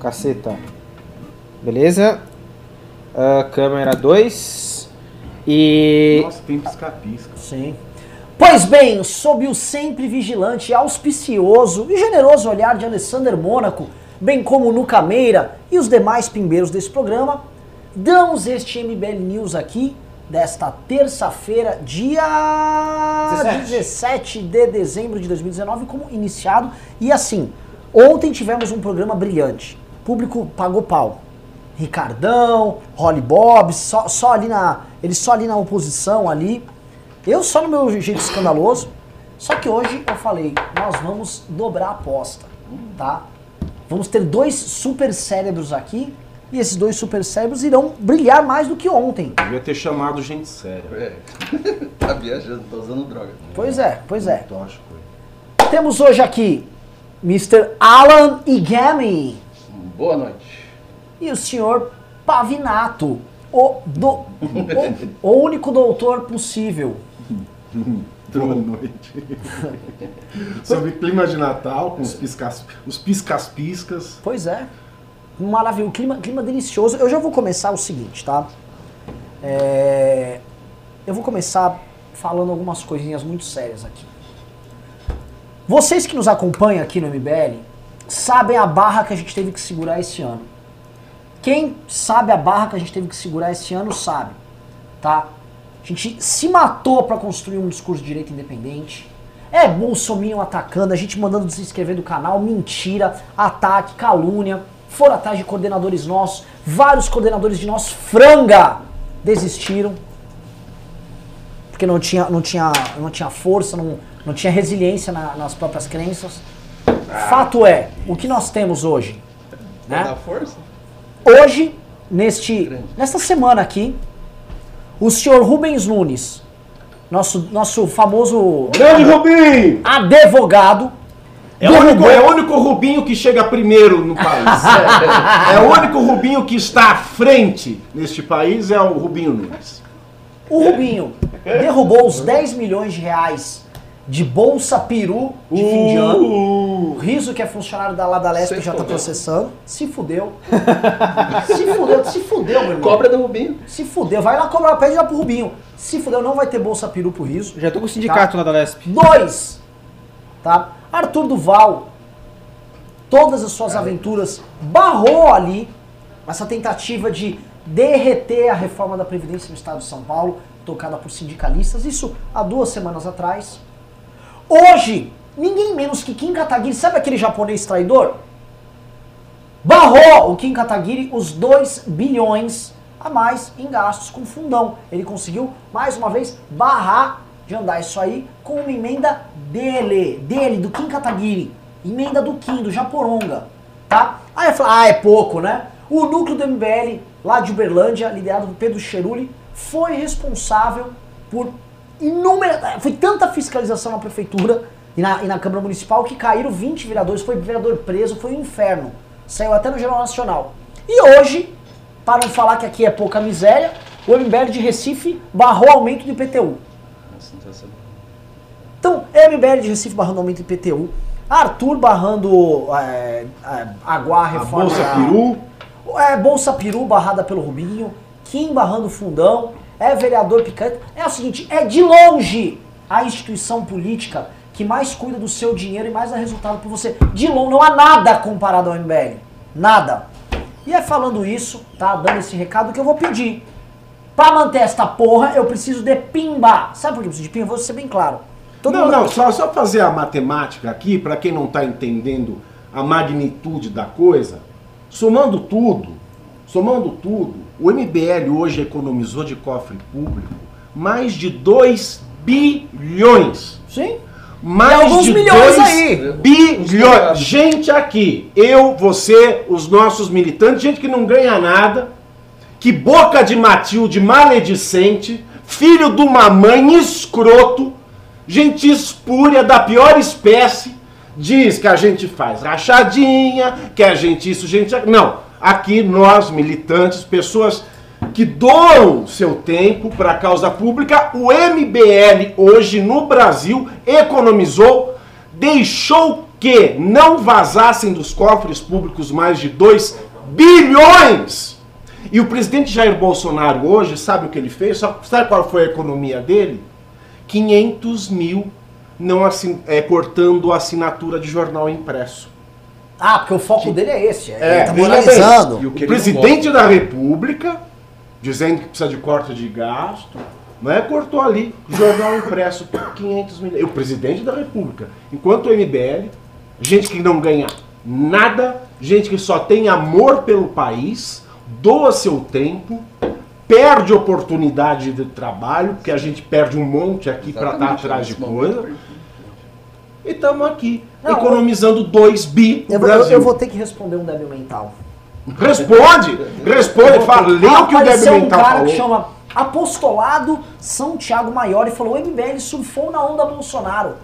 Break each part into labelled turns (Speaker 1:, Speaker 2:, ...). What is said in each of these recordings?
Speaker 1: caceta. Beleza? Uh, câmera 2. E.
Speaker 2: Nossa, tem pisca-pisca.
Speaker 3: Sim. Pois bem, sob o sempre vigilante, auspicioso e generoso olhar de Alessander Mônaco, bem como Nuca Meira e os demais pimbeiros desse programa, damos este MBL News aqui desta terça-feira, dia 17. 17 de dezembro de 2019, como iniciado. E assim, ontem tivemos um programa brilhante. Público pagou pau. Ricardão, Holly Bob, só, só ali na. Eles só ali na oposição ali. Eu só no meu jeito escandaloso. Só que hoje eu falei, nós vamos dobrar a aposta, tá? Vamos ter dois super cérebros aqui e esses dois super cérebros irão brilhar mais do que ontem.
Speaker 2: Devia ter chamado gente séria.
Speaker 4: É. tá viajando, tá usando droga.
Speaker 3: Pois é, pois é.
Speaker 2: Tóxico.
Speaker 3: Temos hoje aqui Mr. Alan Igami
Speaker 4: Boa noite.
Speaker 3: e o senhor Pavinato, o, do, o, o único doutor possível.
Speaker 2: Boa noite. Sobre clima de Natal, com os piscas, os piscas-piscas.
Speaker 3: Pois é. Maravilhoso, clima, clima delicioso. Eu já vou começar o seguinte, tá? É, eu vou começar falando algumas coisinhas muito sérias aqui. Vocês que nos acompanham aqui no MBL sabem a barra que a gente teve que segurar esse ano. Quem sabe a barra que a gente teve que segurar esse ano sabe, tá? A gente se matou para construir um discurso de direito independente. É Bolsonaro atacando, a gente mandando se inscrever do canal, mentira, ataque, calúnia. Foram atrás de coordenadores nossos, vários coordenadores de nós, franga, desistiram. Porque não tinha, não tinha, não tinha força, não, não tinha resiliência na- nas próprias crenças. Fato é, o que nós temos hoje? Né? Hoje, neste, nesta semana aqui, o senhor Rubens Nunes, nosso, nosso famoso
Speaker 2: Grande Rubinho!
Speaker 3: advogado,
Speaker 2: É o, único, é o único Rubinho que chega primeiro no país. é o único Rubinho que está à frente neste país, é o Rubinho Nunes.
Speaker 3: o Rubinho, derrubou os 10 milhões de reais de Bolsa Peru de fim de ano. O Riso, que é funcionário da Lada Lesp,
Speaker 4: Se
Speaker 3: já tá
Speaker 4: fudeu.
Speaker 3: processando. Se fudeu. se fudeu, se fudeu, meu irmão.
Speaker 4: Cobra do Rubinho.
Speaker 3: Se fudeu. Vai lá cobrar, pede lá pro Rubinho. Se fudeu, não vai ter Bolsa Peru pro Riso.
Speaker 1: Já tô com o sindicato lá da Lesp.
Speaker 3: Dois, tá? Arthur Duval, todas as suas aventuras, barrou ali essa tentativa de derreter a reforma da Previdência no estado de São Paulo, tocada por sindicalistas, isso há duas semanas atrás. Hoje, ninguém menos que Kim Kataguiri, sabe aquele japonês traidor? Barrou o Kim Kataguiri os 2 bilhões a mais em gastos com fundão. Ele conseguiu, mais uma vez, barrar de andar isso aí com uma emenda dele, dele, do Kim Kataguiri. Emenda do Kim, do Japoronga. Tá? Aí eu falo, ah, é pouco, né? O núcleo do MBL, lá de Uberlândia, liderado por Pedro Cheruli, foi responsável por inúmeras. Foi tanta fiscalização na prefeitura e na, e na Câmara Municipal que caíram 20 vereadores, foi vereador preso, foi um inferno. Saiu até no Jornal Nacional. E hoje, para não falar que aqui é pouca miséria, o MBL de Recife barrou aumento do IPTU. Então, MBL de Recife barrando aumento do IPTU, Arthur barrando é, é, Aguar
Speaker 2: A
Speaker 3: reforma.
Speaker 2: Bolsa Peru.
Speaker 3: É Bolsa Peru barrada pelo Rubinho, Kim barrando Fundão, é vereador picante. É o seguinte, é de longe a instituição política que mais cuida do seu dinheiro e mais dá resultado por você. De longe, não há nada comparado ao MBL. Nada. E é falando isso, tá? Dando esse recado que eu vou pedir. Pra manter esta porra, eu preciso de pimba. Sabe por que eu preciso de pimba? Vou ser bem claro. Todo
Speaker 2: não,
Speaker 3: mundo-
Speaker 2: não, só, só fazer a matemática aqui, para quem não está entendendo a magnitude da coisa. Somando tudo, somando tudo, o MBL hoje economizou de cofre público mais de 2 bilhões.
Speaker 3: Sim?
Speaker 2: Mais de
Speaker 3: milhões
Speaker 2: 2
Speaker 3: aí.
Speaker 2: bilhões. Gente aqui, eu, você, os nossos militantes, gente que não ganha nada, que boca de Matilde maledicente, filho de uma mãe escroto, gente espúria da pior espécie, diz que a gente faz rachadinha, que a gente isso, gente. Não. Aqui nós, militantes, pessoas que doam seu tempo para a causa pública, o MBL hoje no Brasil economizou, deixou que não vazassem dos cofres públicos mais de 2 bilhões. E o presidente Jair Bolsonaro hoje, sabe o que ele fez? Sabe qual foi a economia dele? 500 mil não é, cortando a assinatura de jornal impresso.
Speaker 3: Ah, porque o foco dele é esse. É,
Speaker 2: É,
Speaker 3: ele tá moralizando.
Speaker 4: E o
Speaker 2: O presidente da República, dizendo que precisa de corte de gasto, não é? Cortou ali, jornal impresso por 500 milhões. O presidente da República. Enquanto o MBL, gente que não ganha nada, gente que só tem amor pelo país, doa seu tempo, perde oportunidade de trabalho, porque a gente perde um monte aqui para estar
Speaker 4: Exatamente,
Speaker 2: atrás de coisa. E estamos aqui,
Speaker 3: Não,
Speaker 2: economizando 2 bi no
Speaker 3: Eu,
Speaker 2: Brasil.
Speaker 3: eu vou ter que responder um débil mental.
Speaker 2: Responde! Responde, fala, lê o que o Débil
Speaker 3: um
Speaker 2: Mental
Speaker 3: cara
Speaker 2: falou.
Speaker 3: que chama Apostolado São Tiago Maior e falou: o MBL surfou na onda Bolsonaro.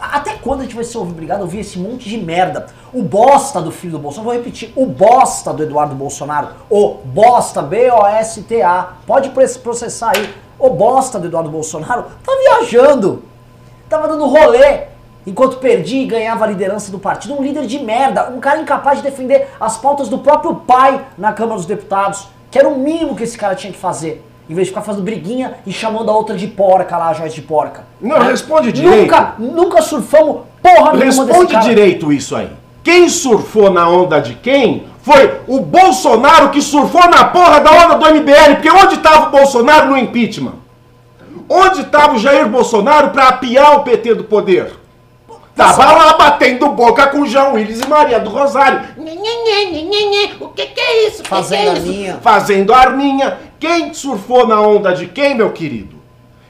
Speaker 3: Até quando a gente vai ser obrigado a ouvir esse monte de merda? O bosta do filho do Bolsonaro, vou repetir, o bosta do Eduardo Bolsonaro, o bosta, B-O-S-T-A, pode processar aí, o bosta do Eduardo Bolsonaro, tá viajando, tava dando rolê, enquanto perdia e ganhava a liderança do partido, um líder de merda, um cara incapaz de defender as pautas do próprio pai na Câmara dos Deputados, que era o mínimo que esse cara tinha que fazer. Em vez de ficar fazendo briguinha e chamando a outra de porca lá, a Joyce de porca.
Speaker 2: Não,
Speaker 3: Né?
Speaker 2: responde direito.
Speaker 3: Nunca, nunca surfamos porra nenhuma desse
Speaker 2: Responde
Speaker 3: cara.
Speaker 2: direito isso aí. Quem surfou na onda de quem foi o Bolsonaro que surfou na porra da onda do MBL. Porque onde estava o Bolsonaro no impeachment? Onde estava o Jair Bolsonaro para apiar o PT do poder? Tava lá batendo boca com João Willis e Maria do Rosário. Nhe, nhe, nhe. O que, que é isso? Que
Speaker 3: Fazendo
Speaker 2: que é isso?
Speaker 3: minha.
Speaker 2: Fazendo arminha. Quem surfou na onda de quem, meu querido?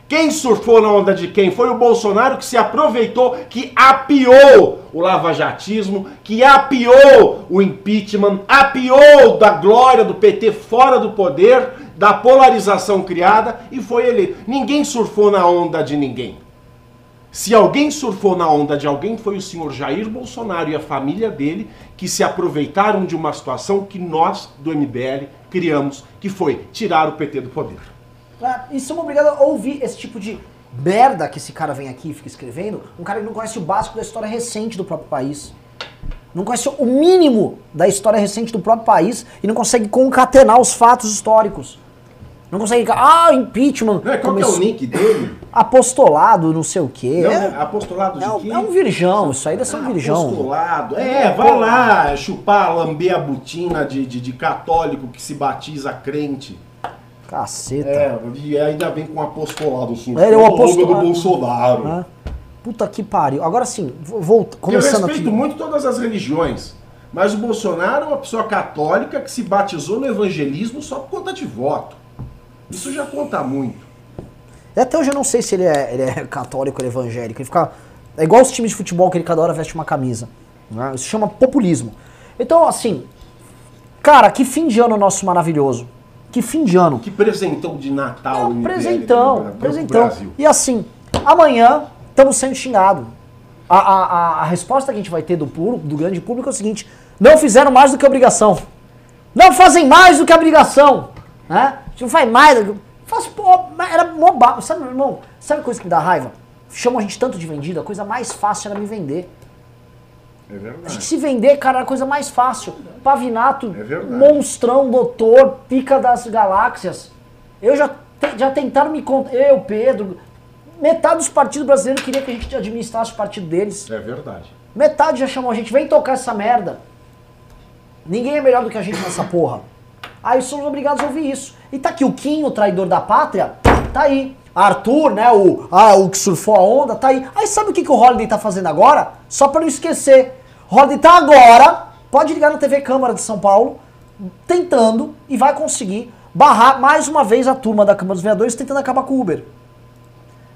Speaker 2: Quem surfou na onda de quem? Foi o Bolsonaro que se aproveitou, que apiou o lavajatismo, que apiou o impeachment, apiou da glória do PT fora do poder, da polarização criada e foi eleito. Ninguém surfou na onda de ninguém. Se alguém surfou na onda de alguém, foi o senhor Jair Bolsonaro e a família dele que se aproveitaram de uma situação que nós, do MBL, criamos, que foi tirar o PT do poder.
Speaker 3: Ah, E somos obrigados a ouvir esse tipo de merda que esse cara vem aqui e fica escrevendo. Um cara que não conhece o básico da história recente do próprio país. Não conhece o mínimo da história recente do próprio país e não consegue concatenar os fatos históricos. Não consegue. Ah, impeachment.
Speaker 2: Qual que é
Speaker 3: começou-
Speaker 2: o nick dele?
Speaker 3: Apostolado, não sei o quê.
Speaker 2: Não,
Speaker 3: é,
Speaker 2: né? Apostolado de
Speaker 3: é um,
Speaker 2: quê?
Speaker 3: é um virgão, isso aí deve ser um virgão.
Speaker 2: Apostolado. É, vai lá chupar, lamber a botina de, de, de católico que se batiza crente.
Speaker 3: Caceta.
Speaker 2: É, e ainda vem com apostolado.
Speaker 3: É, é o apostolado.
Speaker 2: do Bolsonaro.
Speaker 3: Ah, Puta que pariu. Agora sim, vou, vou
Speaker 2: Eu
Speaker 3: começando
Speaker 2: respeito
Speaker 3: aqui.
Speaker 2: muito todas as religiões. Mas o Bolsonaro é uma pessoa católica que se batizou no evangelismo só por conta de voto. Isso já conta muito.
Speaker 3: Até hoje eu não sei se ele é, ele é católico ou é evangélico. Ele fica. É igual os times de futebol que ele cada hora veste uma camisa. né? Isso chama populismo. Então, assim. Cara, que fim de ano nosso maravilhoso. Que fim de ano.
Speaker 2: Que presentão de Natal.
Speaker 3: É
Speaker 2: o MBL
Speaker 3: presentão,
Speaker 2: pro
Speaker 3: presentão.
Speaker 2: Brasil.
Speaker 3: E assim, amanhã estamos sendo xingados. A, a, a, a resposta que a gente vai ter do, público, do grande público é o seguinte: não fizeram mais do que obrigação. Não fazem mais do que obrigação. Né? Gente não faz mais. do que- Faz, pô, era ba- Sabe, meu irmão? Sabe a coisa que me dá raiva? Chamam a gente tanto de vendido, a coisa mais fácil era me vender.
Speaker 2: É
Speaker 3: A gente
Speaker 2: verdade.
Speaker 3: se vender, cara, era a coisa mais fácil. Pavinato,
Speaker 2: É verdade.
Speaker 3: monstrão, doutor, pica das galáxias. Eu já, já tentaram me contar. Eu, Pedro. Metade dos partidos brasileiros queria que a gente administrasse o partido deles.
Speaker 2: É verdade.
Speaker 3: Metade já chamou a gente, vem tocar essa merda. Ninguém é melhor do que a gente nessa porra. Aí somos obrigados a ouvir isso. E tá aqui o Kim, o traidor da pátria, tá aí. Arthur, né, o, ah, o que surfou a onda, tá aí. Aí sabe o que, que o Holiday tá fazendo agora? Só pra não esquecer. Holiday tá agora, pode ligar na TV Câmara de São Paulo, tentando e vai conseguir barrar mais uma vez a turma da Câmara dos Vereadores tentando acabar com o Uber.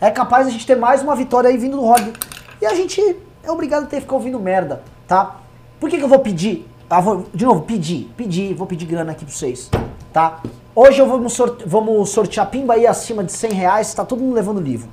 Speaker 3: É capaz a gente ter mais uma vitória aí vindo do Holiday. E a gente é obrigado a ter que ficar ouvindo merda, tá? Por que, que eu vou pedir? Ah, vou- de novo, pedir, pedir, vou pedir grana aqui pra vocês, tá? Hoje eu sorte- vamos sortear pimba aí acima de 100 reais, tá todo mundo levando livro.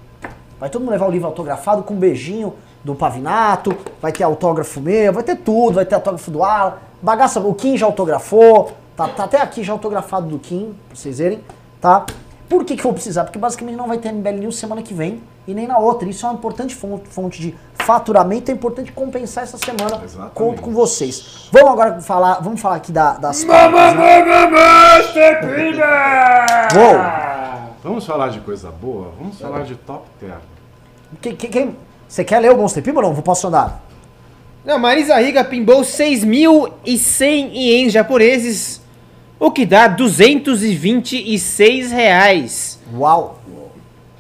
Speaker 3: Vai todo mundo levar o livro autografado com um beijinho do Pavinato, vai ter autógrafo meu, vai ter tudo, vai ter autógrafo do Alan, bagaça, o Kim já autografou, tá, tá até aqui já autografado do Kim, pra vocês verem, tá? Por que que eu vou precisar? Porque basicamente não vai ter MBL News semana que vem e nem na outra, isso é uma importante fonte, fonte de faturamento é importante compensar essa semana.
Speaker 2: Exatamente.
Speaker 3: Conto com vocês. Vamos agora falar, vamos falar aqui da, das pautas, né? Uou!
Speaker 2: Vamos falar de coisa boa? Vamos falar de top term.
Speaker 3: Que- que- quem- você quer ler o Monster Pimba ou não? Vou posso andar?
Speaker 1: Não, Marisa Riga pimbou 6.100 ienes japoneses, o que dá 226 reais.
Speaker 3: Uau!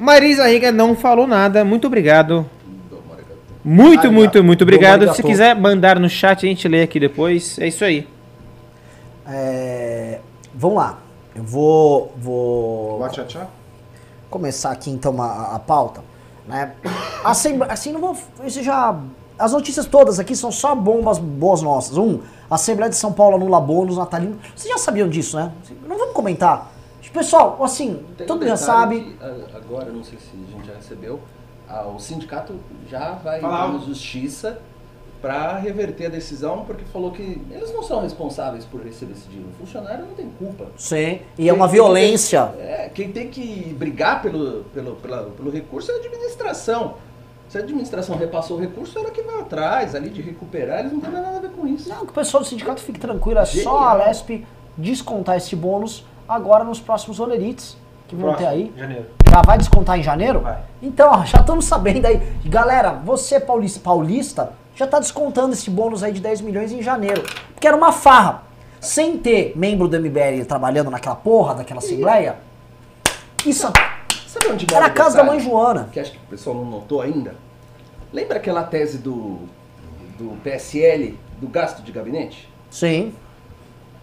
Speaker 1: Marisa Riga não falou nada, muito obrigado. Muito, muito, muito obrigado. Se quiser mandar no chat, a gente lê aqui depois. É isso aí.
Speaker 3: É, vamos lá. Eu vou, vou começar aqui então a, a pauta. Né? Assim, assim, não vou. Isso já. As notícias todas aqui são só bombas boas nossas. Um, a Assembleia de São Paulo anula bônus natalinos. Vocês já sabiam disso, né? Não vamos comentar. Pessoal, assim,
Speaker 4: Tem
Speaker 3: todo
Speaker 4: um
Speaker 3: mundo já sabe.
Speaker 4: que, a- agora, não sei se a gente já recebeu, ah, o sindicato já vai
Speaker 2: Fala.
Speaker 4: entrar na justiça para reverter a decisão, porque falou que eles não são responsáveis por receber esse dinheiro. O funcionário não tem culpa.
Speaker 3: Sim. E é uma
Speaker 4: Quem-
Speaker 3: violência.
Speaker 4: Quem tem, é, quem tem que brigar pelo, pelo, pela- pelo recurso é a administração. Se a administração repassou o recurso, ela que vai atrás ali de recuperar, eles não têm nada a ver com isso.
Speaker 3: Não, que o pessoal do sindicato fique tranquilo, é só a Lesp descontar esse bônus agora nos próximos olerites que vão ter aí.
Speaker 1: Janeiro.
Speaker 3: Já vai descontar em janeiro?
Speaker 1: Vai.
Speaker 3: Então, ó, já estamos sabendo aí. Galera, você paulista, paulista já está descontando esse bônus aí de 10 milhões em janeiro. Porque era uma farra. Sem ter membro do MBL trabalhando naquela porra daquela assembleia, isso
Speaker 4: Sabe onde
Speaker 3: era a casa da mãe Joana.
Speaker 4: que acho que o pessoal não notou ainda. Lembra aquela tese do, do PSL, do gasto de gabinete?
Speaker 3: Sim.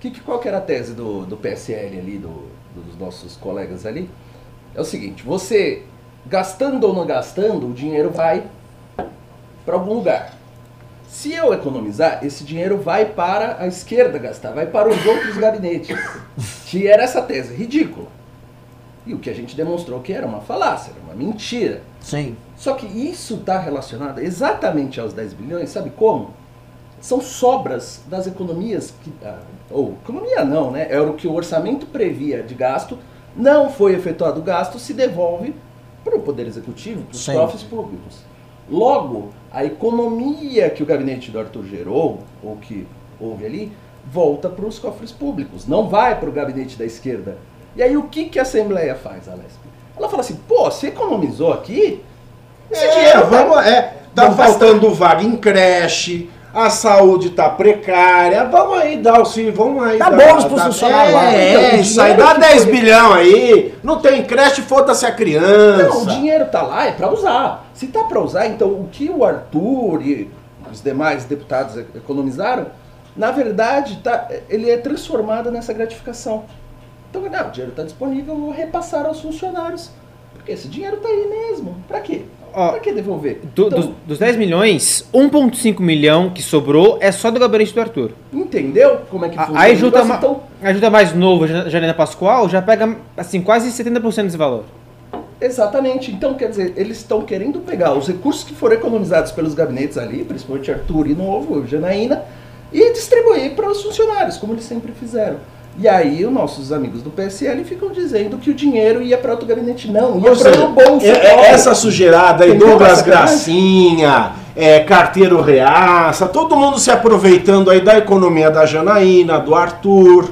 Speaker 4: Que, qual que era a tese do, do PSL ali, do- dos nossos colegas ali? É o seguinte, você gastando ou não gastando, o dinheiro vai para algum lugar. Se eu economizar, esse dinheiro vai para a esquerda gastar, vai para os outros gabinetes. Que era essa tese ridícula. E o que a gente demonstrou que era uma falácia, era uma mentira.
Speaker 3: Sim.
Speaker 4: Só que isso está relacionado exatamente aos 10 bilhões, sabe como? São sobras das economias que. ah, ou economia não, né? Era o que o orçamento previa de gasto, não foi efetuado o gasto, se devolve para o Poder Executivo, para os cofres públicos. Logo, a economia que o gabinete do Arthur gerou, ou que houve ali, volta para os cofres públicos, não vai para o gabinete da esquerda. E aí o que, que a Assembleia faz, Alesp? Ela fala assim, pô, você economizou aqui? Esse
Speaker 2: É,
Speaker 4: dinheiro tá-
Speaker 2: vamos, é, tá faltando vaga em creche, a saúde tá precária, vamos aí dar auxílio, vamos aí
Speaker 3: Dá
Speaker 2: dar-
Speaker 3: bônus funcionários
Speaker 2: é,
Speaker 3: lá.
Speaker 2: É,
Speaker 4: Então, o
Speaker 2: isso aí, dá
Speaker 4: que
Speaker 2: 10
Speaker 4: foi-
Speaker 2: bilhão aí, não tem creche, foda-se a criança.
Speaker 4: Não, o dinheiro tá lá, é para usar. Se tá para usar, então o que o Arthur e os demais deputados economizaram, na verdade, tá, ele é transformado nessa gratificação. Então, não, o dinheiro está disponível, eu vou repassar aos funcionários. Porque esse dinheiro tá aí mesmo. Para quê?
Speaker 1: Ó,
Speaker 4: Para que devolver?
Speaker 1: Do-
Speaker 4: Então,
Speaker 1: dos, dos 10 milhões, 1,5 milhão que sobrou é só do gabinete do Arthur.
Speaker 4: entendeu como é que
Speaker 1: A-
Speaker 4: funciona
Speaker 1: Aí
Speaker 4: o
Speaker 1: ajuda,
Speaker 4: negócio?
Speaker 1: ma
Speaker 4: Então,
Speaker 1: ajuda mais novo, a Janina Pascoal, já pega assim quase 70% desse valor.
Speaker 4: Exatamente. Então, quer dizer, eles estão querendo pegar os recursos que foram economizados pelos gabinetes ali, principalmente Arthur e Novo, Janaína, e distribuir para os funcionários, como eles sempre fizeram. E aí, os nossos amigos do PSL ficam dizendo que o dinheiro ia para outro gabinete. Não, ia para o bolso.
Speaker 2: é- é essa sujeirada aí, Douglas? Gracinha, é, Carteiro Reaça, todo mundo se aproveitando aí da economia da Janaína, do Arthur,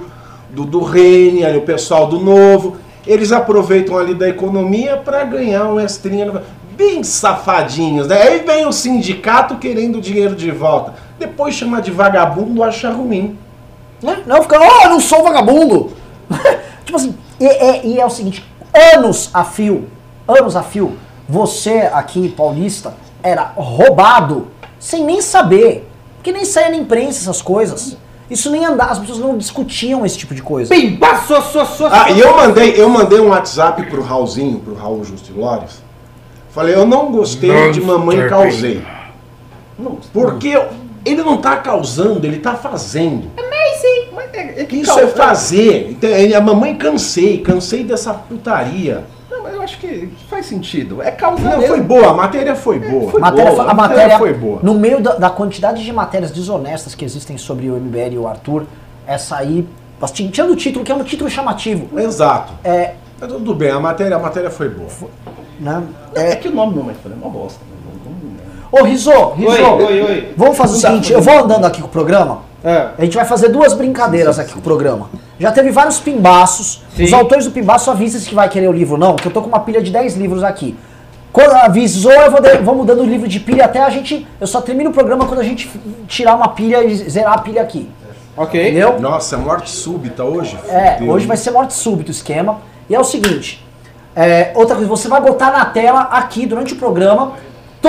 Speaker 2: do, do Rene, ali, o pessoal do Novo. Eles aproveitam ali da economia para ganhar um extrinha. Bem safadinhos, né? Aí vem o sindicato querendo o dinheiro de volta. Depois chama de vagabundo, acha ruim.
Speaker 3: Né? Não fica, oh, eu não sou vagabundo. tipo assim, e, é- e é o seguinte, anos a fio, anos a fio, você aqui, paulista, era roubado sem nem saber. Porque nem saía na imprensa essas coisas. Isso nem andava, as pessoas não discutiam esse tipo de coisa.
Speaker 1: Pimba, so, so, so,
Speaker 2: Ah, e eu mandei, eu mandei um WhatsApp pro Raulzinho, pro Raul Justilores. Falei, eu não gostei de mamãe causei.
Speaker 4: Não,
Speaker 2: Porque ele não tá causando, ele tá fazendo.
Speaker 4: mas é, é que
Speaker 2: Isso é
Speaker 4: causa-
Speaker 2: fazer. Então, é, A mamãe cansei, cansei dessa putaria.
Speaker 4: Não, mas eu acho que faz sentido. É causa
Speaker 2: Não,
Speaker 4: mesmo.
Speaker 2: foi boa, a matéria foi boa.
Speaker 4: foi
Speaker 3: Matéria-
Speaker 4: boa,
Speaker 3: a matéria
Speaker 2: foi boa.
Speaker 3: No meio da, da quantidade de matérias desonestas que existem sobre o MBL e o Arthur, essa aí, assim, tirando o título, que é um título chamativo,
Speaker 2: Exato.
Speaker 3: é.
Speaker 2: Mas tudo bem, a matéria, a matéria foi boa.
Speaker 3: Né,
Speaker 4: É,
Speaker 3: é
Speaker 4: que o nome Falei é uma bosta. né?
Speaker 3: Ô, Rizô, Rizô,
Speaker 1: Oi, oi, oi.
Speaker 3: vamos fazer o seguinte, eu vou andando aqui com o programa,
Speaker 1: Ah,
Speaker 3: a gente vai fazer duas brincadeiras aqui com o programa. Já teve vários pimbaços,
Speaker 1: Sim.
Speaker 3: os autores do pimbaço avisam se que vai querer o livro ou não, que eu tô com uma pilha de 10 livros aqui. Quando avisou, eu vou, de, vou mudando o livro de pilha até a gente. Eu só termino o programa quando a gente tirar uma pilha e zerar a pilha aqui.
Speaker 1: ok.
Speaker 3: Entendeu?
Speaker 5: Nossa, morte súbita hoje?
Speaker 3: É,
Speaker 5: Fudeu.
Speaker 3: hoje vai ser morte súbita o esquema. E é o seguinte: é, outra coisa, você vai botar na tela aqui durante o programa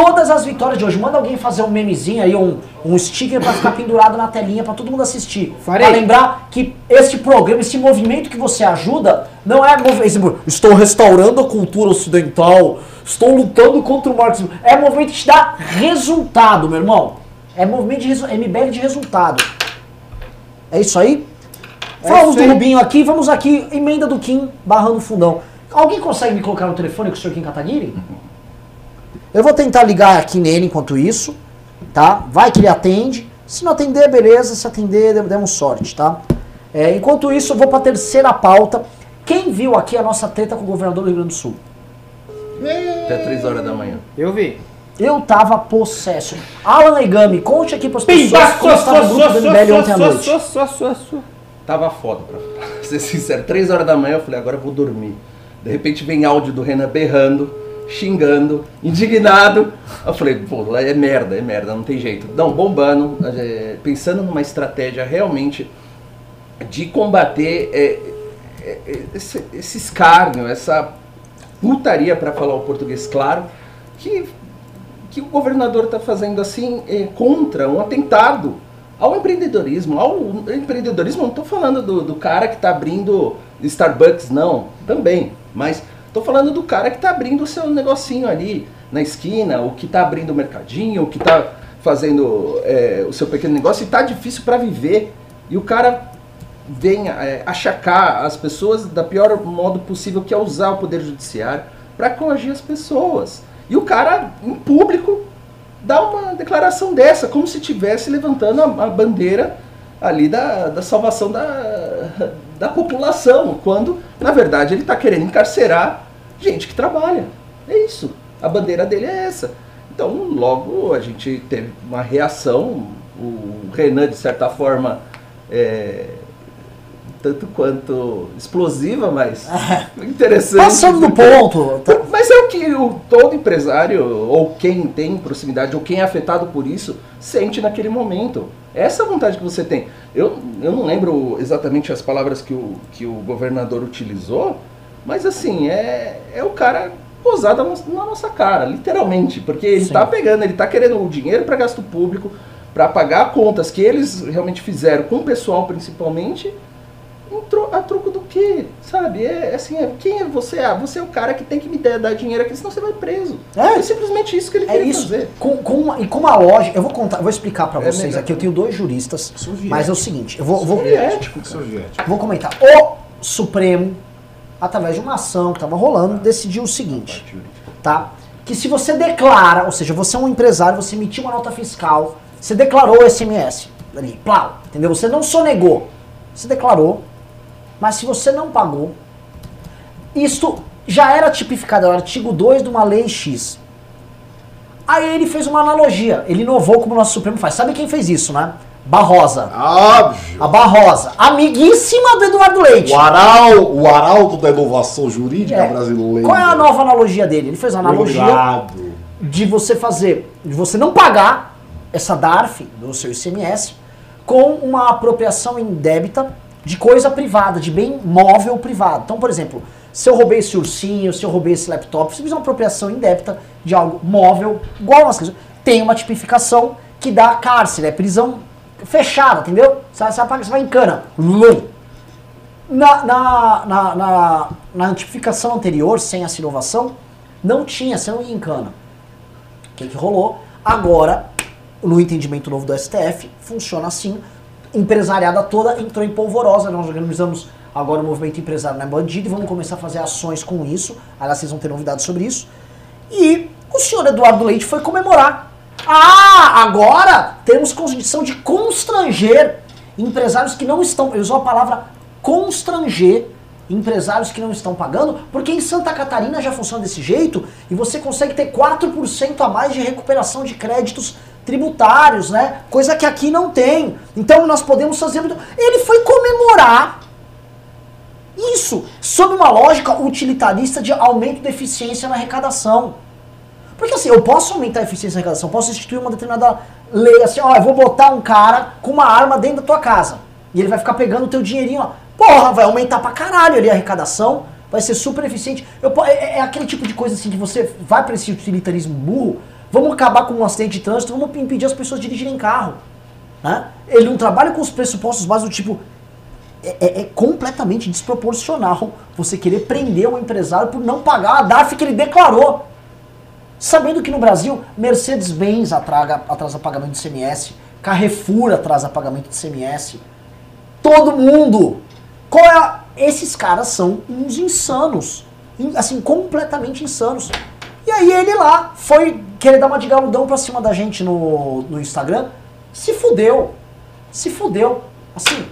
Speaker 3: todas as vitórias de hoje. Manda alguém fazer um memezinho aí, um, um sticker pra ficar pendurado na telinha pra todo mundo assistir.
Speaker 1: Farei.
Speaker 3: Pra lembrar que este programa, esse movimento que você ajuda, não é movi- esse mo- estou restaurando a cultura ocidental, estou lutando contra o marxismo. É movimento que te dá resultado, meu irmão. É movimento de MBL de resultado. É isso aí?
Speaker 1: É
Speaker 3: Falamos
Speaker 1: isso
Speaker 3: do. Rubinho aqui, vamos aqui, emenda do Kim, barrando o fundão. Alguém consegue me colocar no telefone com o senhor Kim Kataguiri? Eu vou tentar ligar aqui nele enquanto isso, tá? Vai que ele atende. Se não atender, beleza. Se atender, dem- demos sorte, tá? É, enquanto isso, eu vou pra terceira pauta. Quem viu aqui a nossa treta com o governador do Rio Grande do Sul?
Speaker 4: Até 3 horas da manhã.
Speaker 1: Eu vi.
Speaker 3: Eu tava possesso. Alan Egami, conte aqui pras pessoas
Speaker 1: Pimba,
Speaker 3: como estava o grupo do MBL ontem à noite.
Speaker 4: Tava foda, pra ser sincero. 3 horas da manhã eu falei, agora eu vou dormir. De repente vem áudio do Renan berrando, xingando, indignado. Eu falei, pô, é merda, é merda, não tem jeito. Não, bombando, é, pensando numa estratégia realmente de combater é, é, é, esse, esse escárnio, essa putaria, para falar o português claro, que, que o governador está fazendo assim é, contra um atentado ao empreendedorismo. Ao empreendedorismo, não estou falando do, do cara que está abrindo Starbucks, não, também. Mas estou falando do cara que está abrindo o seu negocinho ali na esquina, o que está abrindo o mercadinho, o que está fazendo é, o seu pequeno negócio e está difícil para viver. E o cara vem é, achacar as pessoas da pior modo possível, que é usar o poder judiciário para coagir as pessoas. E o cara, em público, dá uma declaração dessa, como se estivesse levantando a, a bandeira ali da, da salvação da, da população, quando, na verdade, ele está querendo encarcerar gente que trabalha. É isso. A bandeira dele é essa. Então, logo a gente teve uma reação. O Renan, de certa forma, é, tanto quanto explosiva, mas interessante.
Speaker 3: Passando do ponto.
Speaker 4: Mas é o que o, todo empresário, ou quem tem proximidade, ou quem é afetado por isso, sente naquele momento. Essa é a vontade que você tem. Eu, eu não lembro exatamente as palavras que o, que o governador utilizou, mas assim, é, é o cara posar na nossa- cara, literalmente. Porque ele
Speaker 3: Sim.
Speaker 4: está pegando, ele está querendo o dinheiro para gasto público, para pagar contas que eles realmente fizeram com o pessoal principalmente, em tro- a troco do quê? Sabe? É assim, é, quem é você? Ah, você é o cara que tem que me dar dar dinheiro aqui, senão você vai preso.
Speaker 3: É.
Speaker 4: É, simplesmente isso que ele
Speaker 3: É
Speaker 4: queria
Speaker 3: isso.
Speaker 4: fazer.
Speaker 3: Com, com uma, e com uma lógica, eu vou contar, eu vou explicar pra
Speaker 4: É
Speaker 3: vocês
Speaker 4: melhor.
Speaker 3: aqui. Eu tenho dois juristas,
Speaker 5: Soviético.
Speaker 3: mas é o seguinte, eu vou, vou,
Speaker 4: Soviético.
Speaker 5: Soviético.
Speaker 3: vou comentar. O Supremo, através de uma ação que estava rolando, decidiu o seguinte, tá? Que se você declara, ou seja, você é um empresário, você emitiu uma nota fiscal, você declarou o SMS ali, plau, entendeu? Você não sonegou, você declarou, mas se você não pagou, isto já era tipificado, é o artigo 2 de uma lei X. Aí ele fez uma analogia, ele inovou como o nosso Supremo faz. Sabe quem fez isso, né? Barrosa.
Speaker 2: Óbvio.
Speaker 3: A Barrosa, amiguíssima do Eduardo Leite.
Speaker 2: O, aral, o arauto da inovação jurídica
Speaker 3: É.
Speaker 2: brasileira.
Speaker 3: Qual é a nova analogia dele? Ele fez a analogia
Speaker 2: Obrigado.
Speaker 3: de você fazer, de você não pagar essa DARF do seu ICMS com uma apropriação indébita de coisa privada, de bem móvel privado. Então, por exemplo, se eu roubei esse ursinho, se eu roubei esse laptop, se eu fizer uma apropriação indébita de algo móvel, igual umas coisas, tem uma tipificação que dá cárcere, é prisão fechada, entendeu? Você você vai, você vai em cana. Na, na, na, na, na tipificação anterior, sem essa inovação, não tinha, você não ia em cana. O que, que rolou? Agora, no entendimento novo do STF, funciona assim. Empresariada toda entrou em polvorosa. Nós organizamos agora o movimento empresário não é bandido e vamos começar a fazer ações com isso. Aliás, vocês vão ter novidades sobre isso. E o senhor Eduardo Leite foi comemorar. Ah, agora temos condição de constranger empresários que não estão. Ele usou a palavra constranger empresários que não estão pagando, porque em Santa Catarina já funciona desse jeito e você consegue ter 4% a mais de recuperação de créditos tributários, né? Coisa que aqui não tem. Então nós podemos fazer. muito- Ele foi comemorar isso sob uma lógica utilitarista de aumento de eficiência na arrecadação. Porque assim, eu posso aumentar a eficiência na arrecadação, posso instituir uma determinada lei assim, ó, eu vou botar um cara com uma arma dentro da tua casa. E ele vai ficar pegando o teu dinheirinho lá. Porra, vai aumentar pra caralho ali a arrecadação, vai ser super eficiente. Eu, é, é aquele tipo de coisa assim que você vai pra esse utilitarismo burro, vamos acabar com um acidente de trânsito, vamos impedir as pessoas de dirigirem carro. Né? Ele não trabalha com os pressupostos básicos do tipo, é, é- é completamente desproporcional você querer prender um empresário por não pagar a DARF que ele declarou. Sabendo que no Brasil, Mercedes-Benz atrasa pagamento de CMS, Carrefour atrasa pagamento de CMS, todo mundo. Qual é a... Esses caras são uns insanos, In- assim, completamente insanos. E aí ele lá foi querer dar uma de galudão pra cima da gente no, no Instagram, se fudeu, se fudeu, assim,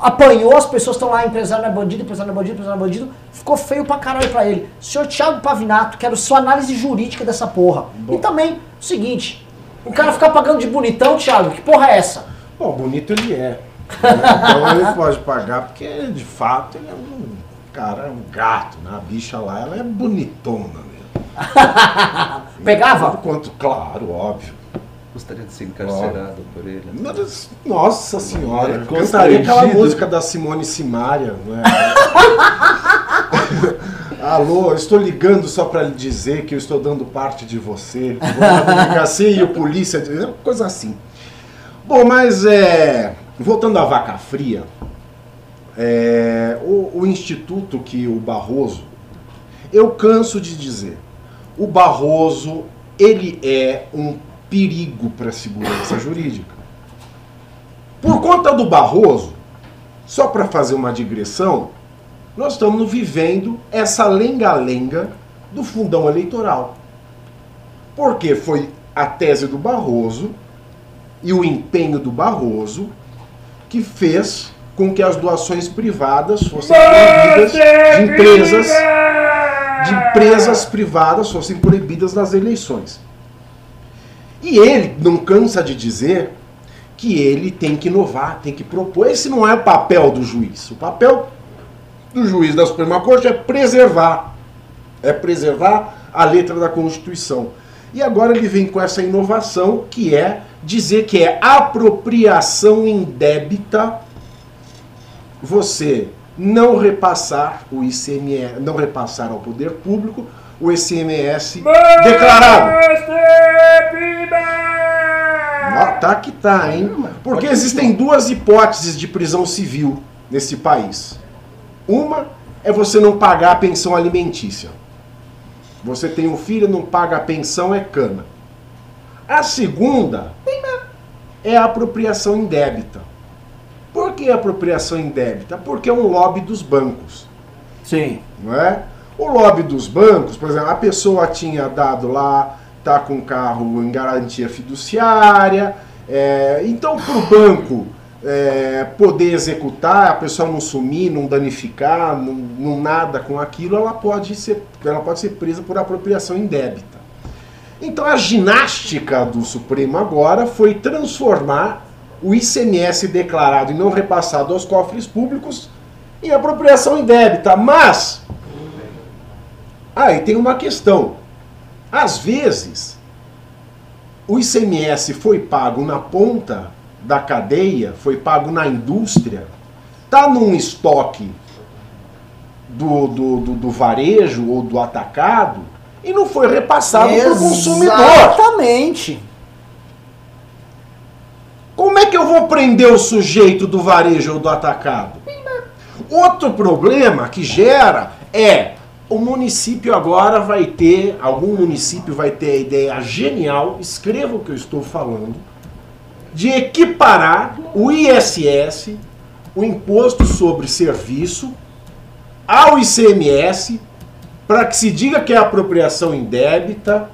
Speaker 3: apanhou, as pessoas estão lá, empresário não é bandido, empresário não é bandido, empresário não é bandido, ficou feio pra caralho pra ele. Senhor Thiago Pavinato, quero sua análise jurídica dessa porra. E também, o seguinte, o cara ficar pagando de bonitão, Thiago, que porra é essa?
Speaker 2: Bom, bonito ele é. Então ele pode pagar porque, de fato, ele é um cara, é um gato, né? A bicha lá, ela é bonitona mesmo.
Speaker 3: Pegava?
Speaker 2: Quanto, claro, óbvio.
Speaker 4: Gostaria de ser encarcerado por ele.
Speaker 2: Mas, Nossa senhora,
Speaker 4: É
Speaker 2: cantaria aquela música da Simone Simaria, é? Alô, estou ligando só para lhe dizer que eu estou dando parte de você. Delegacia e o polícia, coisa assim. Bom, mas é, voltando à vaca fria, é, o, o instituto que o Barroso, eu canso de dizer, o Barroso ele é um perigo para a segurança jurídica. Por conta do Barroso, só para fazer uma digressão, nós estamos vivendo essa lenga-lenga do fundão eleitoral. Porque foi a tese do Barroso e o empenho do Barroso que fez com que as doações privadas fossem proibidas de empresas de empresas privadas fossem proibidas nas eleições. E ele não cansa de dizer que ele tem que inovar, tem que propor. Esse não é o papel do juiz. O papel do juiz da Suprema Corte é preservar, é preservar a letra da Constituição. E agora ele vem com essa inovação que é dizer que é apropriação indébita você não repassar o ICMS, não repassar ao poder público o ICMS declarado. Ó, Tá que tá, hein? Porque existem duas hipóteses de prisão civil nesse país. Uma é você não pagar a pensão alimentícia. Você tem um filho, não paga a pensão, é cana. A segunda é a apropriação indébita. Por que apropriação indébita? Porque é um lobby dos bancos
Speaker 3: Sim.
Speaker 2: não é? O lobby dos bancos, por exemplo, a pessoa tinha dado lá, tá com o carro em garantia fiduciária, é, então para o banco é, poder executar, a pessoa não sumir, não danificar, não, não nada com aquilo, ela pode ser, ela pode ser presa por apropriação indébita. Então a ginástica do Supremo agora foi transformar o ICMS declarado e não repassado aos cofres públicos em apropriação indébita. Mas aí tem uma questão. Às vezes o ICMS foi pago na ponta da cadeia, foi pago na indústria, tá num estoque do, do, do, do varejo ou do atacado e não foi repassado para o consumidor.
Speaker 3: Exatamente.
Speaker 2: Como é que eu vou prender o sujeito do varejo ou do atacado? Outro problema que gera é o município agora vai ter, algum município vai ter a ideia genial, escreva o que eu estou falando, de equiparar o ISS, o Imposto sobre Serviço, ao ICMS, para que se diga que é apropriação indébita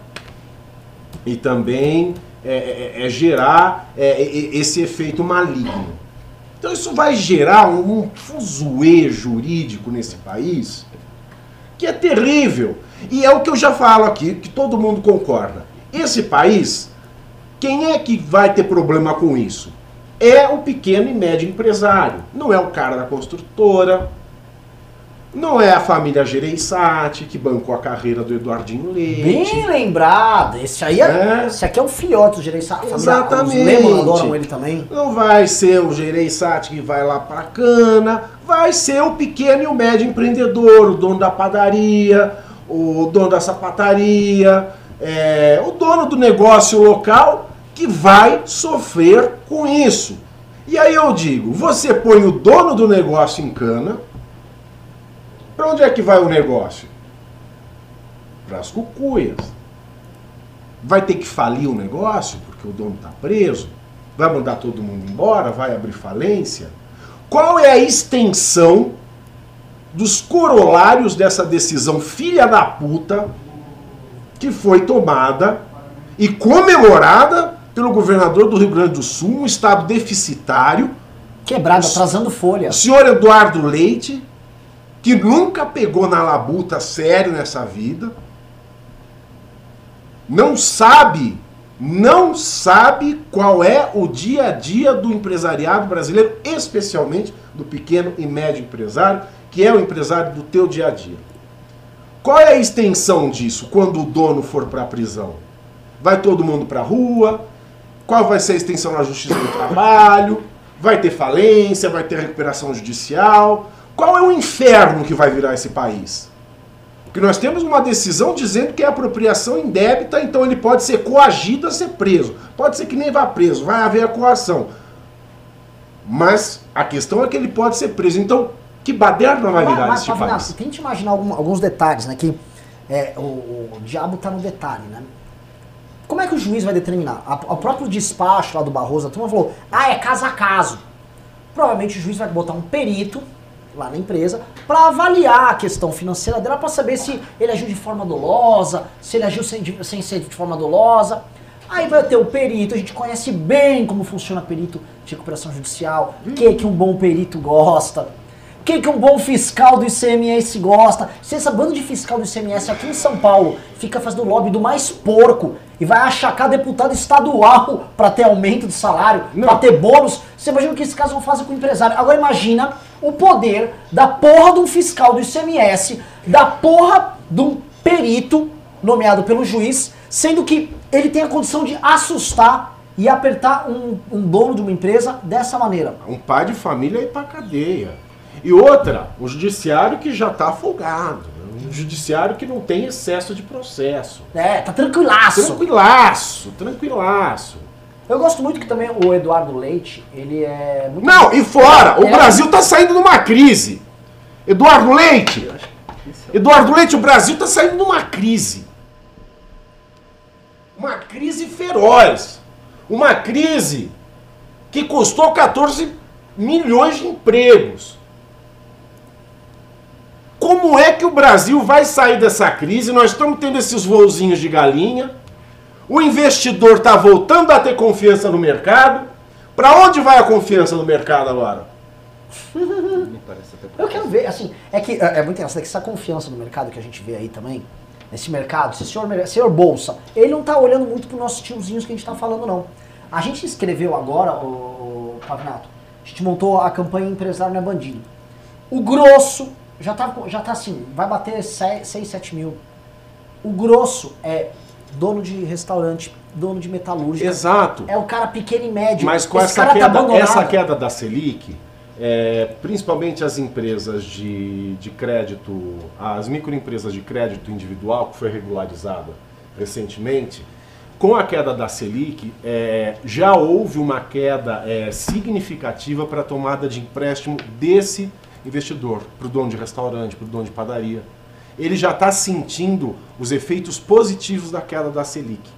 Speaker 2: e também é, é- é gerar é, é- esse efeito maligno. Então isso vai gerar um, um fuzuê jurídico nesse país que é terrível. E é o que eu já falo aqui, que todo mundo concorda. Esse país, quem é que vai ter problema com isso? É o pequeno e médio empresário. Não é o cara da construtora, não é a família Gereissati, que bancou a carreira do Eduardinho Leite.
Speaker 3: Bem lembrado. Esse aí é,
Speaker 2: É.
Speaker 3: Esse aqui é o filhote do Gereissati.
Speaker 2: Exatamente.
Speaker 3: Os Lemos adoram ele também.
Speaker 2: Não vai ser o Gereissati que vai lá pra cana, vai ser o pequeno e o médio empreendedor, o dono da padaria, o dono da sapataria, é, o dono do negócio local que vai sofrer com isso. E aí eu digo, você põe o dono do negócio em cana, para onde é que vai o negócio? Para as cucuias. Vai ter que falir o negócio porque o dono está preso? Vai mandar todo mundo embora? Vai abrir falência? Qual é a extensão dos corolários dessa decisão filha da puta que foi tomada e comemorada pelo governador do Rio Grande do Sul, um estado deficitário,
Speaker 3: Quebrado, atrasando folha.
Speaker 2: o senhor Eduardo Leite, que nunca pegou na labuta sério nessa vida, não sabe, não sabe qual é o dia a dia do empresariado brasileiro, especialmente do pequeno e médio empresário, que é o empresário do teu dia a dia. Qual é a extensão disso quando o dono for para a prisão? Vai todo mundo para a rua? Qual vai ser a extensão na justiça do trabalho? Vai ter falência? Vai ter recuperação judicial? Qual é o inferno que vai virar esse país? Porque nós temos uma decisão dizendo que é apropriação indébita, então ele pode ser coagido a ser preso. Pode ser que nem vá preso, vai haver a coação. Mas a questão é que ele pode ser preso. Então, que baderna vai virar
Speaker 3: Mas,
Speaker 2: este
Speaker 3: Pavinato,
Speaker 2: país?
Speaker 3: tente imaginar algum- alguns detalhes, né? Que é, o, o diabo tá no detalhe, né? Como é que o juiz vai determinar? A- o próprio despacho lá do Barroso, a turma falou, ah, é caso a caso. Provavelmente o juiz vai botar um perito lá na empresa para avaliar a questão financeira dela, para saber se ele agiu de forma dolosa, se ele agiu sem, sem ser de forma dolosa. Aí vai ter o perito, a gente conhece bem como funciona perito de recuperação judicial, o que, que um bom perito gosta. O que, que um bom fiscal do ICMS gosta? Se essa banda de fiscal do ICMS aqui em São Paulo fica fazendo lobby do mais porco e vai achacar deputado estadual para ter aumento de salário, para ter bônus, você imagina o que esses caras vão fazer com o empresário. Agora imagina o poder da porra de um fiscal do ICMS, da porra de um perito nomeado pelo juiz, sendo que ele tem a condição de assustar e apertar um, um dono de uma empresa dessa maneira.
Speaker 2: Um pai de família ir pra cadeia. E outra, o judiciário que já tá folgado. né? Um judiciário que não tem excesso de processo.
Speaker 3: É, tá tranquilaço.
Speaker 2: Tranquilaço, tranquilaço.
Speaker 3: Eu gosto muito que também o Eduardo Leite, ele é muito.
Speaker 2: Não, e fora, o
Speaker 3: é-
Speaker 2: Brasil tá saindo numa crise. Eduardo Leite, Eduardo Leite, o Brasil tá saindo numa crise. Uma crise feroz. Uma crise que custou 14 milhões de empregos. Como é que o Brasil vai sair dessa crise? Nós estamos tendo esses voozinhos de galinha. O investidor está voltando a ter confiança no mercado. Para onde vai a confiança no mercado agora?
Speaker 4: Me parece até
Speaker 3: Eu quero ver, assim, é que é, é muito engraçado que essa confiança no mercado que a gente vê aí também, nesse mercado, esse senhor, senhor Bolsa, ele não tá olhando muito pro nossos tiozinhos que a gente tá falando, não. A gente escreveu agora, o, Pavinato, a gente montou a campanha Empresário não é Bandido. O grosso já tá, já tá assim, vai bater 6, 7 mil. O grosso é dono de restaurante, dono de metalúrgica.
Speaker 2: Exato.
Speaker 3: É o cara pequeno e médio.
Speaker 2: Mas com
Speaker 3: Esse
Speaker 2: essa
Speaker 3: tá
Speaker 2: queda,
Speaker 3: abandonado.
Speaker 2: essa queda da Selic, é, principalmente as empresas de, de crédito, as microempresas de crédito individual, que foi regularizada recentemente, com a queda da Selic, é, já houve uma queda é, significativa para a tomada de empréstimo desse investidor, para o dono de restaurante, para o dono de padaria. Ele já está sentindo os efeitos positivos da queda da Selic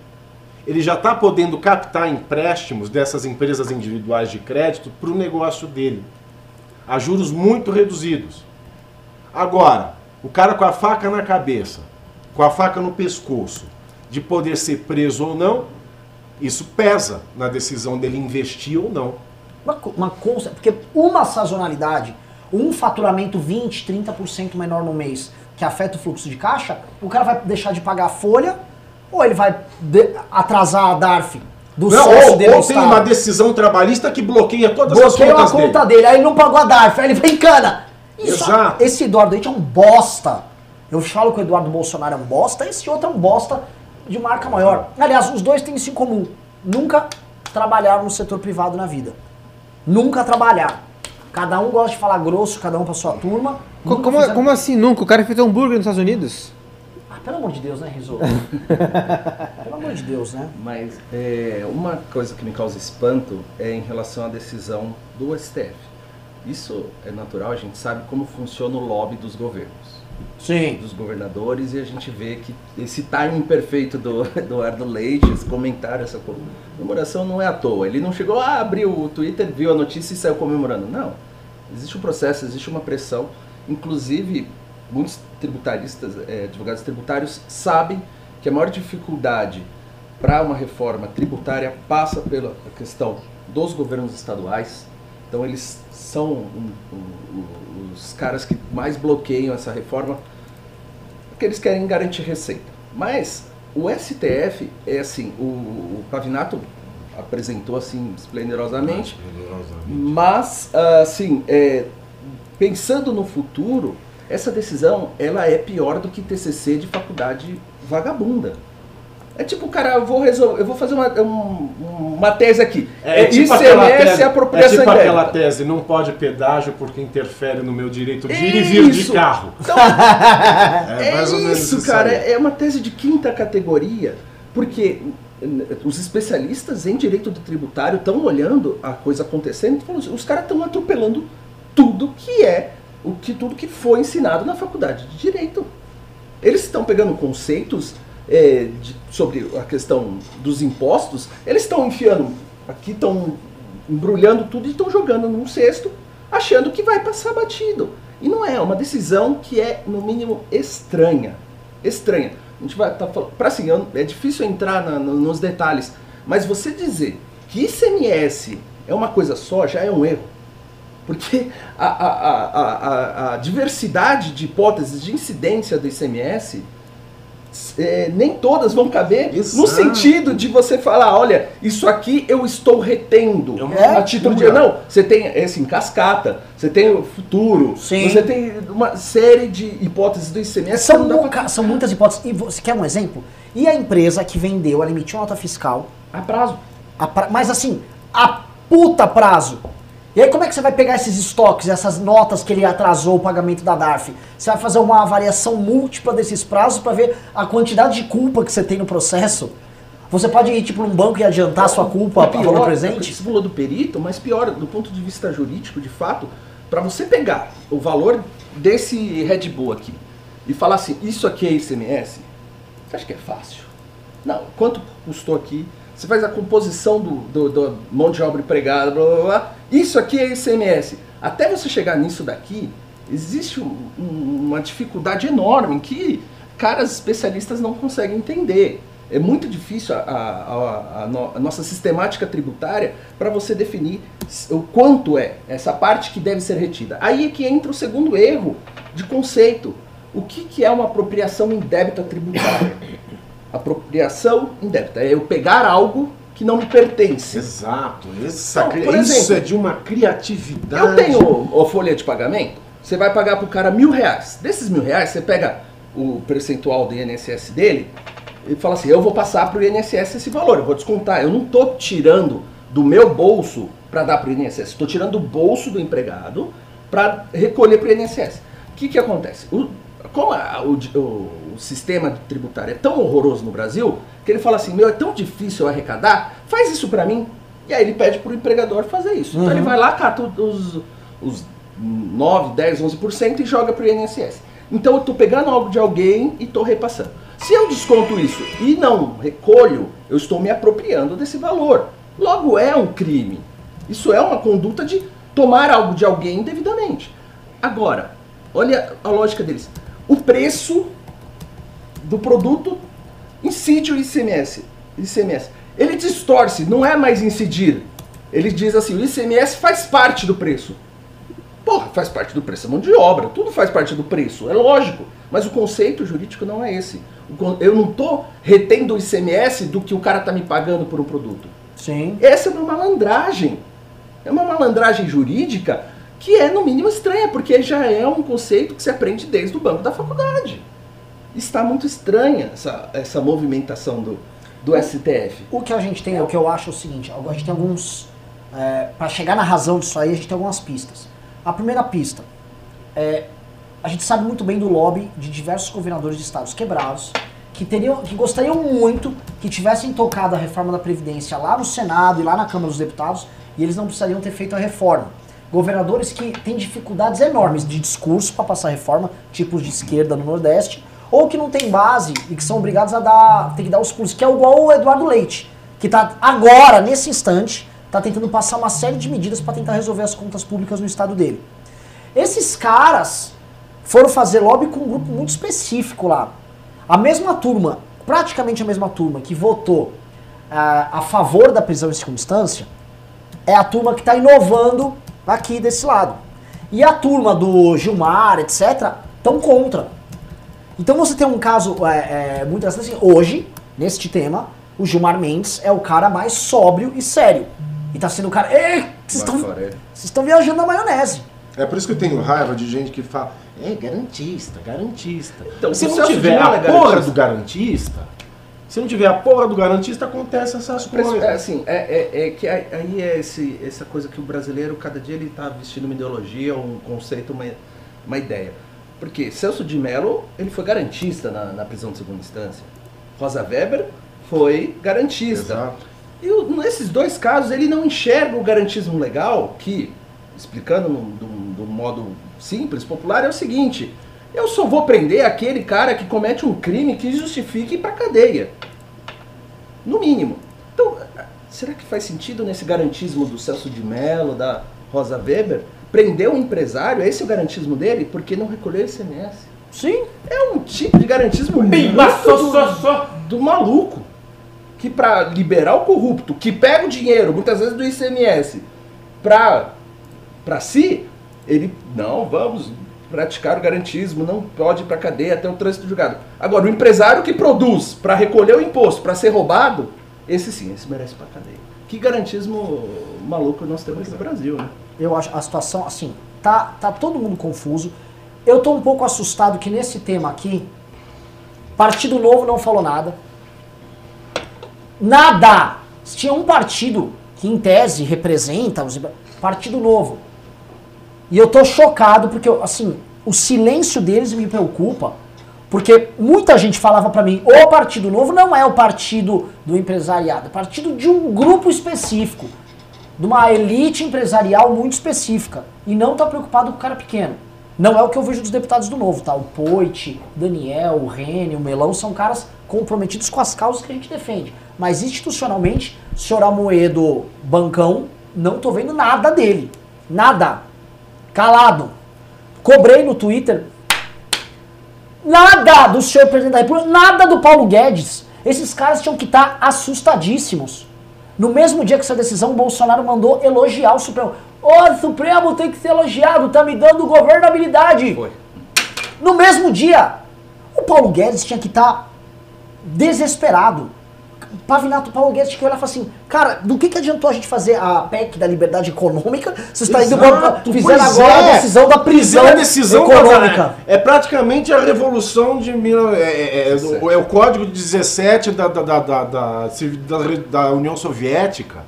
Speaker 2: ele já está podendo captar empréstimos dessas empresas individuais de crédito para o negócio dele, a juros muito reduzidos. Agora, o cara com a faca na cabeça, com a faca no pescoço, de poder ser preso ou não, isso pesa na decisão dele investir ou não.
Speaker 3: Uma, uma porque uma sazonalidade, um faturamento 20, 30% menor no mês, que afeta o fluxo de caixa, o cara vai deixar de pagar a folha, ou ele vai atrasar a DARF do
Speaker 5: Não,
Speaker 3: sócio
Speaker 5: ou,
Speaker 3: dele
Speaker 5: ou tem uma decisão trabalhista que bloqueia todas
Speaker 3: Bloqueia
Speaker 5: as
Speaker 3: a
Speaker 5: contas dele.
Speaker 3: conta dele. aí ele não pagou a DARF, aí ele vem cana. Isso-
Speaker 5: Exato.
Speaker 3: Esse Eduardo Leite é um bosta. Eu falo que o Eduardo Bolsonaro é um bosta, esse outro é um bosta de marca maior. Aliás, os dois têm isso em comum. Nunca trabalharam no setor privado na vida. Nunca trabalharam. Cada um gosta de falar grosso, cada um pra sua turma.
Speaker 1: Co-
Speaker 3: Nunca
Speaker 1: Como,
Speaker 3: fizeram-
Speaker 1: como assim nunca? O cara fez hambúrguer nos Estados Unidos?
Speaker 3: Ah, pelo amor de Deus, né, Rizzo? pelo amor de Deus, né?
Speaker 4: Mas é, uma coisa que me causa espanto é em relação à decisão do STF. Isso é natural, a gente sabe como funciona o lobby dos governos,
Speaker 3: Sim.
Speaker 4: dos governadores, e a gente vê que esse timing perfeito do Eduardo Leite, esse comentário, essa comemoração não é à toa. Ele não chegou, ah, abriu o Twitter, viu a notícia e saiu comemorando. Não. Existe um processo, existe uma pressão. Inclusive, muitos tributaristas, eh, advogados tributários, sabem que a maior dificuldade para uma reforma tributária passa pela questão dos governos estaduais. Então, eles são um- um- os caras que mais bloqueiam essa reforma porque eles querem garantir receita. Mas o STF é assim, o, o Pavinato apresentou assim esplendorosamente, mas assim, é, pensando no futuro, essa decisão ela é pior do que TCC de faculdade vagabunda. É tipo, cara, eu vou resolver, eu vou fazer uma, um- uma tese aqui.
Speaker 5: É, tipo aquela
Speaker 4: ICMS
Speaker 5: tese,
Speaker 4: e apropriação
Speaker 5: é tipo aquela tese, não pode pedágio porque interfere no meu direito de ir e vir de carro.
Speaker 4: Então,
Speaker 2: É,
Speaker 4: É isso, cara.
Speaker 2: aí.
Speaker 4: É uma tese de quinta categoria, porque os especialistas em direito do tributário estão olhando a coisa acontecendo e falando assim, os caras estão atropelando tudo que é o que tudo que foi ensinado na faculdade de direito. Eles estão pegando conceitos é, de- sobre a questão dos impostos, eles estão enfiando aqui, estão embrulhando tudo e estão jogando num cesto, achando que vai passar batido. E não é, é uma decisão que é, no mínimo, estranha. Estranha. A gente vai tá falando. Pra assim, é difícil entrar na- no- nos detalhes, mas você dizer que ICMS é uma coisa só já é um erro. Porque a, a, a, a, diversidade de hipóteses de incidência do ICMS é, nem todas vão caber no
Speaker 5: Exato.
Speaker 4: sentido de você falar, olha, isso aqui eu estou retendo
Speaker 5: É uma
Speaker 3: É?
Speaker 4: a título de não, você tem esse em cascata, você tem o futuro,
Speaker 3: Sim.
Speaker 4: você tem uma série de hipóteses do ICMS
Speaker 3: São,
Speaker 4: que não dá
Speaker 3: mu-
Speaker 4: pra-
Speaker 3: são muitas hipóteses. E você quer um exemplo? E a empresa que vendeu, ela emitiu nota fiscal,
Speaker 4: a prazo.
Speaker 3: a pra- mas assim, a puta prazo. E aí como é que você vai pegar esses estoques, essas notas que ele atrasou o pagamento da DARF? Você vai fazer uma avaliação múltipla desses prazos para ver a quantidade de culpa que você tem no processo? Você pode ir tipo num banco e adiantar sua culpa
Speaker 4: É
Speaker 3: a valor
Speaker 4: pior,
Speaker 3: presente?
Speaker 4: Você falou do perito, mas pior, do ponto de vista jurídico, de fato, para você pegar o valor desse Red Bull aqui e falar assim, isso aqui é ICMS, você acha que é fácil? Não, quanto custou aqui? Você faz a composição do, do, do mão de obra empregada, blá, blá, blá. Isso aqui é ICMS. Até você chegar nisso daqui, existe um- um- uma dificuldade enorme que caras especialistas não conseguem entender. É muito difícil a, a- a- a no- a nossa sistemática tributária para você definir o quanto é essa parte que deve ser retida. Aí é que entra o segundo erro de conceito. O que, que é uma apropriação indébita tributária? Apropriação indébita é eu pegar algo que não me pertence.
Speaker 5: Exato. Essa, cri-
Speaker 4: por
Speaker 5: isso
Speaker 4: exemplo,
Speaker 5: é de uma criatividade.
Speaker 4: Eu tenho a folha de pagamento, você vai pagar pro cara mil reais. Desses mil reais, você pega o percentual do INSS dele e fala assim, eu vou passar pro INSS esse valor, eu vou descontar. Eu não tô tirando do meu bolso para dar pro INSS, estou tirando do bolso do empregado para recolher pro INSS. O que que acontece? O- como a- o, o- o sistema tributário é tão horroroso no Brasil, que ele fala assim, meu, é tão difícil arrecadar, faz isso para mim. E aí ele pede pro empregador fazer isso. Então ele vai lá, cata os, os 9, 10, 11% e joga pro INSS. Então eu tô pegando algo de alguém e tô repassando. Se eu desconto isso e não recolho, eu estou me apropriando desse valor. Logo é um crime. Isso é uma conduta de tomar algo de alguém indevidamente. Agora, olha a lógica deles. O preço do produto incide o ICMS. ICMS. Ele distorce, não é mais incidir. Ele diz assim, o ICMS faz parte do preço. Porra, faz parte do preço, é mão de obra, tudo faz parte do preço, é lógico. Mas o conceito jurídico não é esse. Eu não tô retendo o ICMS do que o cara tá me pagando por um produto.
Speaker 3: Sim.
Speaker 4: Essa é uma malandragem. É uma malandragem jurídica que é, no mínimo, estranha, porque já é um conceito que se aprende desde o banco da faculdade. Está muito estranha essa, essa movimentação do, do STF.
Speaker 3: O que a gente tem, o que eu acho é o seguinte, a gente tem alguns. É, para chegar na razão disso aí, a gente tem algumas pistas. A primeira pista é. A gente sabe muito bem do lobby de diversos governadores de estados quebrados que teriam, que gostariam muito que tivessem tocado a reforma da Previdência lá no Senado e lá na Câmara dos Deputados e eles não precisariam ter feito a reforma. Governadores que têm dificuldades enormes de discurso para passar reforma, tipos de esquerda no Nordeste, ou que não tem base e que são obrigados a dar, ter que dar os pulos, que é igual o Eduardo Leite, que tá agora, nesse instante, tá tentando passar uma série de medidas para tentar resolver as contas públicas no estado dele. Esses caras foram fazer lobby com um grupo muito específico lá. A mesma turma, praticamente a mesma turma que votou ah, a favor da prisão em segunda instância, é a turma que está inovando aqui desse lado. E a turma do Gilmar, etc., estão contra. Então você tem um caso é, é, muito assim, hoje, neste tema, o Gilmar Mendes é o cara mais sóbrio e sério. E tá sendo o cara. Ei, vocês estão estão viajando na maionese.
Speaker 2: É por isso que eu tenho raiva de gente que fala, é garantista, garantista.
Speaker 5: Então, se
Speaker 4: o
Speaker 5: não tiver
Speaker 4: de
Speaker 5: a
Speaker 4: é
Speaker 5: porra
Speaker 4: garantista.
Speaker 5: do garantista, se não tiver a porra do garantista, acontece essas coisas.
Speaker 4: É, assim, é, é, é que aí aí é esse, essa coisa que o brasileiro, cada dia ele tá vestindo uma ideologia, um conceito, uma, uma ideia. Porque Celso de Mello, ele foi garantista na, na prisão de segunda instância. Rosa Weber foi garantista.
Speaker 2: Exato.
Speaker 4: E o- nesses dois casos, ele não enxerga o garantismo legal, que, explicando um um modo simples, popular, é o seguinte: eu só vou prender aquele cara que comete um crime que justifique pra cadeia. No mínimo. Então, será que faz sentido nesse garantismo do Celso de Mello, da Rosa Weber, prender um empresário? Esse é o garantismo dele? Porque não recolheu ICMS.
Speaker 3: Sim.
Speaker 4: É um tipo de garantismo
Speaker 5: Pimba,
Speaker 4: muito
Speaker 5: só,
Speaker 4: do-
Speaker 5: só, só.
Speaker 4: do maluco que para liberar o corrupto, que pega o dinheiro, muitas vezes do ICMS, pra, pra si, ele, não, vamos praticar o garantismo, não pode ir pra cadeia até o trânsito julgado. Agora, o empresário que produz para recolher o imposto, para ser roubado, esse sim, esse merece pra cadeia. Que garantismo maluco nós temos aqui no Brasil, né?
Speaker 3: Eu acho a situação, assim, tá, tá todo mundo confuso. Eu tô um pouco assustado que nesse tema aqui, Partido Novo não falou nada. Nada! Tinha um partido que, em tese, representa os. Partido Novo. E eu tô chocado porque, assim, o silêncio deles me preocupa. Porque muita gente falava pra mim, o Partido Novo não é o partido do empresariado, é partido de um grupo específico de uma elite empresarial muito específica e não tá preocupado com o cara pequeno. Não é o que eu vejo dos deputados do Novo, tá? O Poit, Daniel, o Rene, o Melão são caras comprometidos com as causas que a gente defende. Mas institucionalmente, o senhor Amoedo Bancão, não tô vendo nada dele. Nada. Calado. Cobrei no Twitter. Nada do senhor presidente da República, nada do Paulo Guedes. Esses caras tinham que estar assustadíssimos. No mesmo dia que essa decisão, o Bolsonaro mandou elogiar o Supremo. Ô, Supremo tem que ser elogiado, tá me dando governabilidade.
Speaker 4: Foi.
Speaker 3: No mesmo dia, o Paulo Guedes tinha que estar desesperado. Pavinato Paulo Guedes que olhar e falar assim, cara, do que, que adiantou a gente fazer a PEC da liberdade econômica? Você está indo pra,
Speaker 5: Exato,
Speaker 3: fizeram
Speaker 5: pois
Speaker 3: agora
Speaker 5: é.
Speaker 3: a decisão da prisão
Speaker 5: Fizeram a decisão
Speaker 3: econômica.
Speaker 5: É praticamente a revolução de. mil- É, é, é, o- é código de 17 da, da, da, da, da, da União Soviética.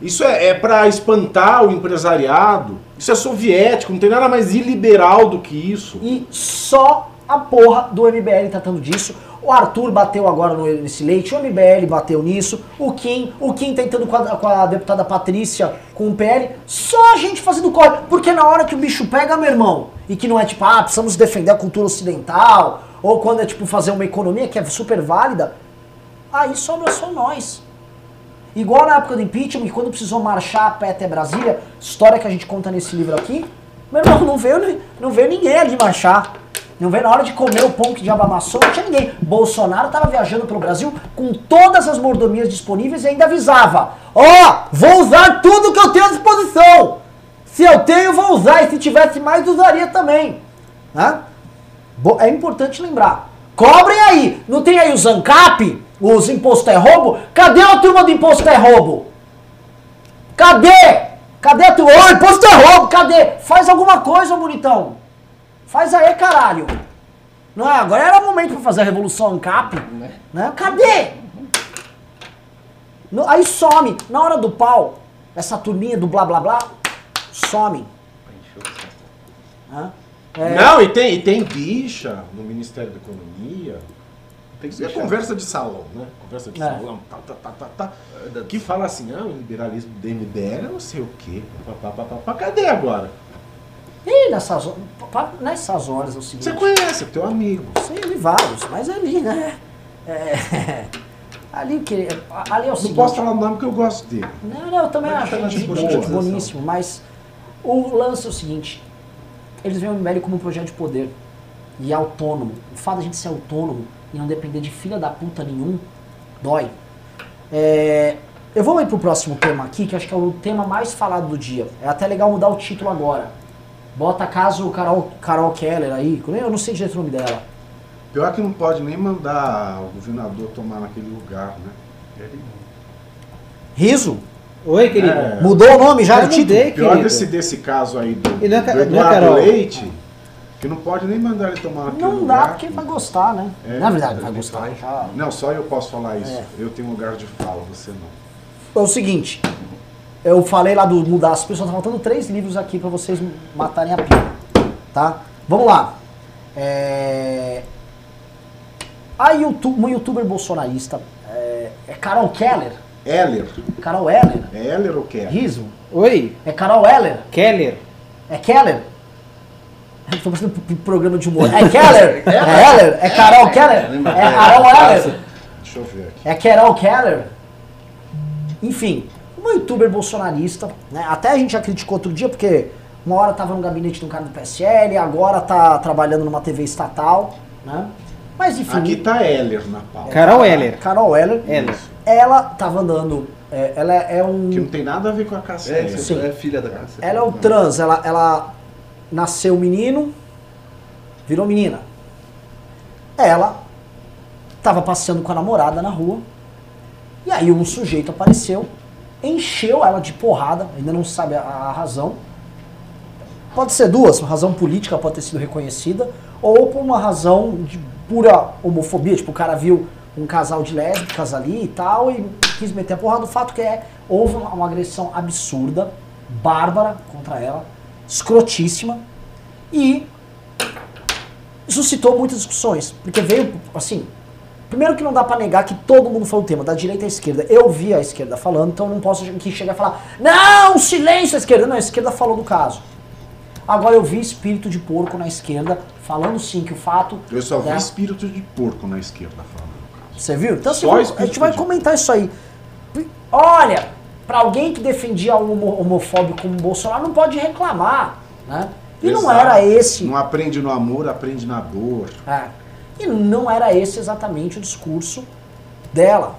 Speaker 5: Isso é, é para espantar o empresariado. Isso é soviético, não tem nada mais iliberal do que isso.
Speaker 3: E só a porra do MBL tratando disso. O Arthur bateu agora no, nesse leite, o MBL bateu nisso, o Kim, o Kim tentando com a, com a deputada Patrícia, com o PL, só a gente fazendo corre. Porque na hora que o bicho pega, meu irmão, e que não é tipo, ah, precisamos defender a cultura ocidental, ou quando é tipo fazer uma economia que é super válida, aí sobra só nós. Igual na época do impeachment, quando precisou marchar a pé até Brasília, história que a gente conta nesse livro aqui, meu irmão, não veio, não veio ninguém ali marchar. Não veio na hora de comer o pão que diabo amassou, não tinha ninguém. Bolsonaro tava viajando pelo Brasil com todas as mordomias disponíveis e ainda avisava: Ó, vou usar tudo que eu tenho à disposição. Se eu tenho, vou usar. E se tivesse mais, usaria também. Né? É importante lembrar. Cobrem aí. Não tem aí o Zancap? Os imposto é roubo? Cadê a turma do imposto é roubo? Cadê? Cadê a turma? Ô, imposto é roubo, cadê? Faz alguma coisa, bonitão. Faz aí, caralho. Não é? Agora era o momento pra fazer a revolução ANCAP.
Speaker 4: Né?
Speaker 3: Né? Cadê? No- aí some. Na hora do pau, essa turminha do blá blá blá, some. É.
Speaker 2: Não, e tem, e tem bicha no Ministério da Economia. Tem que ser
Speaker 4: Bicha.
Speaker 2: conversa de salão, né? Conversa de
Speaker 3: É.
Speaker 2: salão, tá, tá, tá, tá, tá. Que fala assim, ah, o liberalismo do MBL é não sei o quê. Pá, pá, pá, pá, pá. Cadê agora?
Speaker 3: E nessas, nessas horas é o seguinte.
Speaker 2: Você conhece, é teu amigo.
Speaker 3: Sim, vários, mas ali, né? É, ali o que. Ali é o
Speaker 2: Não
Speaker 3: seguinte.
Speaker 2: posso falar o nome porque eu gosto dele.
Speaker 3: Não, não, eu também
Speaker 2: Mas
Speaker 3: acho
Speaker 2: tá
Speaker 3: gente, boníssimo, mas o lance é o seguinte, eles veem o MBL como um projeto de poder e autônomo. O fato de a gente ser autônomo e não depender de filha da puta nenhum, dói. É, eu vou ir pro próximo tema aqui, que acho que é o tema mais falado do dia. É até legal mudar o título agora. Bota caso Carol, Carol Keller aí, eu não sei direito o nome dela.
Speaker 2: Pior que não pode nem mandar o governador tomar naquele lugar, né?
Speaker 3: Riso?
Speaker 1: Oi, querido.
Speaker 2: É.
Speaker 3: Mudou o nome já
Speaker 1: Eu
Speaker 3: do título?
Speaker 1: mudei.
Speaker 2: Pior
Speaker 1: querido.
Speaker 2: desse, desse caso aí do,
Speaker 1: E não é
Speaker 2: do
Speaker 1: não é
Speaker 2: Eduardo
Speaker 1: Carol?
Speaker 2: Leite, que não pode nem mandar ele tomar naquele
Speaker 3: Não
Speaker 2: lugar.
Speaker 3: dá porque vai gostar, né?
Speaker 2: É,
Speaker 3: Na verdade, vai
Speaker 2: ele
Speaker 3: gostar.
Speaker 2: vai. Não, só eu posso falar isso.
Speaker 3: É.
Speaker 2: Eu tenho lugar de fala, você não.
Speaker 3: É o seguinte, eu falei lá do mudar as pessoas, tá faltando três livros aqui pra vocês matarem a pila, tá? Vamos lá. É... A YouTube, uma youtuber bolsonarista é, é Carol Keller.
Speaker 2: Heller.
Speaker 3: Carol Heller?
Speaker 2: É Heller ou Keller?
Speaker 3: Riso?
Speaker 1: Oi,
Speaker 3: É Carol Heller?
Speaker 1: Keller.
Speaker 3: É Keller? Tô fazendo p- programa de humor. É Keller? É Heller? É Carol Keller? É Carol Heller?
Speaker 2: Deixa eu ver aqui.
Speaker 3: É Carol Keller. Enfim, uma youtuber bolsonarista, né? Até a gente já criticou outro dia, porque uma hora tava no gabinete de um cara do PSL, agora tá trabalhando numa TV estatal, né? Mas enfim.
Speaker 2: Aqui tá Heller na pauta.
Speaker 1: Carol Heller.
Speaker 3: Carol Heller.
Speaker 1: Heller.
Speaker 3: Ela tava andando. é, ela é um.
Speaker 2: Que não tem nada a ver com a Cássia
Speaker 4: É,
Speaker 3: Sim.
Speaker 4: é filha da casa.
Speaker 3: Ela é o trans, ela, ela nasceu menino, virou menina. Ela tava passeando com a namorada na rua, e aí um sujeito apareceu, encheu ela de porrada, ainda não sabe a, a razão. Pode ser duas, uma razão política pode ter sido reconhecida, ou por uma razão de pura homofobia, tipo, o cara viu um casal de lésbicas ali e tal, e quis meter a porrada. O fato que é, houve uma, uma agressão absurda, bárbara contra ela, escrotíssima, e suscitou muitas discussões, porque veio, assim, primeiro que não dá pra negar que todo mundo falou o tema, da direita à esquerda. Eu vi a esquerda falando, então não posso aqui chegar e falar, não, silêncio à esquerda. Não, a esquerda falou do caso. Agora eu vi espírito de porco na esquerda, falando sim que o fato...
Speaker 2: Eu só vi
Speaker 3: né,
Speaker 2: espírito de porco na esquerda falando. no caso.
Speaker 3: Você viu? Então assim, a gente vai
Speaker 2: de-
Speaker 3: comentar isso aí. Olha, pra alguém que defendia um homo- homofóbico como o Bolsonaro, não pode reclamar, né? E não
Speaker 2: Exato.
Speaker 3: era esse...
Speaker 2: Não aprende no amor, aprende na dor.
Speaker 3: É. E não era esse exatamente o discurso dela.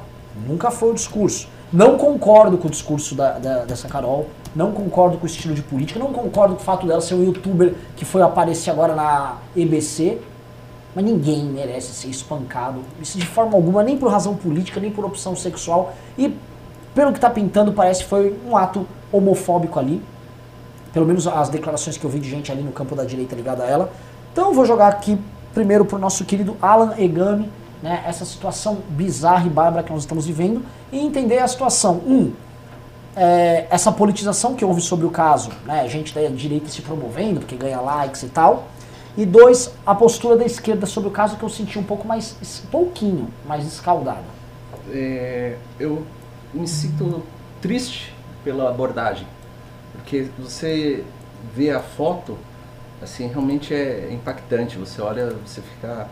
Speaker 3: Nunca foi o discurso. Não concordo com o discurso da, da- dessa Carol. Não concordo com o estilo de política. Não concordo com o fato dela ser um youtuber que foi aparecer agora na EBC. Mas ninguém merece ser espancado. Isso de forma alguma, nem por razão política, nem por opção sexual. E pelo que tá pintando, parece que foi um ato homofóbico ali. Pelo menos as declarações que eu vi de gente ali no campo da direita ligada a ela. Então vou jogar aqui primeiro pro nosso querido Alan Egami, né, essa situação bizarra e bárbara que nós estamos vivendo, e entender a situação. Um, é, essa politização que houve sobre o caso, né, gente da direita se promovendo, porque ganha likes e tal. E dois, a postura da esquerda sobre o caso que eu senti um pouco mais, pouquinho mais escaldada.
Speaker 4: É, eu me sinto triste pela abordagem, porque você vê a foto, assim, realmente é impactante. Você olha, você fica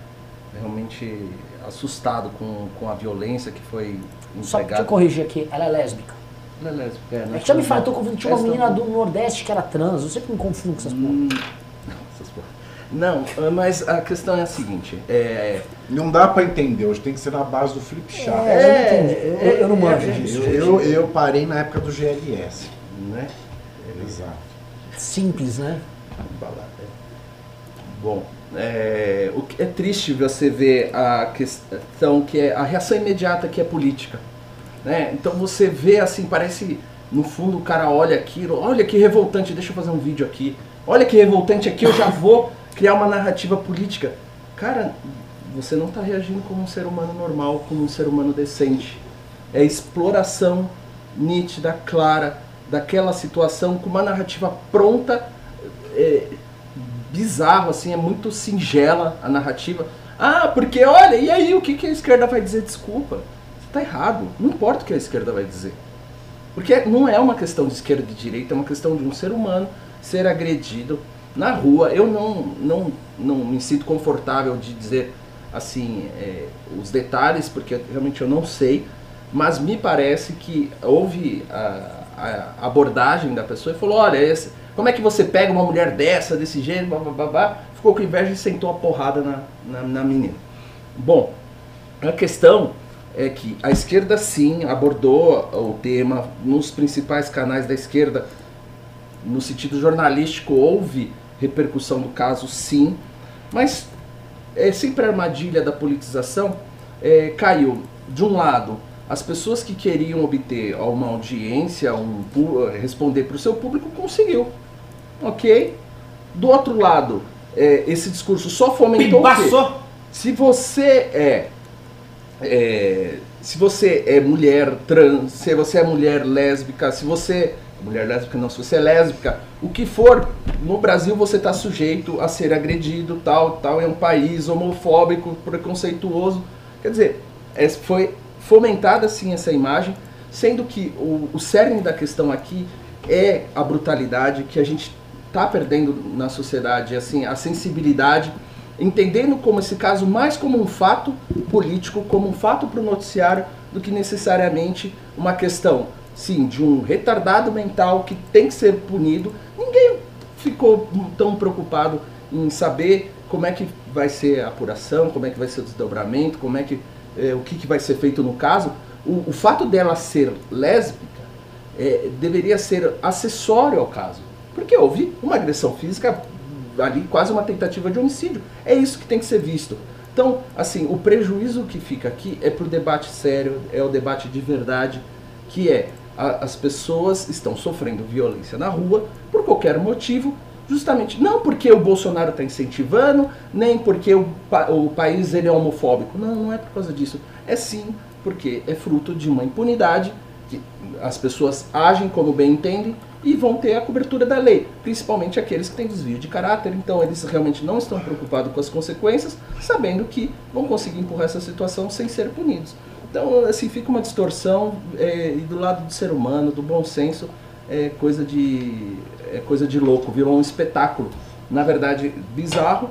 Speaker 4: realmente assustado com, com a violência que foi
Speaker 3: Só deixa eu
Speaker 4: empregada.
Speaker 3: corrigir aqui, ela é lésbica.
Speaker 4: Ela é lésbica, é,
Speaker 3: É que já me fala, eu tô confundindo, tinha uma
Speaker 4: Essa-
Speaker 3: menina do Nordeste que era trans, eu sempre me confundo com essas porra.
Speaker 4: Hum, essas porra. Não, mas a questão é a seguinte, é,
Speaker 2: Não dá pra entender, hoje tem que ser na base do flip chart.
Speaker 3: É, eu não entendi. Eu, eu- eu não manjo
Speaker 4: é,
Speaker 3: disso.
Speaker 2: Eu, eu, eu parei na época do GLS.
Speaker 4: né?
Speaker 2: Exato.
Speaker 3: Simples, né?
Speaker 4: Bom, é, o que é triste você ver a questão que é a reação imediata que é política, né? Então você vê assim, parece no fundo o cara olha aquilo, olha que revoltante, deixa eu fazer um vídeo aqui. Olha que revoltante aqui, eu já vou criar uma narrativa política. Cara, você não está reagindo como um ser humano normal, como um ser humano decente. É exploração nítida, clara daquela situação com uma narrativa pronta, é, bizarro, assim, é muito singela a narrativa. Ah, porque olha, e aí o que, que a esquerda vai dizer? Desculpa, você tá errado. Não importa o que a esquerda vai dizer. Porque não é uma questão de esquerda e direita, é uma questão de um ser humano ser agredido na rua. Eu não, não, não me sinto confortável de dizer assim é, os detalhes, porque realmente eu não sei, mas me parece que houve a, a abordagem da pessoa e falou, olha, esse, como é que você pega uma mulher dessa, desse jeito, blá, blá, ficou com inveja e sentou a porrada na, na, na menina. Bom, a questão é que a esquerda sim abordou o tema nos principais canais da esquerda, no sentido jornalístico houve repercussão do caso sim, mas é sempre a armadilha da politização. É, caiu de um lado as pessoas que queriam obter uma audiência, um, pu- responder para o seu público conseguiu, ok? Do outro lado, é, esse discurso só fomentou o quê? Se você é, é, se você é mulher trans, se você é mulher lésbica, se você mulher lésbica não, se você é lésbica, o que for, no Brasil você está sujeito a ser agredido, tal, tal, é um país homofóbico, preconceituoso. Quer dizer, é, foi fomentada sim essa imagem, sendo que o, o cerne da questão aqui é a brutalidade que a gente está perdendo na sociedade, assim, a sensibilidade, entendendo como esse caso mais como um fato político, como um fato para o noticiário, do que necessariamente uma questão, sim, de um retardado mental que tem que ser punido. Ninguém ficou tão preocupado em saber como é que vai ser a apuração, como é que vai ser o desdobramento, como é que eh, o que, que vai ser feito no caso. O, o fato dela ser lésbica é, deveria ser acessório ao caso. Porque houve uma agressão física ali, quase uma tentativa de homicídio. É isso que tem que ser visto. Então, assim, o prejuízo que fica aqui é para o debate sério, é o debate de verdade, que é a- as pessoas estão sofrendo violência na rua por qualquer motivo, justamente não porque o Bolsonaro está incentivando, nem porque o, o país ele é homofóbico. Não, não é por causa disso. É sim porque é fruto de uma impunidade que as pessoas agem como bem entendem e vão ter a cobertura da lei, principalmente aqueles que têm desvio de caráter. Então eles realmente não estão preocupados com as consequências, sabendo que vão conseguir empurrar essa situação sem ser punidos. Então assim fica uma distorção é, e do lado do ser humano, do bom senso, é coisa de é coisa de louco, virou um espetáculo. Na verdade bizarro,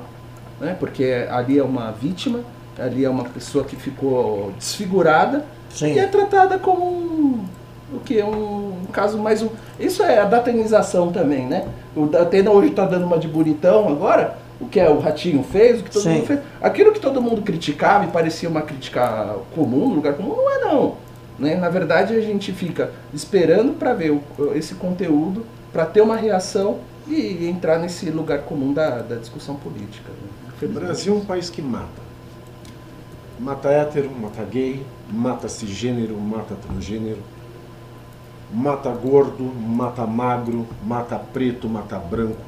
Speaker 4: né? Porque ali é uma vítima, ali é uma pessoa que ficou desfigurada
Speaker 3: Sim.
Speaker 4: e é tratada como um, o que um caso mais um. Isso é a datanização também, né? O Datena hoje está dando uma de bonitão agora. O que é o Ratinho fez, o que todo
Speaker 3: Sim.
Speaker 4: mundo fez. Aquilo que todo mundo criticava e parecia uma crítica comum, no lugar comum, não é não. Né? Na verdade, a gente fica esperando para ver o- esse conteúdo, para ter uma reação e entrar nesse lugar comum da, da discussão política. né?
Speaker 2: O. Brasil é um país que mata. Mata hétero, mata gay, mata cisgênero, mata transgênero, mata gordo, mata magro, mata preto, mata branco.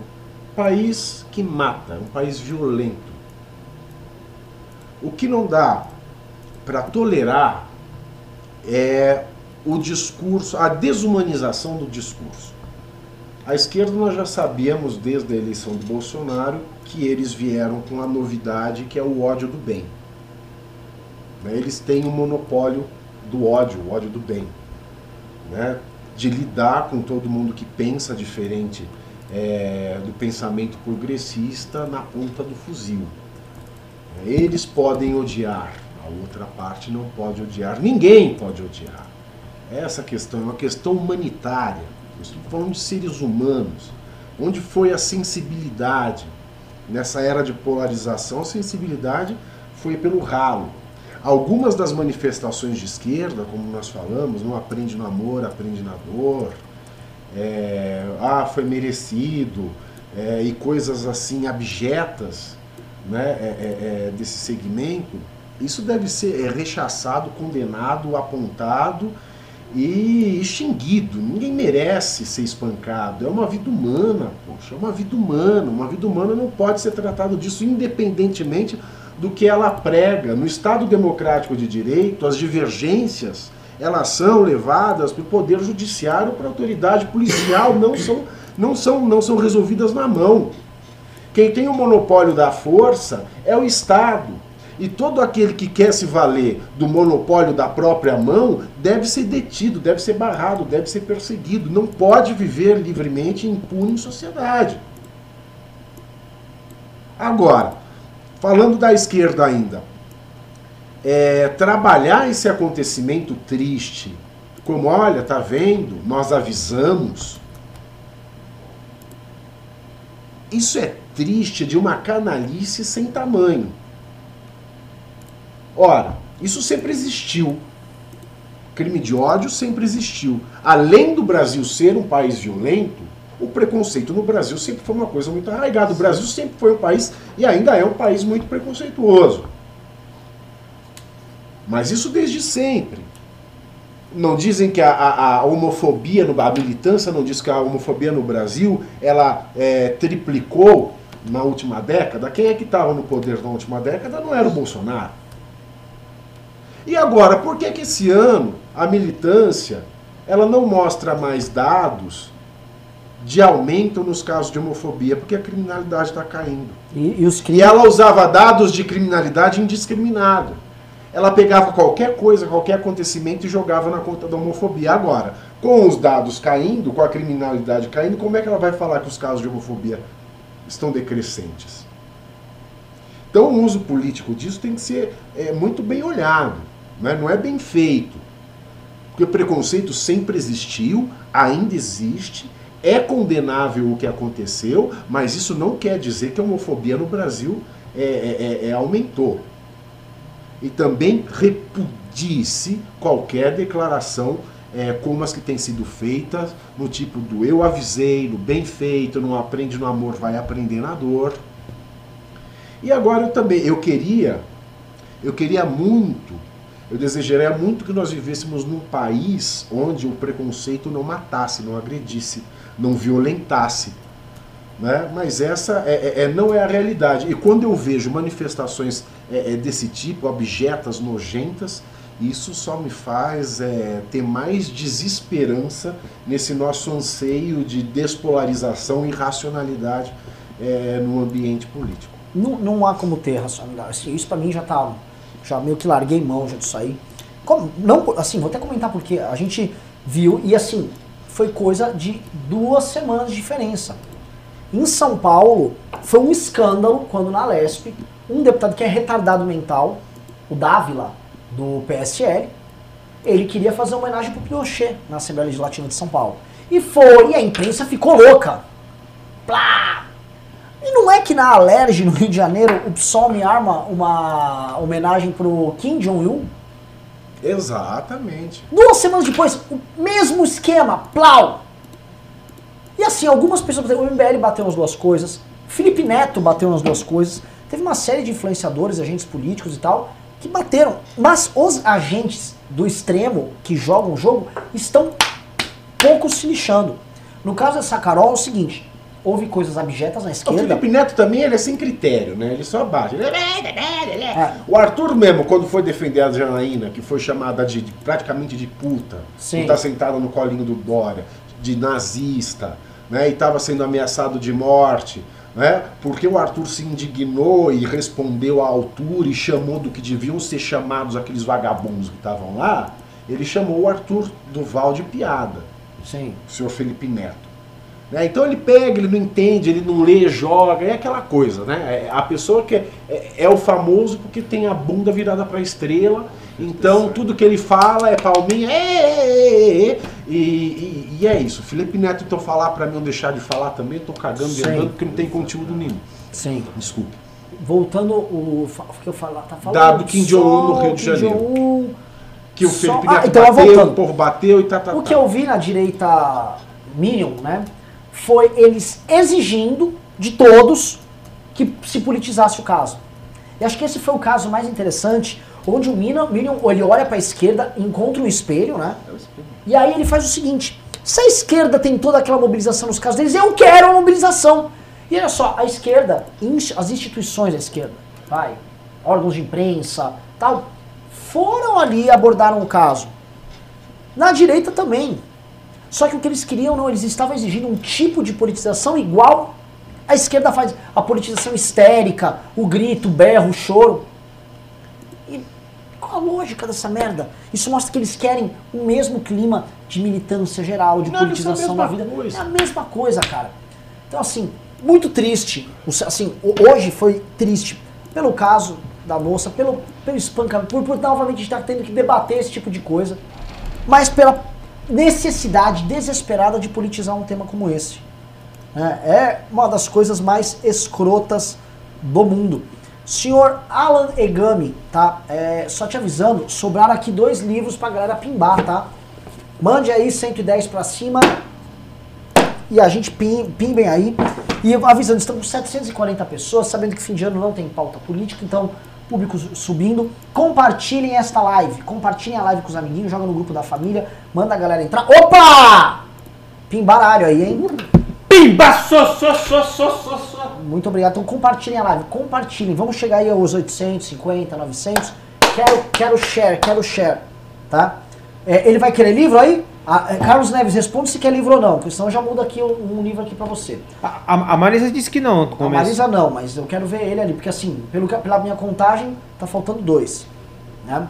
Speaker 2: País que mata, um país violento. O que não dá para tolerar é o discurso, a desumanização do discurso. A esquerda nós já sabíamos desde a eleição do Bolsonaro que eles vieram com a novidade que é o ódio do bem. Né, Eles têm o monopólio do ódio, o ódio do bem. né, De lidar com todo mundo que pensa diferente é, do pensamento progressista na ponta do fuzil. Eles podem odiar, a outra parte não pode odiar, ninguém pode odiar. Essa questão é uma questão humanitária. Estamos falando de seres humanos. Onde foi a sensibilidade Nessa era de polarização, a sensibilidade foi pelo ralo. Algumas das manifestações de esquerda, como nós falamos, não aprende no amor, aprende na dor, é, ah, foi merecido, é, e coisas assim abjetas né, é, é, é desse segmento, isso deve ser é, rechaçado, condenado, apontado e extinguido. Ninguém merece ser espancado. É uma vida humana, poxa, é uma vida humana. Uma vida humana não pode ser tratado disso independentemente do que ela prega. No Estado democrático de direito, as divergências elas são levadas para o poder judiciário, para a autoridade policial, não são, não, são, não são resolvidas na mão. Quem tem o monopólio da força é o Estado. E todo aquele que quer se valer do monopólio da própria mão deve ser detido, deve ser barrado, deve ser perseguido. Não pode viver livremente impune em sociedade. Agora, falando da esquerda ainda, é, trabalhar esse acontecimento triste, como olha, tá vendo, nós avisamos. Isso é triste de uma canalice sem tamanho. Ora, isso sempre existiu. Crime de ódio sempre existiu. Além do Brasil ser um país violento, o preconceito no Brasil sempre foi uma coisa muito arraigada. O Brasil sempre foi um país e ainda é um país muito preconceituoso. Mas isso desde sempre. Não dizem que a, a, a homofobia, no, a militância não diz que a homofobia no Brasil ela é, triplicou na última década. Quem é que estava no poder na última década não era o Bolsonaro. E agora, por que, que esse ano a militância ela não mostra mais dados de aumento nos casos de homofobia? Porque a criminalidade está caindo.
Speaker 3: E, e, os
Speaker 2: e ela usava dados de criminalidade indiscriminada. Ela pegava qualquer coisa, qualquer acontecimento e jogava na conta da homofobia. Agora, com os dados caindo, com a criminalidade caindo, como é que ela vai falar que os casos de homofobia estão decrescentes? Então, o uso político disso tem que ser é, muito bem olhado né? não é bem feito. Porque o preconceito sempre existiu, ainda existe, é condenável o que aconteceu, mas isso não quer dizer que a homofobia no Brasil é, é, é, é aumentou. E também repudie-se qualquer declaração é, como as que têm sido feitas, no tipo do eu avisei, no bem feito, não aprende no amor, vai aprender na dor. E agora eu também, eu queria, eu queria muito eu desejaria muito que nós vivêssemos num país onde o preconceito não matasse, não agredisse, não violentasse. Né? Mas essa é, é, é não é a realidade. E quando eu vejo manifestações é, é, desse tipo, abjetas, nojentas, isso só me faz é, ter mais desesperança nesse nosso anseio de despolarização e racionalidade é, no ambiente político.
Speaker 3: Não, não há como ter racionalidade. Isso para mim já está já meio que larguei mão já disso aí. Como, não, assim, vou até comentar porque a gente viu e assim, foi coisa de duas semanas de diferença. Em São Paulo, foi um escândalo quando na Lesp, um deputado que é retardado mental, o Dávila, do PSL, ele queria fazer uma homenagem pro Pinochet na Assembleia Legislativa de São Paulo. E foi, e a imprensa ficou louca. Plá! E não é que na Alerj, no Rio de Janeiro, o PSOL me arma uma homenagem pro Kim Jong-un?
Speaker 2: Exatamente.
Speaker 3: Duas semanas depois, o mesmo esquema, plau! E assim, algumas pessoas, o MBL bateu nas duas coisas, Felipe Neto bateu nas duas coisas, teve uma série de influenciadores, agentes políticos e tal, que bateram. Mas os agentes do extremo que jogam o jogo estão pouco se lixando. No caso dessa Carol, é o seguinte, houve coisas abjetas na esquerda.
Speaker 2: O Felipe Neto também ele é sem critério, né? Ele só bate. É. O Arthur mesmo, quando foi defender a Janaína, que foi chamada de, de praticamente de puta, Sim. que tá sentada no colinho do Dória, de nazista, né? E estava sendo ameaçado de morte. Né? Porque o Arthur se indignou e respondeu à altura e chamou do que deviam ser chamados aqueles vagabundos que estavam lá, ele chamou o Arthur Duval de piada.
Speaker 3: Sim.
Speaker 2: O senhor Felipe Neto. Né? Então ele pega, ele não entende, ele não lê, joga, é aquela coisa, né? É a pessoa que é, é, é o famoso porque tem a bunda virada para a estrela, então tudo que ele fala é palminha, é, é, é, e, e, e é isso. Felipe Neto, então falar para mim não deixar de falar também, tô cagando e andando porque não tem conteúdo nenhum.
Speaker 3: Sim.
Speaker 2: Desculpe.
Speaker 3: Voltando o, o que eu falo, tá falando
Speaker 2: Da- do Kim Jong-un no Rio de Janeiro. Que o Felipe
Speaker 3: Ah,
Speaker 2: Neto
Speaker 3: então,
Speaker 2: bateu,
Speaker 3: voltando.
Speaker 2: o povo bateu e tá, tá,
Speaker 3: O
Speaker 2: tá.
Speaker 3: que eu vi na direita Minion, né, foi eles exigindo de todos que se politizasse o caso. E acho que esse foi o caso mais interessante, onde o Minion, ele olha para a esquerda, encontra um espelho, né, e aí ele faz o seguinte: se a esquerda tem toda aquela mobilização nos casos deles, eu quero a mobilização. E olha só, a esquerda, as instituições da esquerda, vai, órgãos de imprensa, tal, foram ali e abordaram o caso. Na direita também. Só que o que eles queriam, não, eles estavam exigindo um tipo de politização igual a esquerda faz. A politização histérica, o grito, o berro, o choro. E qual a lógica dessa merda? Isso mostra que eles querem o mesmo clima de militância geral, de
Speaker 2: Não,
Speaker 3: politização da vida.
Speaker 2: coisa.
Speaker 3: É a mesma coisa, cara. Então, assim, muito triste. Assim, hoje foi triste pelo caso da moça, pelo, pelo espancamento, por, por novamente estar tendo que debater esse tipo de coisa, mas pela necessidade desesperada de politizar um tema como esse. né? É uma das coisas mais escrotas do mundo. Senhor Alan Egami, tá? É, só te avisando, sobraram aqui dois livros pra galera pimbar, tá? Mande aí 110 pra cima e a gente pim, pimbem aí. E avisando, estamos com 740 pessoas, sabendo que fim de ano não tem pauta política, então público subindo. Compartilhem esta live, compartilhem a live com os amiguinhos, joga no grupo da família, manda a galera entrar. Opa! Pimbaralho aí, hein?
Speaker 1: Pimba, so, so, so, so, so, so.
Speaker 3: Muito obrigado. Então compartilhem a live, compartilhem. Vamos chegar aí aos 850, 900. Quero, quero share, quero share, tá? É, ele vai querer livro aí? Ah, é, Carlos Neves, responde se quer livro ou não, porque senão eu já mudo aqui um, um livro aqui pra você.
Speaker 1: A, a- a Marisa disse que não
Speaker 3: A. Marisa não, mas eu quero ver ele ali, porque assim, pelo, pela minha contagem, tá faltando dois. Né?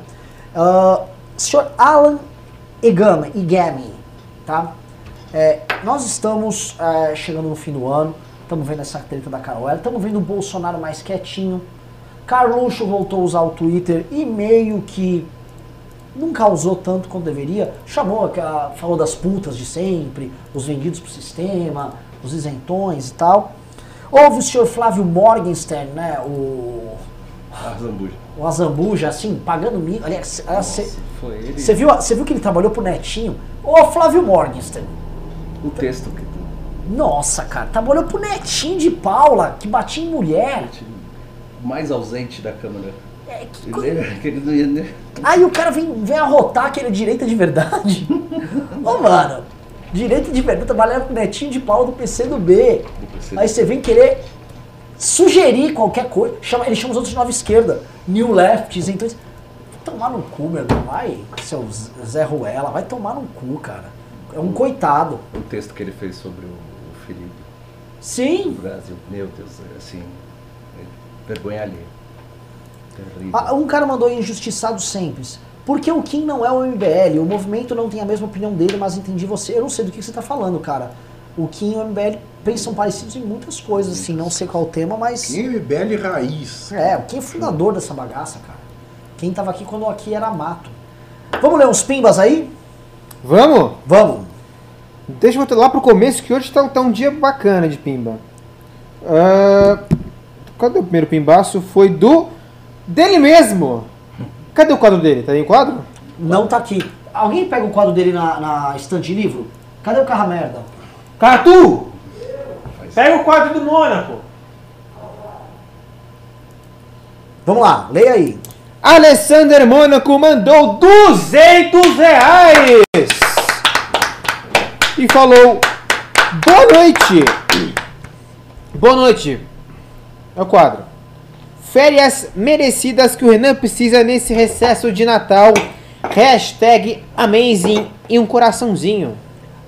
Speaker 3: Ah, senhor Alan Igami, Igami, tá? É, nós estamos é, chegando no fim do ano, estamos vendo essa treta da Carol, estamos vendo o Bolsonaro mais quietinho. Carluxo voltou a usar o Twitter e meio que não causou tanto quanto deveria. Chamou, falou das putas de sempre, os vendidos pro sistema, os isentões e tal. Houve o senhor Flávio Morgenstern, né? O,
Speaker 4: Ah, Zambuja.
Speaker 3: o Azambuja, assim, pagando mil. Aliás, você viu, viu que ele trabalhou pro Netinho? Ô Flávio Morgenstern.
Speaker 4: O texto que tu.
Speaker 3: Nossa, cara, trabalhou pro Netinho de Paula, que batia em mulher.
Speaker 4: mais ausente da Câmara.
Speaker 3: É, que co-
Speaker 4: Ele, que ele não ia, né?
Speaker 3: Aí o cara vem, vem arrotar que ele é direita de verdade. Ô, mano, direita de verdade, trabalhava com o Netinho de Paula do PC do B. Aí você vem querer sugerir qualquer coisa. Chama, ele chama os outros de nova esquerda. New lefts, então. Tomar no cu, meu irmão. Vai, seu Zé Ruela, vai tomar no cu, cara. É um coitado.
Speaker 4: O texto que ele fez sobre o, o Felipe
Speaker 3: Sim.
Speaker 4: do Brasil. Meu Deus, assim. é vergonha alheia. Terrível.
Speaker 3: Ah, Um cara mandou injustiçado simples. Porque o Kim não é o MBL, o movimento não tem a mesma opinião dele, mas entendi você. Eu não sei do que você tá falando, cara. O Kim e o MBL pensam parecidos em muitas coisas, assim, não sei qual o tema, mas.
Speaker 2: MBL raiz.
Speaker 3: É, o Kim é fundador dessa bagaça, cara. Quem tava aqui quando aqui era mato. Vamos ler uns pimbas aí?
Speaker 1: Vamos?
Speaker 3: Vamos.
Speaker 1: Deixa eu voltar lá pro começo, que hoje tá, tá um dia bacana de pimba. Ah, cadê o primeiro pimbaço? Foi do... Dele mesmo! Cadê o quadro dele? Tá aí o quadro?
Speaker 3: Não tá aqui. Alguém pega o quadro dele na, na estante de livro? Cadê o carro merda?
Speaker 1: Catu! Pega o quadro do Mônaco!
Speaker 3: Vamos lá, leia aí.
Speaker 1: Alessander Mônaco mandou 200 reais! E falou: Boa noite! Boa noite! É o quadro. Férias merecidas que o Renan precisa nesse recesso de Natal. Hashtag amazing e um coraçãozinho.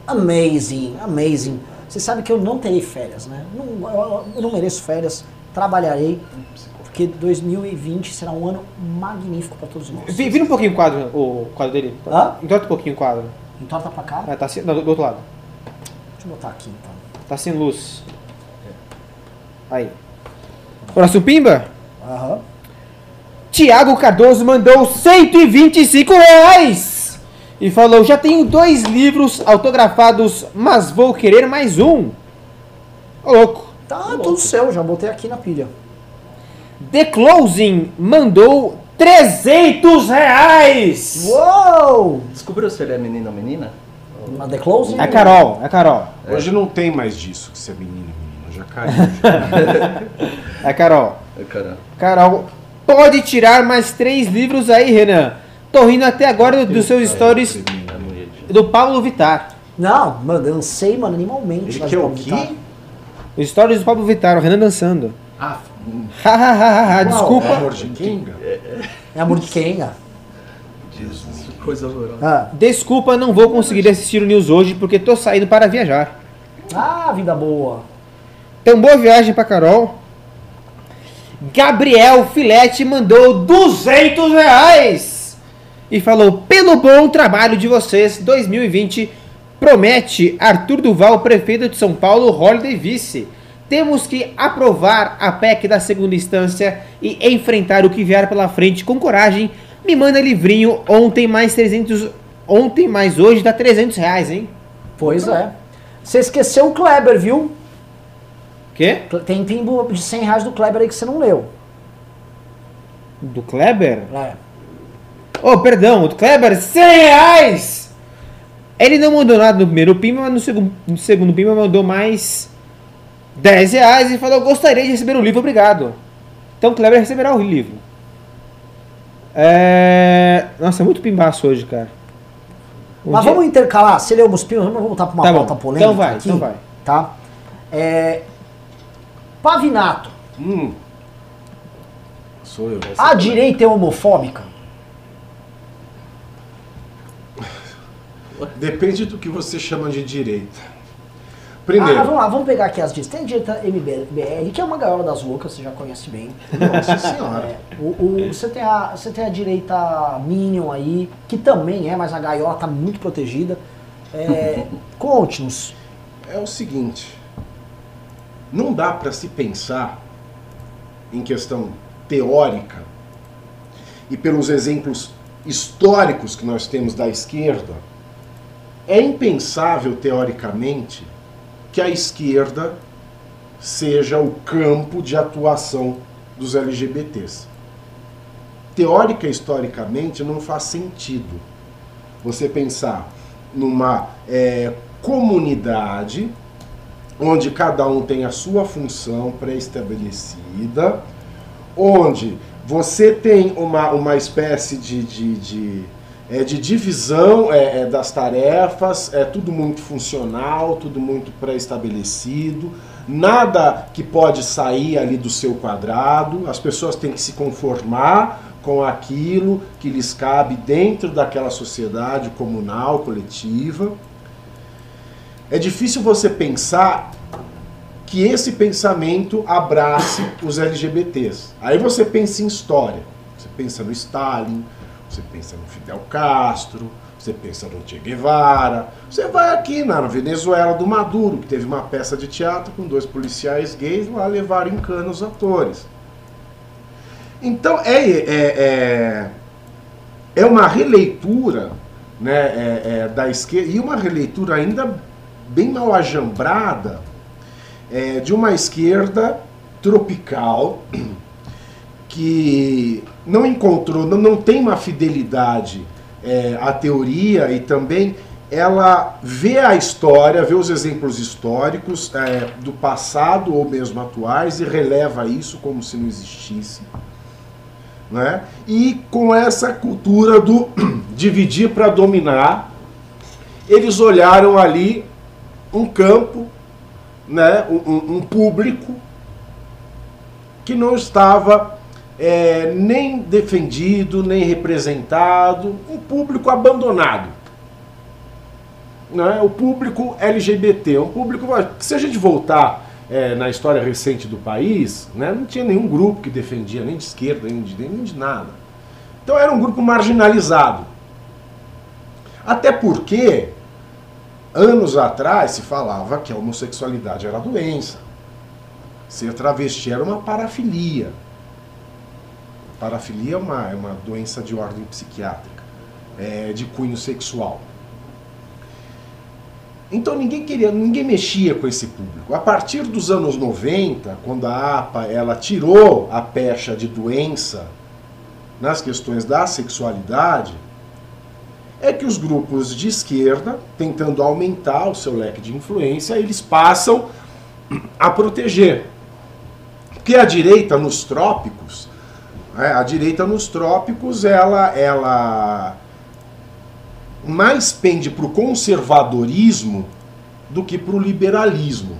Speaker 3: Amazing, amazing. Você sabe que eu não terei férias, né? Não, eu, eu não mereço férias. Trabalharei, porque 2020 será um ano magnífico para todos nós.
Speaker 1: Vi- Vira um pouquinho o quadro, o quadro dele.
Speaker 3: Hã?
Speaker 1: Entorta um pouquinho o quadro.
Speaker 3: Entorta pra cá.
Speaker 1: Ah, tá assim, não, do do outro lado.
Speaker 3: Deixa eu botar aqui então.
Speaker 1: Tá sem luz. Aí. Próximo Pimba?
Speaker 3: Aham.
Speaker 1: Tiago Cardoso mandou 125 reais e falou: Já tenho dois livros autografados, mas vou querer mais um. Ô louco.
Speaker 3: Tá tudo seu, já botei aqui na pilha.
Speaker 1: The Closing mandou 300 reais.
Speaker 3: Uou!
Speaker 4: Descobriu se ele é menino ou menina?
Speaker 3: Na The Close?
Speaker 1: É a Carol, é a Carol.
Speaker 2: Hoje não tem mais disso, que é menino e menina. Já caiu.
Speaker 1: É a Carol.
Speaker 4: Ai, Caramba.
Speaker 1: Carol, pode tirar mais três livros aí, Renan. Tô rindo até agora dos seus stories
Speaker 4: É
Speaker 1: do Pablo Vittar.
Speaker 3: Não, mano, dancei, mano, animalmente.
Speaker 2: Ele quer
Speaker 3: de
Speaker 2: o quê?
Speaker 1: Os stories do Pablo Vittar, o Renan dançando.
Speaker 4: Ah, hum,
Speaker 1: desculpa.
Speaker 2: Amor de Kinga?
Speaker 3: É amor de Kenga.
Speaker 4: Jesus, coisa horrorosa.
Speaker 3: Ah.
Speaker 1: Desculpa, não vou conseguir assistir o News hoje porque tô saindo para viajar.
Speaker 3: ah, vida boa.
Speaker 1: Então, boa viagem pra Carol. Gabriel Filete mandou 200 reais e falou: pelo bom trabalho de vocês, 2020 promete Arthur Duval, prefeito de São Paulo, Holiday Vice. Temos que aprovar a PEC da segunda instância e enfrentar o que vier pela frente com coragem. Me manda livrinho ontem mais 300, ontem mais hoje dá 300 reais, hein?
Speaker 3: Pois é. Você esqueceu o Kleber, viu?
Speaker 1: Quê?
Speaker 3: Tem pimbo de 100 reais do Kleber aí que você não leu.
Speaker 1: Do Kleber?
Speaker 3: É.
Speaker 1: Oh, perdão, o Kleber, 100 reais! Ele não mandou nada no primeiro Pima, mas no segundo, no segundo Pima mandou mais 10 reais e falou: Gostaria de receber o livro, obrigado. Então, Kleber receberá o livro. É... Nossa, é muito pimbaço hoje, cara. Um
Speaker 3: Mas
Speaker 1: dia-
Speaker 3: vamos intercalar. Você leu os pimbos, vamos voltar para uma
Speaker 1: Tá bom.
Speaker 3: pauta polêmica
Speaker 1: Então vai,
Speaker 3: aqui.
Speaker 1: então vai.
Speaker 3: Tá? É... Pavinato.
Speaker 2: Hum. Sou eu.
Speaker 3: A direita é homofóbica?
Speaker 2: Depende do que você chama de direita.
Speaker 3: Ah,
Speaker 2: Primeiro,
Speaker 3: vamos lá, vamos pegar aqui as direitas. Tem a direita MBL, que é uma gaiola das loucas, você já conhece bem.
Speaker 2: nossa senhora.
Speaker 3: É, o, o- você, tem a, você tem a direita Minion aí, que também é, mas a gaiola tá muito protegida. É, Conte-nos.
Speaker 2: É o seguinte, não dá para se pensar em questão teórica e pelos exemplos históricos que nós temos da esquerda, é impensável teoricamente que a esquerda seja o campo de atuação dos LGBTs. Teórica e historicamente não faz sentido você pensar numa é, comunidade onde cada um tem a sua função pré-estabelecida, onde você tem uma, uma espécie de, de, de, é, de divisão é, é, das tarefas, é tudo muito funcional, tudo muito pré-estabelecido, nada que pode sair ali do seu quadrado, as pessoas têm que se conformar com aquilo que lhes cabe dentro daquela sociedade comunal, coletiva. É difícil você pensar que esse pensamento abrace os LGBTs. Aí você pensa em história. Você pensa no Stalin, você pensa no Fidel Castro, você pensa no Che Guevara. Você vai aqui na Venezuela do Maduro, que teve uma peça de teatro com dois policiais gays lá levaram em cana os atores. Então é, é, é, é uma releitura né, é, é, da esquerda, e uma releitura ainda bem mal ajambrada é, de uma esquerda tropical que não encontrou, não, não tem uma fidelidade é, à teoria e também ela vê a história, vê os exemplos históricos é, do passado ou mesmo atuais e releva isso como se não existisse. Né? E com essa cultura do dividir para dominar, eles olharam ali um campo, né, um, um- público que não estava é, nem defendido, nem representado, um público abandonado. Né? O público LGBT, um público. Se a gente voltar é, na história recente do país, né, não tinha nenhum grupo que defendia, nem de esquerda, nem de, nem de nada. Então era um grupo marginalizado. Até porque Anos atrás se falava que a homossexualidade era doença. Ser travesti era uma parafilia. Parafilia é uma, é uma doença de ordem psiquiátrica, é, de cunho sexual. Então ninguém queria, ninguém mexia com esse público. A partir dos anos 90, quando a APA ela tirou a pecha de doença nas questões da sexualidade, é que os grupos de esquerda, tentando aumentar o seu leque de influência, eles passam a proteger. Porque a direita nos trópicos, né, a direita nos trópicos, ela, ela mais pende para o conservadorismo do que para o liberalismo.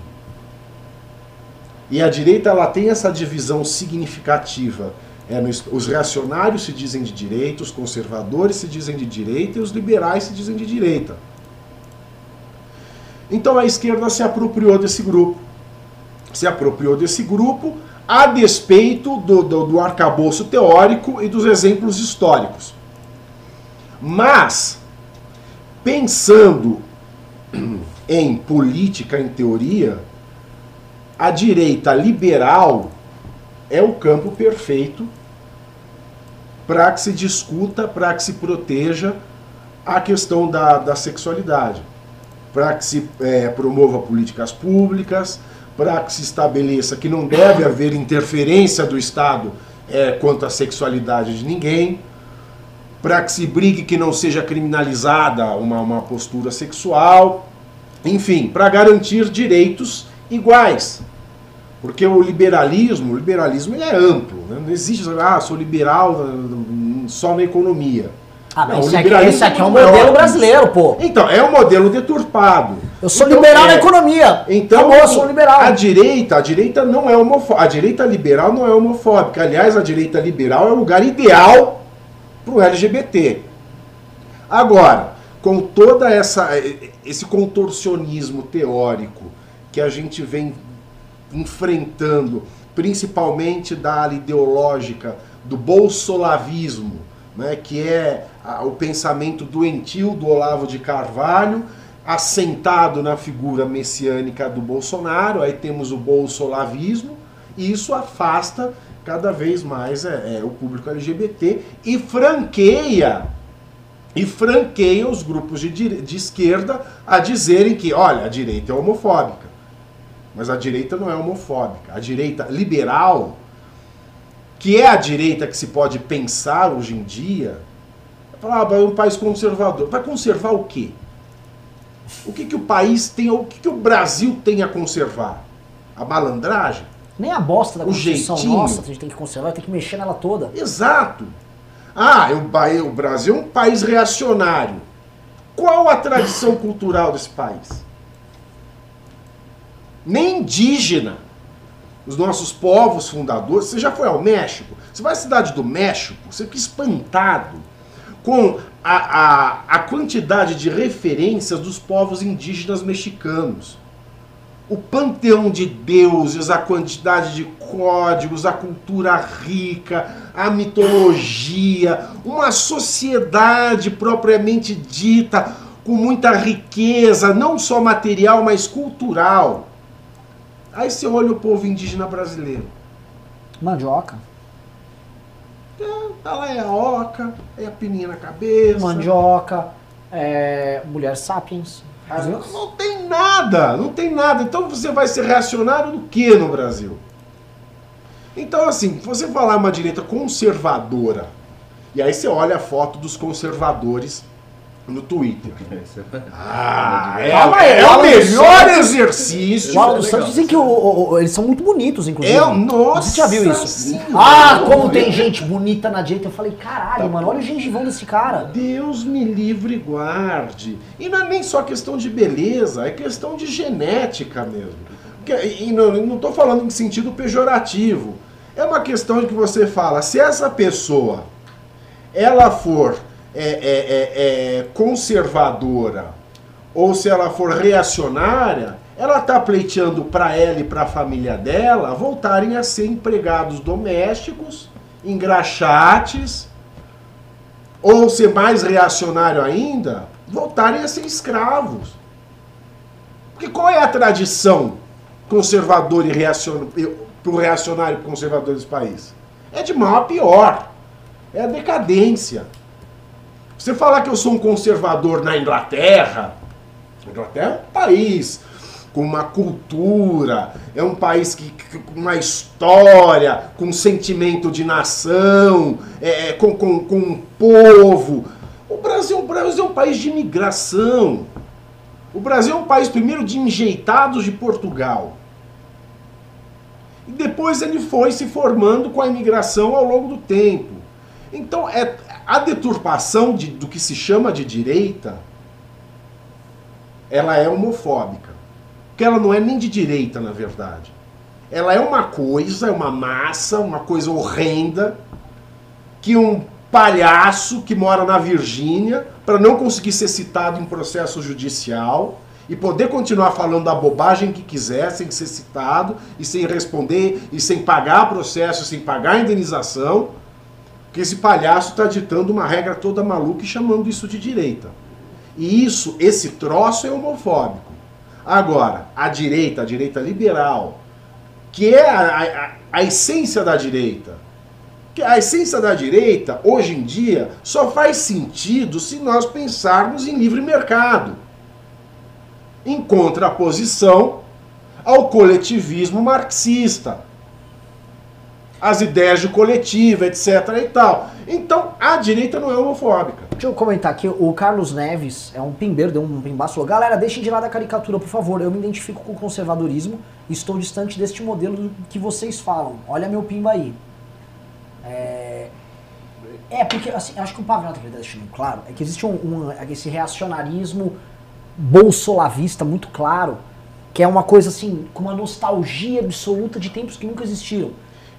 Speaker 2: E a direita ela tem essa divisão significativa. É, os reacionários se dizem de direita, os conservadores se dizem de direita e os liberais se dizem de direita. Então a esquerda se apropriou desse grupo. Se apropriou desse grupo a despeito do, do, do arcabouço teórico e dos exemplos históricos. Mas Pensando em política, em teoria, a direita liberal é o campo perfeito para que se discuta, para que se proteja a questão da, da sexualidade, para que se é, promova políticas públicas, para que se estabeleça que não deve haver interferência do Estado é, quanto à sexualidade de ninguém para que se brigue que não seja criminalizada uma, uma postura sexual, enfim, para garantir direitos iguais. Porque o liberalismo, o liberalismo ele é amplo, né? não existe, ah, sou liberal só na economia.
Speaker 3: Ah, mas
Speaker 2: Não, o
Speaker 3: esse, aqui, esse aqui é um
Speaker 2: é
Speaker 3: modelo brasileiro, pô.
Speaker 2: Então, é um modelo deturpado.
Speaker 3: Eu sou
Speaker 2: Então,
Speaker 3: liberal
Speaker 2: é-
Speaker 3: na economia.
Speaker 2: Então,
Speaker 3: Acabou, eu sou liberal.
Speaker 2: a direita, a direita não é homofóbica. A direita liberal não é homofóbica. Aliás, a direita liberal é o lugar ideal para o LGBT. Agora, com toda essa esse contorcionismo teórico que a gente vem enfrentando, principalmente da ala ideológica do bolsolavismo, né, que é a- o pensamento doentio do Olavo de Carvalho, assentado na figura messiânica do Bolsonaro, aí temos o bolsolavismo, e isso afasta cada vez mais é, é, o público LGBT e franqueia e franqueia os grupos de, de esquerda a dizerem que, olha, a direita é homofóbica. Mas a direita não é homofóbica. A direita liberal, que é a direita que se pode pensar hoje em dia, é falar, ah, é um país conservador. Vai conservar o quê? O que, que o país tem, o que, que o Brasil tem a conservar? A malandragem?
Speaker 3: Nem a bosta da
Speaker 2: O
Speaker 3: Constituição
Speaker 2: jeitinho.
Speaker 3: nossa, a gente tem que conservar, tem que mexer nela toda.
Speaker 2: Exato. Ah, o Ba- o Brasil é um país reacionário. Qual a tradição cultural desse país? Nem indígena. Os nossos povos fundadores. Você já foi ao México? Você vai à cidade do México, você fica espantado com a, a, a quantidade de referências dos povos indígenas mexicanos o panteão de deuses, a quantidade de códigos, a cultura rica, a mitologia, uma sociedade propriamente dita, com muita riqueza, não só material, mas cultural. Aí você olha o povo indígena brasileiro.
Speaker 3: Mandioca.
Speaker 2: Tá lá é a oca, é a pininha na cabeça.
Speaker 3: Mandioca. é, mulher sapiens.
Speaker 2: Ah, Não, não tem nada, não tem nada. Então você vai ser reacionário do que no Brasil? Então, assim, você falar uma direita conservadora, e aí você olha a foto dos conservadores no Twitter. Ah, é,
Speaker 3: Calma aí,
Speaker 2: é o
Speaker 3: Alan dos
Speaker 2: melhor exercício.
Speaker 3: O Alan dos
Speaker 4: legal.
Speaker 3: Santos dizem que o- o- o- eles são muito bonitos, inclusive.
Speaker 2: É, nossa
Speaker 3: Você já viu isso?
Speaker 2: Senhora.
Speaker 3: Ah, como tem gente bonita na direita. Eu falei, caralho, mano, olha o gengivão desse cara.
Speaker 2: Deus me livre e guarde. E não é nem só questão de beleza, é questão de genética mesmo. E não, não estou falando em sentido pejorativo. É uma questão de que você fala, se essa pessoa ela for é, é, é, é, conservadora ou se ela for reacionária, ela está pleiteando para ela e para a família dela voltarem a ser empregados domésticos, engraxates, ou ser mais reacionário ainda, voltarem a ser escravos. Porque qual é a tradição conservadora e reacionária para o reacionário conservador desse país? É de mal a pior. É a decadência. Você falar que eu sou um conservador na Inglaterra, Inglaterra é um país com uma cultura, é um país que- com uma história, com um sentimento de nação, é, é, com, com, com um povo. O Brasil, o Brasil é um país de imigração. O Brasil é um país, primeiro, de enjeitados de Portugal. E depois ele foi se formando com a imigração ao longo do tempo. Então, é, a deturpação de- do que se chama de direita, ela é homofóbica. Porque ela não é nem de direita, na verdade. Ela é uma coisa, é uma massa, uma coisa horrenda, que um palhaço que mora na Virgínia, para não conseguir ser citado em processo judicial e poder continuar falando da bobagem que quiser, sem ser citado e sem responder e sem pagar processo, sem pagar indenização, que esse palhaço está ditando uma regra toda maluca e chamando isso de direita. E isso, esse troço é homofóbico. Agora, a direita, a direita liberal, que é a, a- a essência da direita, que a essência da direita, hoje em dia, só faz sentido se nós pensarmos em livre mercado. Em contraposição ao coletivismo marxista. As ideias de coletiva, etc. e tal. Então, a direita não é homofóbica.
Speaker 3: Deixa eu comentar aqui, o Carlos Neves é um pimbeiro, deu um pimbaço, falou, galera, deixem de lado a caricatura, por favor, eu me identifico com o conservadorismo estou distante deste modelo que vocês falam. Olha meu pimba aí. É, é porque, assim, acho que o Pavel está deixando claro, é que existe um, um- esse reacionarismo bolsolavista muito claro, que é uma coisa assim, com uma nostalgia absoluta de tempos que nunca existiram.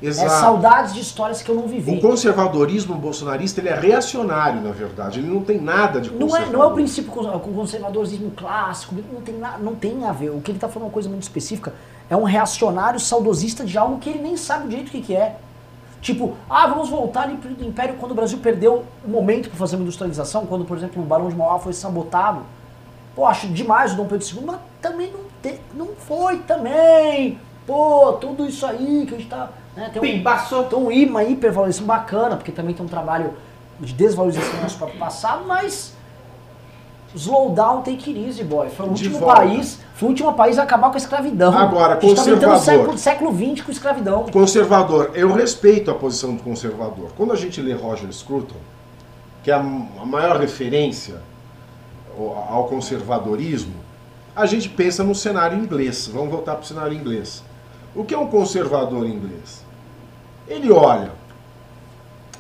Speaker 3: É
Speaker 2: Exato.
Speaker 3: saudades de histórias que eu não vivi.
Speaker 2: O conservadorismo bolsonarista ele é reacionário, na verdade. Ele não tem nada de
Speaker 3: Não é, não é o princípio com conservadorismo clássico, não tem, não tem a ver. O que ele está falando é uma coisa muito específica. É um reacionário saudosista de algo que ele nem sabe direito o que, que é. Tipo, ah, vamos voltar pro Império quando o Brasil perdeu o momento para fazer uma industrialização, quando, por exemplo, o Barão de Mauá foi sabotado. Pô, acho demais o Dom Pedro II, mas também não, te- não foi também. Pô, tudo isso aí que a gente tá. Né, tem um,
Speaker 1: Pimbaço.
Speaker 3: então, um ima hipervalorização bacana, porque também tem um trabalho de desvalorização do nosso próprio passado, mas slow down, take it easy, boy. Foi o último país, foi o último país a acabar com a escravidão.
Speaker 2: Agora,
Speaker 3: a gente tá
Speaker 2: conservador.
Speaker 3: século, século XX com escravidão.
Speaker 2: Conservador, eu respeito a posição do conservador. Quando a gente lê Roger Scruton, que é a maior referência ao conservadorismo, a gente pensa no cenário inglês. Vamos voltar para o cenário inglês. O que é um conservador inglês? Ele olha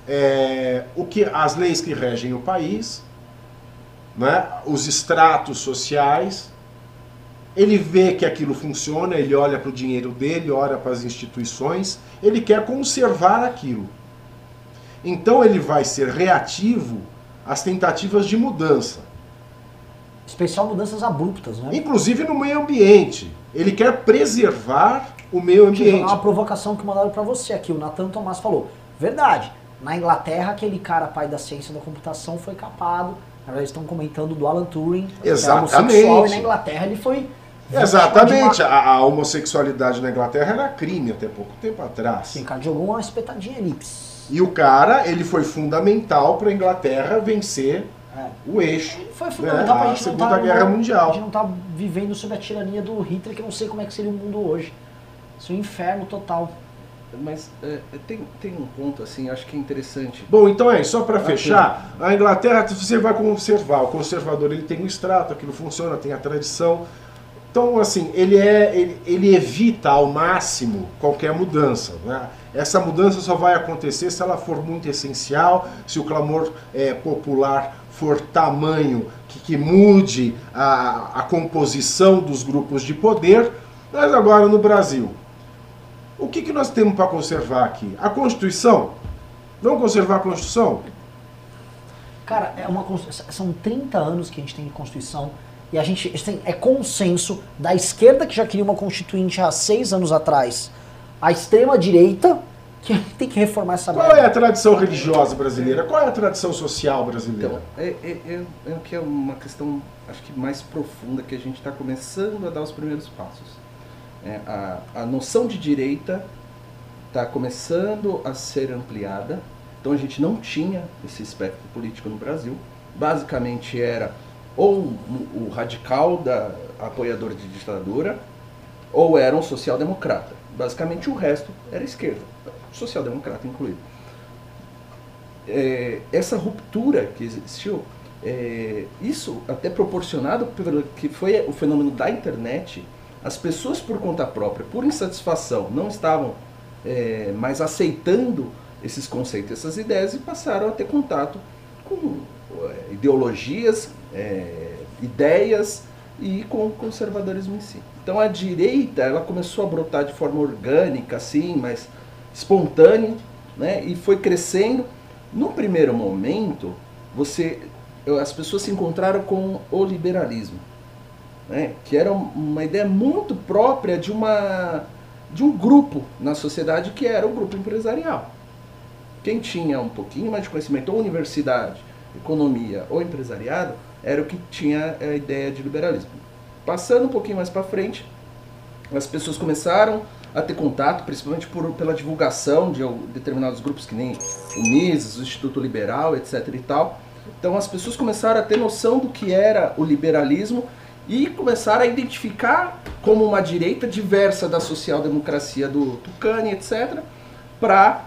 Speaker 2: é, o que as leis que regem o país, né, os estratos sociais, ele vê que aquilo funciona, ele olha para o dinheiro dele, olha para as instituições, ele quer conservar aquilo. Então ele vai ser reativo às tentativas de mudança,
Speaker 3: Especial mudanças abruptas, né?
Speaker 2: inclusive no meio ambiente. Ele quer preservar o meio
Speaker 3: jogar
Speaker 2: ambiente.
Speaker 3: uma provocação que mandaram pra você aqui. O Nathan Tomás falou. Verdade. Na Inglaterra, aquele cara, pai da ciência da computação, foi capado. Na verdade, eles estão comentando do Alan Turing. que é
Speaker 2: Exatamente.
Speaker 3: homossexual, e na Inglaterra ele foi.
Speaker 2: Exatamente, a, a homossexualidade na Inglaterra era crime até pouco tempo atrás.
Speaker 3: Sim, cara, jogou uma espetadinha elipse.
Speaker 2: E o cara, ele foi fundamental para a Inglaterra vencer
Speaker 3: É.
Speaker 2: o eixo.
Speaker 3: Ele foi fundamental pra
Speaker 2: a
Speaker 3: gente não
Speaker 2: Segunda
Speaker 3: tá,
Speaker 2: Guerra
Speaker 3: A
Speaker 2: Mundial.
Speaker 3: gente não tá vivendo sob a tirania do Hitler, que eu não sei como é que seria o mundo hoje. Isso é um inferno total.
Speaker 4: Mas é, tem, tem um ponto assim, acho que é interessante.
Speaker 2: Bom, então é, só para fechar, a Inglaterra, você vai conservar, o conservador ele tem o extrato, aquilo funciona, tem a tradição. Então, assim, ele, é, ele, ele evita ao máximo qualquer mudança. Né? Essa mudança só vai acontecer se ela for muito essencial, se o clamor é, popular for tamanho que, que mude a, a composição dos grupos de poder. Mas agora no Brasil, o que, que nós temos para conservar aqui? A Constituição? Vamos conservar a Constituição?
Speaker 3: Cara, é uma, são 30 anos que a gente tem de Constituição e a gente tem- é consenso da esquerda que já queria uma constituinte há seis anos atrás, a extrema direita que tem que reformar essa
Speaker 2: Qual é a tradição religiosa brasileira? Qual é a tradição social brasileira?
Speaker 4: Então, é, é, é, é o que é uma questão, acho que mais profunda, que a gente está começando a dar os primeiros passos. É, a, a noção de direita está começando a ser ampliada. Então a gente não tinha esse espectro político no Brasil. Basicamente era ou o, radical da apoiador de ditadura, ou era um social-democrata. Basicamente o resto era esquerda, social-democrata incluído é, essa ruptura que existiu, é, isso até proporcionado pelo que foi o fenômeno da internet, as pessoas por conta própria, por insatisfação, não estavam é, mais aceitando esses conceitos, essas ideias e passaram a ter contato com é, ideologias, é, ideias e com o conservadorismo em si. Então a direita ela começou a brotar de forma orgânica, assim, mas espontânea, né, e foi crescendo. No primeiro momento, você, as pessoas se encontraram com o liberalismo, né, que era uma ideia muito própria de uma de um grupo na sociedade que era o grupo empresarial. Quem tinha um pouquinho mais de conhecimento, ou universidade, economia ou empresariado, era o que tinha a ideia de liberalismo. Passando um pouquinho mais para frente, as pessoas começaram a ter contato, principalmente por, pela divulgação de determinados grupos que nem o Mises, o Instituto Liberal, etc e tal. Então as pessoas começaram a ter noção do que era o liberalismo e começaram a identificar como uma direita diversa da social-democracia do Tucani, etc, para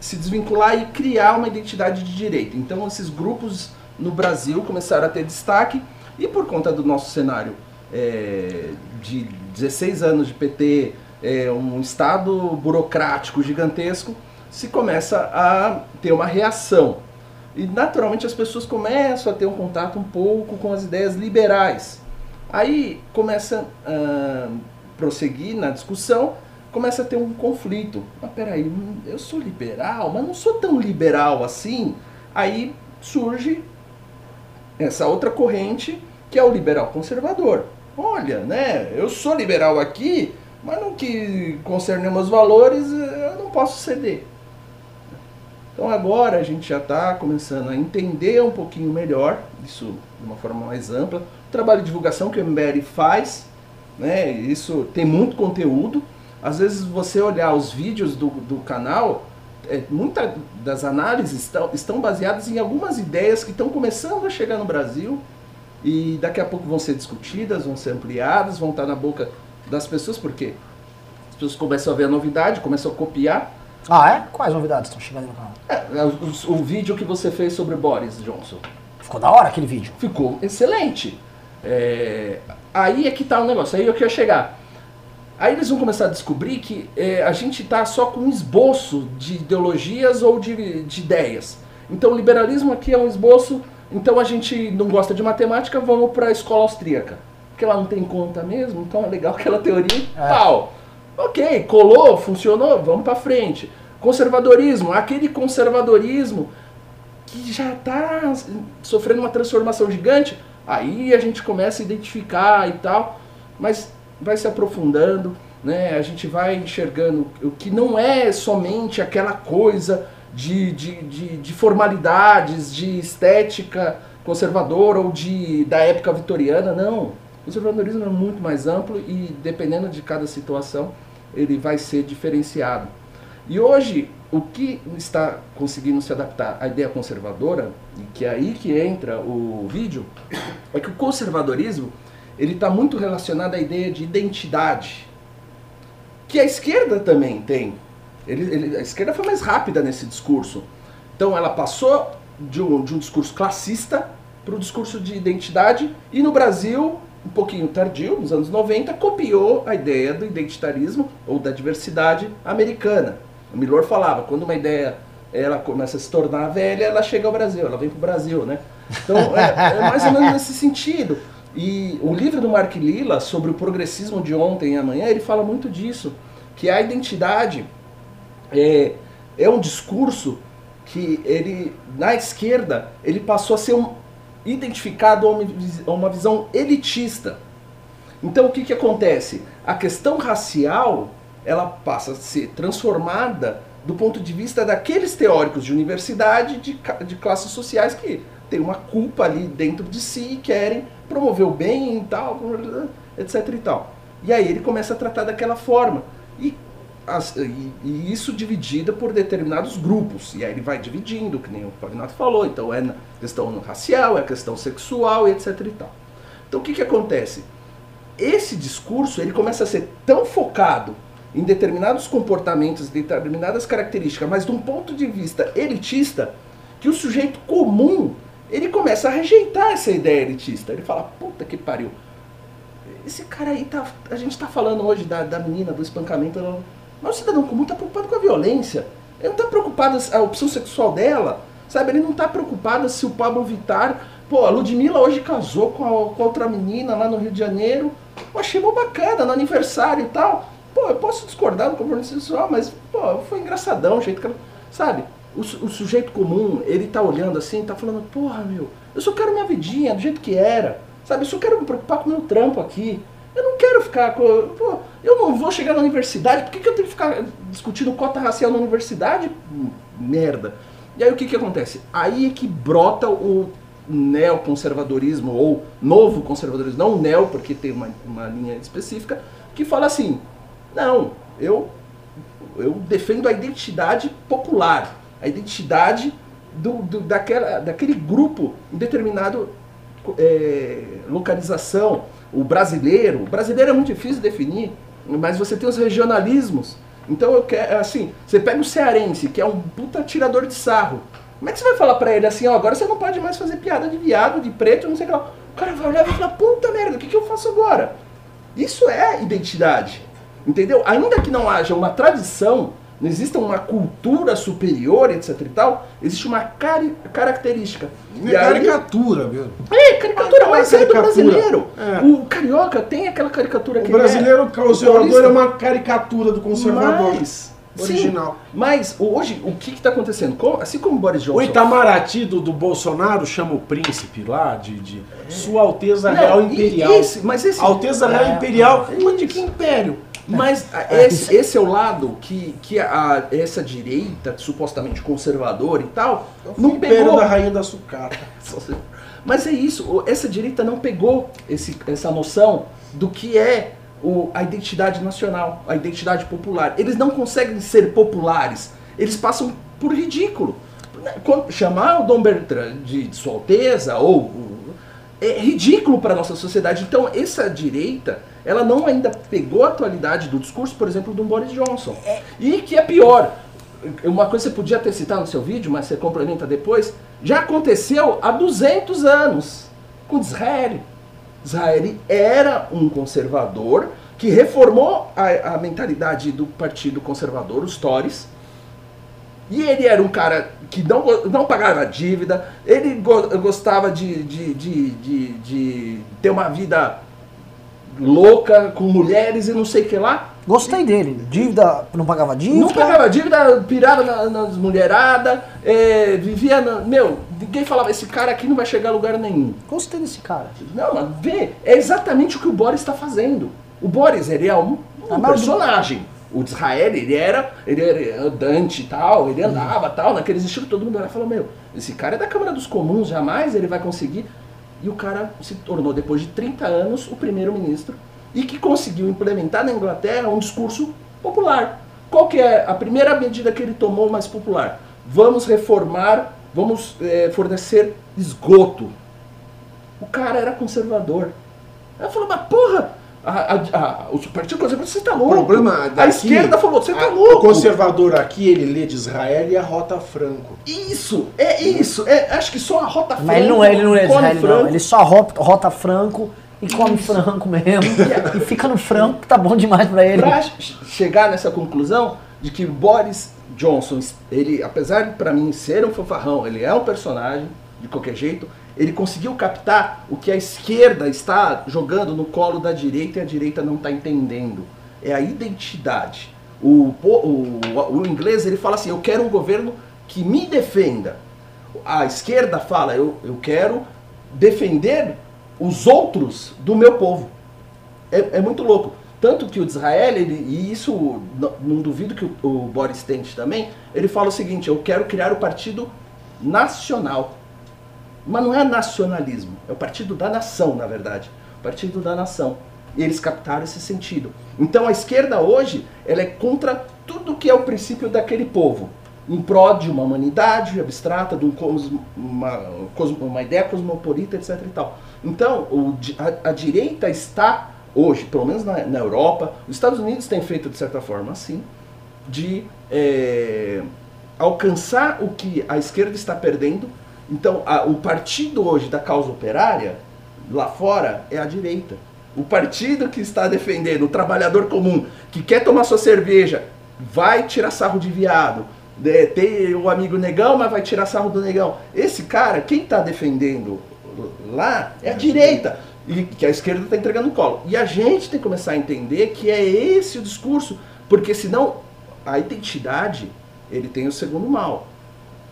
Speaker 4: se desvincular e criar uma identidade de direita. Então esses grupos no Brasil começaram a ter destaque e por conta do nosso cenário é, de 16 anos de PT, é, um estado burocrático gigantesco, se começa a ter uma reação. E naturalmente as pessoas começam a ter um contato um pouco com as ideias liberais. Aí começa a prosseguir na discussão, começa a ter um conflito. Mas peraí, eu sou liberal, mas não sou tão liberal assim. Aí surge essa outra corrente que é o liberal conservador. Olha, né, eu sou liberal aqui, mas no que concerne meus valores, eu não posso ceder. Então agora a gente já está começando a entender um pouquinho melhor, isso de uma forma mais ampla, o trabalho de divulgação que o MBL faz, né, isso tem muito conteúdo. Às vezes você olhar os vídeos do, do canal, é, muitas das análises estão, estão baseadas em algumas ideias que estão começando a chegar no Brasil e daqui a pouco vão ser discutidas, vão ser ampliadas, vão estar na boca das pessoas, porque as pessoas começam a ver a novidade, começam a copiar.
Speaker 3: Ah, é? Quais novidades estão chegando no canal?
Speaker 4: É, o, o vídeo que você fez sobre Boris Johnson
Speaker 3: Ficou da hora aquele vídeo.
Speaker 4: ficou excelente. É, aí é que tá o negócio, aí eu quero chegar. Aí eles vão começar a descobrir que é, a gente tá só com um esboço de ideologias ou de, de ideias. Então o liberalismo aqui é um esboço, então a gente não gosta de matemática, vamos para a escola austríaca. Porque lá não tem conta mesmo, então é legal aquela teoria e
Speaker 3: É.
Speaker 4: tal. Ok, colou, funcionou, vamos para frente. Conservadorismo, aquele conservadorismo que já está sofrendo uma transformação gigante, aí a gente começa a identificar e tal, mas vai se aprofundando, né? A gente vai enxergando o que não é somente aquela coisa de, de, de, de formalidades, de estética conservadora ou de da época vitoriana, não. O conservadorismo é muito mais amplo e dependendo de cada situação, ele vai ser diferenciado. E hoje, o que está conseguindo se adaptar à ideia conservadora, e que é aí que entra o vídeo, é que o conservadorismo ele está muito relacionado à ideia de identidade, que a esquerda também tem. Ele- ele- a esquerda foi mais rápida nesse discurso. Então ela passou de um, de um discurso classista para o discurso de identidade, e no Brasil, um pouquinho tardio, nos anos 90, copiou a ideia do identitarismo ou da diversidade americana. O Milor falava, quando uma ideia ela começa a se tornar velha, ela chega ao Brasil, ela vem para o Brasil, né? Então é, é mais ou menos nesse sentido. E o livro do Mark Lilla sobre o progressismo de ontem e amanhã, ele fala muito disso, que a identidade é, é um discurso que ele na esquerda ele passou a ser um, identificado a uma, visão elitista. Então o que, que acontece? A questão racial ela passa a ser transformada do ponto de vista daqueles teóricos de universidade de, de classes sociais que têm uma culpa ali dentro de si e querem promover o bem e tal, etc e tal. E aí ele começa a tratar daquela forma. E, as- e- e isso dividido por determinados grupos. E aí ele vai dividindo, que nem o Pavinato falou. Então é questão racial, é questão sexual etc e tal. Então o que, que acontece? Esse discurso ele começa a ser tão focado em determinados comportamentos, determinadas características, mas de um ponto de vista elitista, que o sujeito comum ele começa a rejeitar essa ideia elitista. Ele fala, puta que pariu. Esse cara aí tá. A gente tá falando hoje da, da menina, do espancamento. ela- Mas o cidadão comum tá preocupado com a violência. Ele não tá preocupado com a opção sexual dela. Sabe? Ele não tá preocupado se o Pablo Vittar. Pô, a Ludmilla hoje casou com, a, com outra menina lá no Rio de Janeiro. Eu achei mó bacana, no aniversário e tal. Pô, eu posso discordar do compromisso sexual, mas, pô, foi engraçadão o jeito que ela. Sabe? O, o sujeito comum, ele tá olhando assim, tá falando, porra, meu, eu só quero minha vidinha do jeito que era. Sabe? Eu só quero me preocupar com o meu trampo aqui. Eu não quero ficar com. Pô, eu não vou chegar na universidade, por que, que eu tenho que ficar discutindo cota racial na universidade? Merda. E aí o que, que acontece? Aí é que brota o neoconservadorismo, ou novo conservadorismo, não neo, porque tem uma, uma linha específica, que fala assim: não, eu, eu defendo a identidade popular, a identidade do, do- daquela, daquele grupo em determinado é, localização. O brasileiro, o brasileiro é muito difícil de definir, mas você tem os regionalismos. Então eu quero, assim, você pega o cearense, que é um puta tirador de sarro. Como é que você vai falar pra ele assim, ó, agora você não pode mais fazer piada de viado, de preto, não sei o que lá. O cara vai olhar e vai falar, puta merda, o que, que eu faço agora? Isso é identidade. Entendeu? Ainda que não haja uma tradição, não exista uma cultura superior, etc e tal, existe uma cari- característica.
Speaker 2: É caricatura, viu?
Speaker 4: É, caricatura,
Speaker 2: Ah,
Speaker 4: mas é do
Speaker 2: caricatura.
Speaker 4: brasileiro.
Speaker 2: É.
Speaker 4: O carioca tem aquela caricatura que
Speaker 2: O brasileiro
Speaker 4: é.
Speaker 2: conservador é uma caricatura do conservador.
Speaker 4: Mas,
Speaker 2: original.
Speaker 4: Sim, mas hoje, o que está acontecendo? Assim como o Boris Johnson...
Speaker 2: O Itamaraty do, do Bolsonaro chama o príncipe lá de, de Sua Alteza Real
Speaker 4: e-
Speaker 2: Imperial.
Speaker 4: esse- mas esse-
Speaker 2: Alteza Real
Speaker 3: É,
Speaker 2: Imperial.
Speaker 4: é
Speaker 2: Mas de que império?
Speaker 4: Mas a- esse, esse é o lado que, que a, essa direita, supostamente conservadora e tal, não
Speaker 2: império
Speaker 4: pegou.
Speaker 2: da Rainha da Sucata.
Speaker 4: Mas é isso, essa direita não pegou esse, essa noção do que é o- a identidade nacional, a identidade popular. Eles não conseguem ser populares, eles passam por ridículo. Quando- chamar o Dom Bertrand de, de Sua Alteza ou é ridículo para a nossa sociedade. Então, essa direita, ela não ainda pegou a atualidade do discurso, por exemplo, do Boris Johnson. E que é pior, uma coisa que você podia ter citado no seu vídeo, mas você complementa depois, já aconteceu há 200 anos com Israel. Israel era um conservador que reformou a, a mentalidade do partido conservador, os Tories, e ele era um cara que não, não pagava dívida, ele go- gostava de, de, de, de, de ter uma vida louca com mulheres e não sei o que lá.
Speaker 3: Gostei dele. Dívida, não pagava dívida.
Speaker 4: Não pagava dívida, pirava na- nas mulheradas, é, vivia. Na, meu, ninguém falava, esse cara aqui não vai chegar a lugar nenhum.
Speaker 3: Gostei desse cara.
Speaker 4: Não, mas vê, é exatamente o que o Boris está fazendo. O Boris, ele é um, um personagem. O de Israel, ele era, ele era andante e tal, ele andava tal, naqueles estilos, todo mundo olhava e falava, meu, esse cara é da Câmara dos Comuns, jamais ele vai conseguir. E o cara se tornou, depois de 30 anos, o primeiro-ministro e que conseguiu implementar na Inglaterra um discurso popular. Qual que é a primeira medida que ele tomou mais popular? Vamos reformar, vamos eh, fornecer esgoto. O cara era conservador. Eu falei, mas porra, a, a, a, o Partido Conservador, você tá
Speaker 2: O
Speaker 4: louco.
Speaker 2: problema
Speaker 4: a esquerda falou, você tá louco.
Speaker 2: O conservador aqui, ele lê de Israel e a Rota Franco.
Speaker 4: Isso, é isso. É, acho que só a Rota Franco.
Speaker 3: Mas ele não é, ele não é de
Speaker 4: come
Speaker 3: Israel,
Speaker 4: frango.
Speaker 3: não. Ele só rota, rota franco e come franco mesmo. e fica no franco, que tá bom demais pra ele.
Speaker 4: Pra che- chegar nessa conclusão de que o Boris Johnson, ele, apesar de para mim ser um fanfarrão, ele é um personagem de qualquer jeito, ele conseguiu captar o que a esquerda está jogando no colo da direita e a direita não está entendendo. É a identidade. O, o, o inglês ele fala assim: eu quero um governo que me defenda. A esquerda fala: eu, eu quero defender os outros do meu povo. É, é muito louco. Tanto que o de Israel, ele, e isso n- não duvido que o, o Boris tente também, ele fala o seguinte, eu quero criar o partido nacional. Mas não é nacionalismo, é o partido da nação, na verdade. O partido da nação. E eles captaram esse sentido. Então a esquerda hoje, ela é contra tudo que é o princípio daquele povo. Em prol de uma humanidade abstrata, de um cosmo- uma, uma ideia cosmopolita, etc. E tal. Então, o a, a direita está hoje, pelo menos na, na Europa, os Estados Unidos têm feito de certa forma assim, de é, alcançar o que a esquerda está perdendo. Então, a- o partido hoje da causa operária, lá fora, é a direita. O partido que está defendendo o trabalhador comum, que quer tomar sua cerveja, vai tirar sarro de viado. né, tem o amigo negão, mas vai tirar sarro do negão. Esse cara, quem está defendendo lá é a direita. E que a esquerda está entregando no colo. E a gente tem que começar a entender que é esse o discurso. Porque senão a identidade ele tem o segundo mal.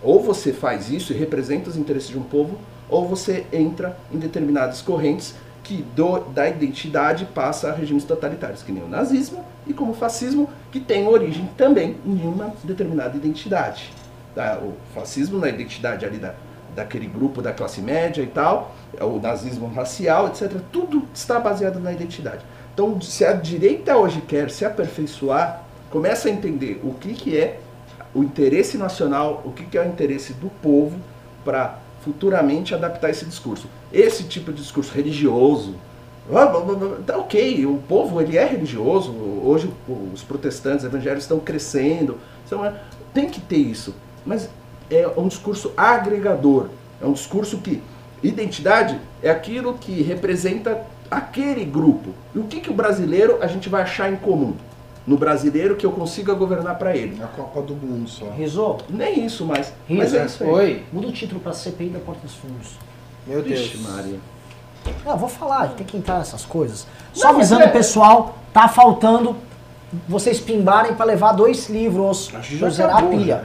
Speaker 4: Ou você faz isso e representa os interesses de um povo, ou você entra em determinadas correntes que do, da identidade passa a regimes totalitários, que nem o nazismo e como o fascismo, que tem origem também em uma determinada identidade. Tá? O fascismo na identidade ali da, daquele grupo da classe média e tal, o nazismo racial, etc. Tudo está baseado na identidade. Então, se a direita hoje quer se aperfeiçoar, começa a entender o que, que é o interesse nacional, o que, que é o interesse do povo para futuramente adaptar esse discurso. Esse tipo de discurso religioso, ah, tá ok, o povo ele é religioso, hoje os protestantes evangélicos estão crescendo, é- tem que ter isso, mas é um discurso agregador, é um discurso que identidade é aquilo que representa aquele grupo. E o que, que o brasileiro a gente vai achar em comum? No brasileiro que eu consiga governar para ele.
Speaker 2: Na Copa do Mundo só.
Speaker 3: Rizô,
Speaker 4: Nem isso mais.
Speaker 3: Riso,
Speaker 4: Mas é isso aí.
Speaker 1: Oi.
Speaker 3: muda o título pra CPI da Porta dos Fundos.
Speaker 1: Meu Deus.
Speaker 4: Vixe, Maria.
Speaker 3: Não, vou falar, a tem que entrar nessas coisas.
Speaker 4: Não,
Speaker 3: Só avisando
Speaker 4: é-
Speaker 3: o pessoal, tá faltando vocês pimbarem pra levar dois livros
Speaker 2: Acho que
Speaker 3: pra
Speaker 2: já
Speaker 3: zerar a
Speaker 2: acabou,
Speaker 3: pilha.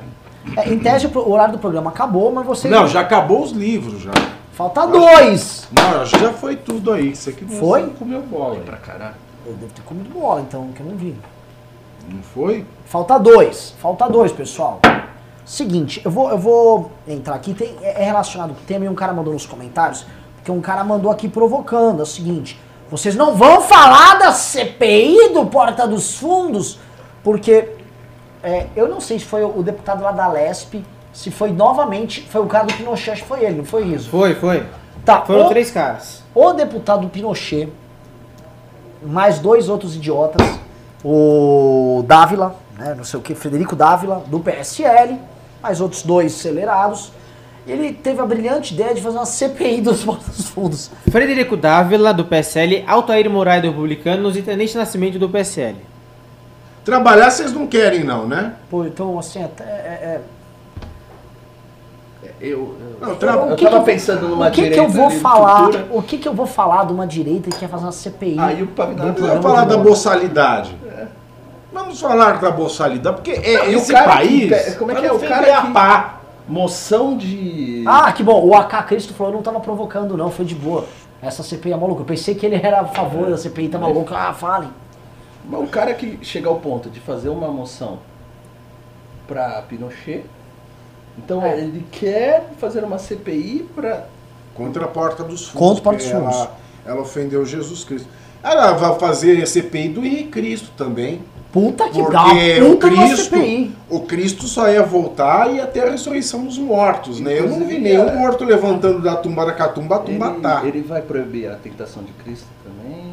Speaker 3: É, em tese, o horário do programa acabou, mas vocês.
Speaker 2: Não, já acabou os livros já.
Speaker 3: Falta dois!
Speaker 2: Não, acho que já foi tudo aí. Isso aqui
Speaker 3: Foi?
Speaker 2: você comeu bola.
Speaker 4: Pra caralho.
Speaker 3: Eu devo ter comido bola, então, que eu não vi.
Speaker 2: Não foi?
Speaker 3: Falta dois. Falta dois, pessoal. Seguinte, eu vou, eu vou entrar aqui. Tem, é é relacionado com o tema e um cara mandou nos comentários. Porque um cara mandou aqui provocando. É o seguinte: vocês não vão falar da CPI do Porta dos Fundos? Porque é, eu não sei se foi o, deputado lá da Lesp, se foi novamente. Foi o cara do Pinochet, acho que foi ele, não foi isso?
Speaker 1: Foi, foi.
Speaker 3: Tá,
Speaker 1: Foram
Speaker 3: o-
Speaker 1: três caras.
Speaker 3: o deputado Pinochet, mais dois outros idiotas, o Dávila, né, não sei o que, Frederico Dávila, do PSL, mais outros dois acelerados, ele teve a brilhante ideia de fazer uma CPI dos Portos dos Fundos.
Speaker 1: Frederico Dávila, do PSL, Altair Moraes, do Republicanos e Tenente Nascimento, do PSL.
Speaker 2: Trabalhar vocês não querem, não, né?
Speaker 3: Pô, então, assim, até, é-
Speaker 4: Eu, eu,
Speaker 2: Não, tra...
Speaker 3: O
Speaker 4: eu
Speaker 3: que
Speaker 4: tava
Speaker 3: que eu-
Speaker 4: pensando
Speaker 3: é,
Speaker 4: numa
Speaker 3: o que que
Speaker 4: direita
Speaker 3: eu vou
Speaker 4: ali
Speaker 3: falar, o que que eu vou falar de uma direita que quer fazer uma CPI?
Speaker 4: Aí o
Speaker 3: do
Speaker 4: Pablo
Speaker 2: Vamos
Speaker 3: programa
Speaker 2: falar da boçalidade. Vamos falar da boçalidade, porque é
Speaker 4: Não, e o
Speaker 2: esse
Speaker 4: cara que
Speaker 2: país.
Speaker 4: pe- como é que
Speaker 2: vai
Speaker 4: é? O cara
Speaker 2: a
Speaker 4: que-
Speaker 2: pá.
Speaker 4: Moção de.
Speaker 3: Ah, que bom. O AK Cristo falou, eu não tava provocando não, foi de boa. Essa CPI é maluca. Eu pensei que ele era a favor da CPI, tá maluco. Ah, falem.
Speaker 4: Mas o cara que chega ao ponto de fazer uma moção pra Pinochet, então
Speaker 3: É.
Speaker 4: ele quer fazer uma CPI pra.
Speaker 2: Contra a porta dos fundos.
Speaker 3: Contra a porta dos fundos.
Speaker 2: Ela, ela ofendeu Jesus Cristo. Ela vai fazer a CPI do Henrique Cristo também.
Speaker 3: Puta que
Speaker 2: Porque
Speaker 3: dá
Speaker 2: o
Speaker 3: puta uma
Speaker 2: Cristo,
Speaker 3: CPI.
Speaker 2: o Cristo só ia voltar e ia ter a ressurreição dos mortos, né? Eu não vi
Speaker 4: Inclusive,
Speaker 2: nenhum
Speaker 4: é-
Speaker 2: morto levantando da tumba da catumba, a tumba
Speaker 4: Ele,
Speaker 2: tá.
Speaker 4: ele vai proibir a tentação de Cristo também.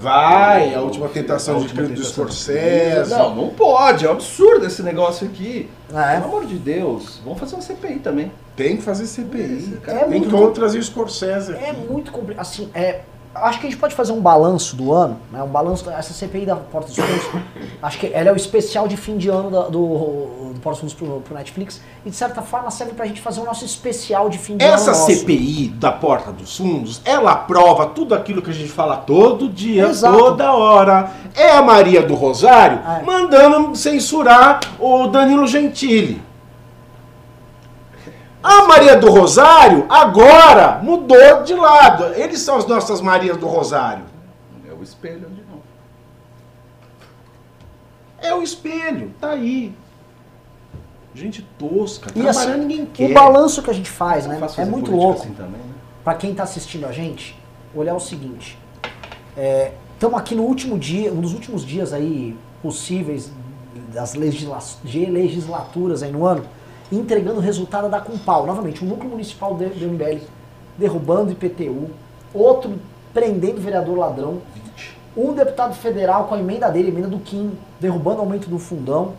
Speaker 2: Vai, a última tentação
Speaker 4: A
Speaker 2: de
Speaker 4: última
Speaker 2: Cristo do
Speaker 4: tentação de
Speaker 2: Scorsese.
Speaker 4: Não, não pode, é um absurdo esse negócio aqui.
Speaker 3: É.
Speaker 4: Pelo amor de Deus, vamos fazer uma CPI também.
Speaker 2: Tem que fazer CPI.
Speaker 4: Esse
Speaker 3: cara é
Speaker 2: Tem
Speaker 3: muito
Speaker 2: que trazer o Scorsese aqui.
Speaker 3: É muito complicado. Assim, é, acho que a gente pode fazer um balanço do ano, né? Um balanço dessa CPI da Porta dos Fundos. acho que ela é o especial de fim de ano da- do, do Porta dos Fundos pro, pro Netflix. E de certa forma serve pra gente fazer o nosso especial de fim de
Speaker 2: Essa
Speaker 3: ano. nosso.
Speaker 2: CPI da Porta dos Fundos, ela prova tudo aquilo que a gente fala todo dia,
Speaker 3: Exato.
Speaker 2: toda hora. É a Maria do Rosário
Speaker 3: É.
Speaker 2: mandando censurar o Danilo Gentili. A Maria do Rosário agora mudou de lado. Eles são as nossas Marias do Rosário.
Speaker 4: É o espelho de novo.
Speaker 2: É o espelho, tá aí. Gente tosca,
Speaker 3: E assim,
Speaker 2: ninguém quer.
Speaker 3: o balanço que a gente faz,
Speaker 4: Não
Speaker 3: né? É muito louco.
Speaker 4: assim também, né?
Speaker 3: Pra quem tá assistindo a gente, olhar o seguinte. Estamos aqui no último dia, um dos últimos dias aí possíveis das legisla de legislaturas aí no ano, entregando o resultado da Compal. Novamente, o núcleo municipal do do MBL derrubando IPTU, outro prendendo vereador ladrão, um deputado federal com a emenda dele, a emenda do Kim, derrubando o aumento do fundão,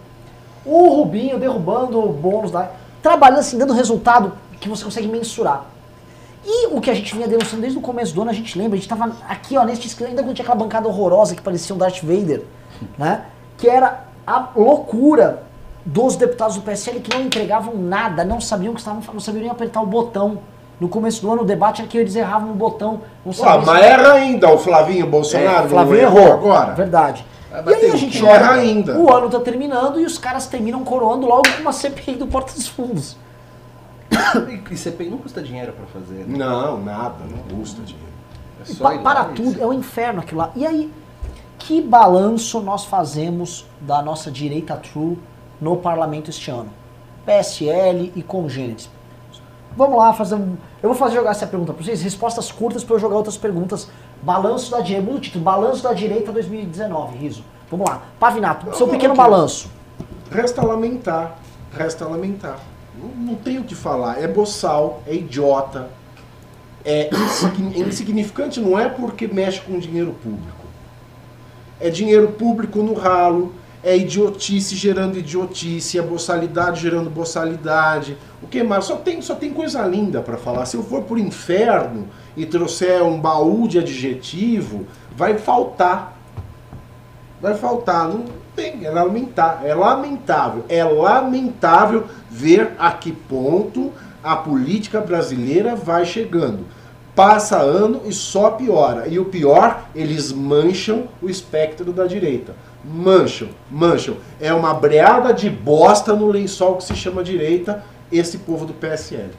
Speaker 3: o Rubinho derrubando o bônus da. Trabalhando assim, dando resultado que você consegue mensurar. E o que a gente vinha denunciando desde o começo do ano, a gente lembra, a gente tava aqui, ó, neste escândalo, ainda quando tinha aquela bancada horrorosa que parecia um Darth Vader, né? Que era a loucura dos deputados do PSL que não entregavam nada, não sabiam que estavam, não sabiam nem apertar o botão. No começo do ano, o debate era que eles erravam o botão. Não
Speaker 2: Ah, mas
Speaker 3: se-
Speaker 2: erra ainda o Flavinho Bolsonaro.
Speaker 3: é, Flavinho errou
Speaker 2: agora.
Speaker 3: Verdade.
Speaker 4: Vai
Speaker 3: E aí a gente
Speaker 2: erra ainda.
Speaker 3: o ano tá terminando e os caras terminam coroando logo com uma CPI do Porta dos Fundos.
Speaker 4: E, e CPI não custa dinheiro pra fazer, né?
Speaker 2: Não, nada, não custa dinheiro.
Speaker 4: É só
Speaker 3: pa- para tudo, é um inferno aquilo lá. E aí, que balanço nós fazemos da nossa direita true no parlamento este ano? PSL e congêneres. Vamos lá fazer um. Eu vou fazer jogar essa pergunta para vocês, respostas curtas para eu jogar outras perguntas. Balanço da direita, muda o título, Balanço da direita 2019, riso. Vamos lá. Pavinato, seu pequeno balanço.
Speaker 2: Resta lamentar. Resta lamentar. Não, não tem o que falar. É boçal, é idiota, é é insignificante, não é porque mexe com dinheiro público. É dinheiro público no ralo, é idiotice gerando idiotice, é boçalidade gerando boçalidade. O que mais? Só tem, só tem coisa linda pra falar. Se eu for por inferno e trouxer um baú de adjetivo, vai faltar. Vai faltar, não tem, é lamentável, é lamentável, é lamentável ver a que ponto a política brasileira vai chegando. Passa ano e só piora. E o pior, eles mancham o espectro da direita. Mancham, mancham. É uma breada de bosta no lençol que se chama direita, esse povo do PSL.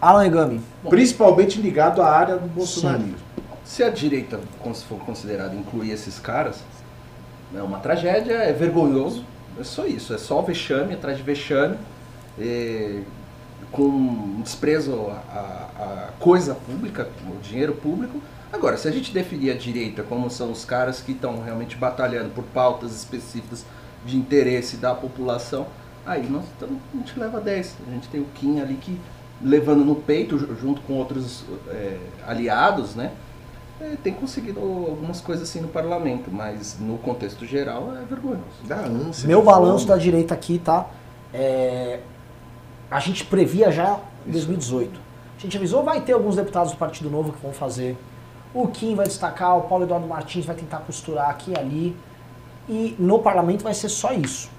Speaker 3: Alan Egami.
Speaker 2: Principalmente ligado à área do bolsonarismo.
Speaker 4: Se a direita for considerada incluir esses caras, é uma tragédia, é vergonhoso. É só isso, é só vexame atrás de vexame, é, com desprezo à, à coisa pública, o dinheiro público. Agora, se a gente definir a direita como são os caras que estão realmente batalhando por pautas específicas de interesse da população, aí nós tamo, a gente leva 10. A gente tem o Kim ali que levando no peito, ju- junto com outros é, aliados, né? é, tem conseguido algumas coisas assim no parlamento, mas no contexto geral é vergonhoso.
Speaker 2: Dá ânsia.
Speaker 3: Meu
Speaker 2: de
Speaker 3: balanço da direita aqui, tá? É, A gente previa já em 2018. A gente avisou, vai ter alguns deputados do Partido Novo que vão fazer. O Kim vai destacar, o Paulo Eduardo Martins vai tentar costurar aqui e ali. E no parlamento vai ser só isso.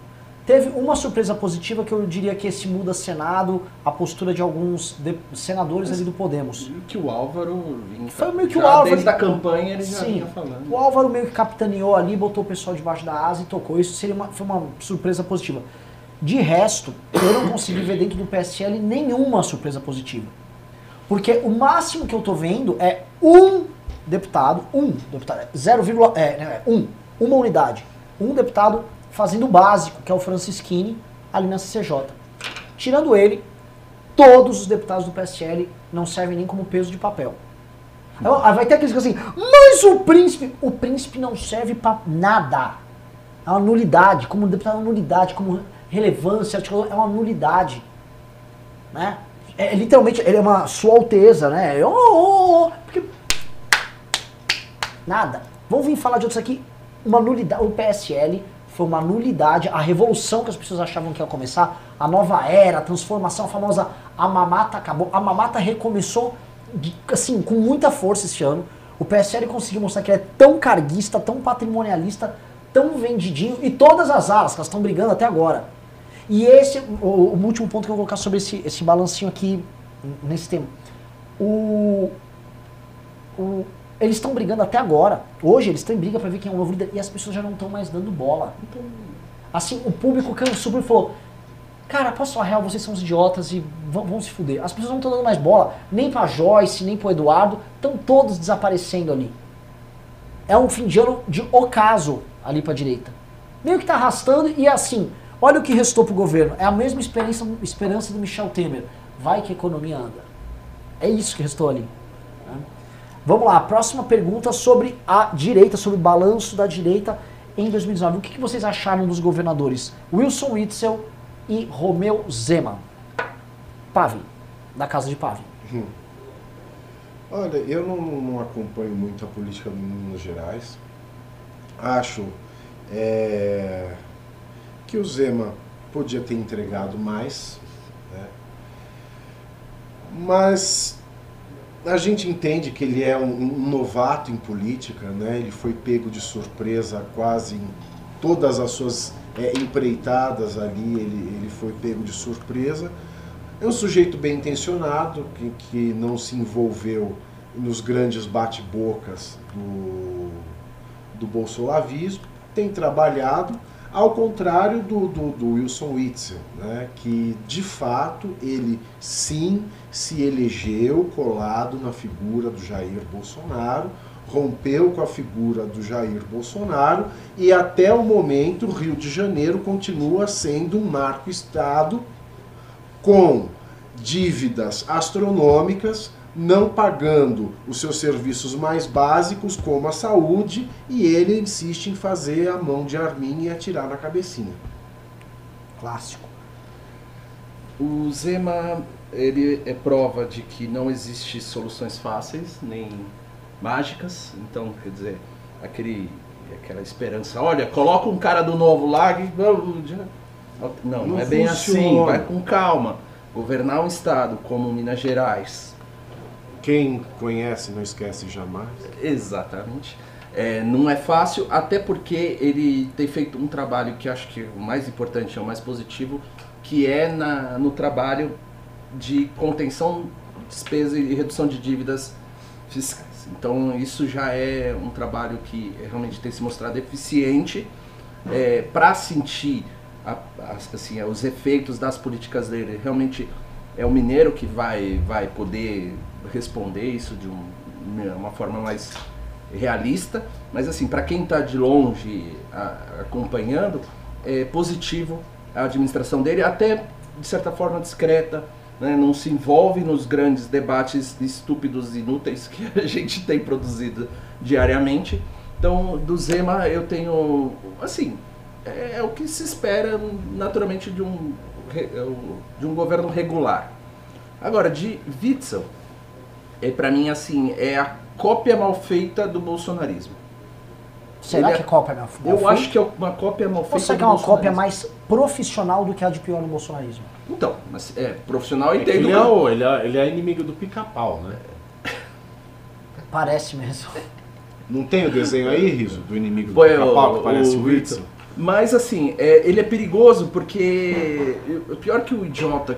Speaker 3: Teve uma surpresa positiva que eu diria que esse muda Senado, a postura de alguns de- senadores ali do Podemos.
Speaker 4: Que o Álvaro vinha
Speaker 3: Foi meio que o Álvaro-
Speaker 4: desde a campanha ele já
Speaker 3: Sim.
Speaker 4: vinha falando.
Speaker 3: O Álvaro meio que capitaneou ali, botou o pessoal debaixo da asa e tocou. Isso seria uma, foi uma surpresa positiva. De resto, eu não consegui ver dentro do PSL nenhuma surpresa positiva. Porque o máximo que eu tô vendo é um deputado, um deputado, 0, é, né, um, uma unidade, um deputado fazendo o básico, que é o Francisquini, ali na CCJ. Tirando ele, todos os deputados do PSL não servem nem como peso de papel. Aí Vai ter aqueles que assim, mas o príncipe, o príncipe não serve pra nada. É uma nulidade, como deputado é uma nulidade, como relevância, articulador, é uma nulidade. Né? É, literalmente, ele é uma sua alteza, né? Oh, oh, oh, porque... Nada. Vamos vir falar de outros aqui. Uma nulidade. O PSL foi uma nulidade. A revolução que as pessoas achavam que ia começar, a nova era, a transformação, a famosa a mamata acabou. A mamata recomeçou assim, com muita força esse ano. O PSL conseguiu mostrar que ele é tão carguista, tão patrimonialista, tão vendidinho, e todas as alas que elas estão brigando até agora. E esse, o, o último ponto que eu vou colocar sobre esse, esse balancinho aqui, nesse tema. O, o- eles estão brigando até agora. Hoje eles estão em briga pra ver quem é o novo líder e as pessoas já não estão mais dando bola. Assim, o público cansou e falou: Cara, posso falar real, vocês são uns idiotas e vão, vão se fuder. As pessoas não estão dando mais bola, nem pra Joyce, nem pro Eduardo, estão todos desaparecendo ali. É um fim de ano de ocaso ali pra direita. meio que tá arrastando e assim, olha o que restou pro governo. É a mesma esperança, esperança do Michel Temer. Vai que a economia anda. É isso que restou ali. Vamos lá, próxima pergunta sobre a direita, sobre o balanço da direita em 2019. O que, que vocês acharam dos governadores Wilson Witzel e Romeu Zema? Pave, da casa de Pave.
Speaker 2: Olha, eu não, não acompanho muito a política de Minas Gerais. Acho é, que o Zema podia ter entregado mais, né? mas a gente entende que ele é um, um novato em política, né? ele foi pego de surpresa quase em todas as suas é, empreitadas ali, ele, ele foi pego de surpresa. É um sujeito bem intencionado, que, que não se envolveu nos grandes bate-bocas do, do bolsolavismo, tem trabalhado, ao contrário do, do, do Wilson Witzel, né, que de fato ele sim se elegeu colado na figura do Jair Bolsonaro, rompeu com a figura do Jair Bolsonaro e até o momento o Rio de Janeiro continua sendo um narco-estado com dívidas astronômicas, não pagando os seus serviços mais básicos, como a saúde, e ele insiste em fazer a mão de arminha e atirar na cabecinha.
Speaker 3: Clássico.
Speaker 4: O Zema, ele é prova de que não existe soluções fáceis, nem mágicas. Então, quer dizer, aquele, aquela esperança, olha, coloca um cara do novo lá e... Não, não,
Speaker 2: Não
Speaker 4: é bem assim, vai com calma. Governar um estado como Minas Gerais,
Speaker 2: Quem conhece não esquece jamais.
Speaker 4: Exatamente. É, não é fácil, até porque ele tem feito um trabalho que acho que o mais importante, é o mais positivo, que é na, no trabalho de contenção de despesa e redução de dívidas fiscais. Então isso já é um trabalho que realmente tem se mostrado eficiente para sentir a- as- assim, os efeitos das políticas dele. Realmente é o mineiro que vai, vai poder responder isso de um- uma forma mais realista, mas assim, para quem está de longe a- acompanhando, é positivo a administração dele, até de certa forma discreta, né? não se envolve nos grandes debates estúpidos e inúteis que a gente tem produzido diariamente. Então, do Zema eu tenho, assim, é, é o que se espera naturalmente de um, re- de um governo regular. Agora, de Witzel, é para mim assim, é a cópia mal feita do bolsonarismo.
Speaker 3: Será
Speaker 4: Ele é-
Speaker 3: que é mal
Speaker 4: Eu
Speaker 3: feita?
Speaker 4: acho que é uma cópia mal feita
Speaker 3: Ou será que é uma cópia mais profissional do que a de pior no bolsonarismo?
Speaker 4: Então, mas é, profissional
Speaker 5: É que
Speaker 4: entendo.
Speaker 5: ele, é o- ele, é, ele é inimigo do pica-pau, né?
Speaker 3: Parece mesmo.
Speaker 2: Não tem o desenho aí, Riso, do inimigo do pica-pau que parece
Speaker 4: o
Speaker 2: Witzel?
Speaker 4: Mas assim, é, ele é perigoso porque o pior que o idiota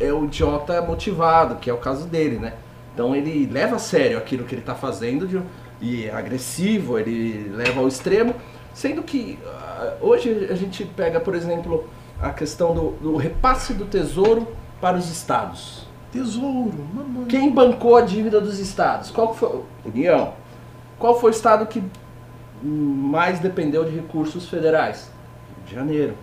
Speaker 4: é o idiota motivado, que é o caso dele, né? Então ele leva a sério aquilo que ele está fazendo de- e é agressivo, ele leva ao extremo, sendo que ah, hoje a gente pega, por exemplo, a questão do, do repasse do tesouro para os estados.
Speaker 2: Tesouro, mamãe.
Speaker 4: Quem bancou a dívida dos estados? Qual foi? União. Qual foi o estado que mais dependeu de recursos federais? Rio de Janeiro.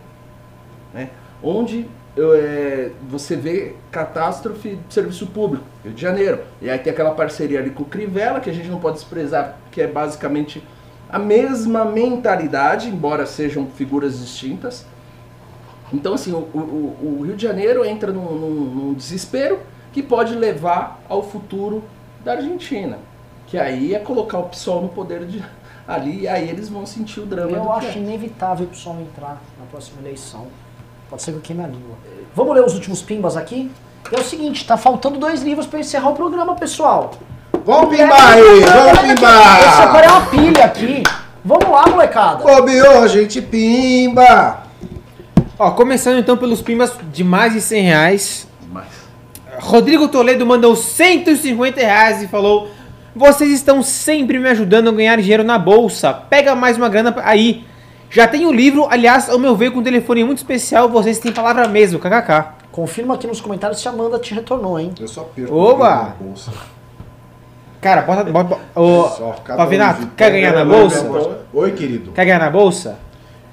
Speaker 4: Né? Onde é, você vê catástrofe de serviço público? Rio de Janeiro. E aí tem aquela parceria ali com o Crivella, que a gente não pode desprezar, que é basicamente a mesma mentalidade, embora sejam figuras distintas. Então, assim, o, o- o Rio de Janeiro entra num, num- num desespero que pode levar ao futuro da Argentina. Que aí é colocar o PSOL no poder de, ali e aí eles vão sentir o drama
Speaker 3: Eu
Speaker 4: do
Speaker 3: acho
Speaker 4: que é.
Speaker 3: inevitável o pessoal entrar na próxima eleição. Pode ser que eu queime a língua. Vamos ler os últimos pimbas aqui? É o seguinte, tá faltando dois livros pra encerrar o programa, pessoal.
Speaker 2: Vamos pimbar aí, vamos
Speaker 3: Esse
Speaker 2: pimbar!
Speaker 3: agora é uma pilha aqui. Vamos lá, molecada.
Speaker 2: Bobeou, gente, pimba!
Speaker 1: Ó, começando então pelos pimbas de mais de 100 reais.
Speaker 4: Mas,
Speaker 1: Rodrigo Toledo mandou 150 reais e falou: Vocês estão sempre me ajudando a ganhar dinheiro na bolsa. Pega mais uma grana aí. Já tem o livro, aliás, ao meu ver, com um telefone muito especial, vocês têm palavra mesmo, kkk.
Speaker 3: Confirma aqui nos comentários se a Amanda te retornou, hein?
Speaker 2: Eu só perco
Speaker 1: Oba!
Speaker 2: na bolsa.
Speaker 1: Cara, bota. bota
Speaker 2: Só cada
Speaker 1: Pavinato,
Speaker 2: um-
Speaker 1: quer ganhar na
Speaker 2: não,
Speaker 1: bolsa?
Speaker 2: Oi, querido.
Speaker 1: Quer ganhar na bolsa?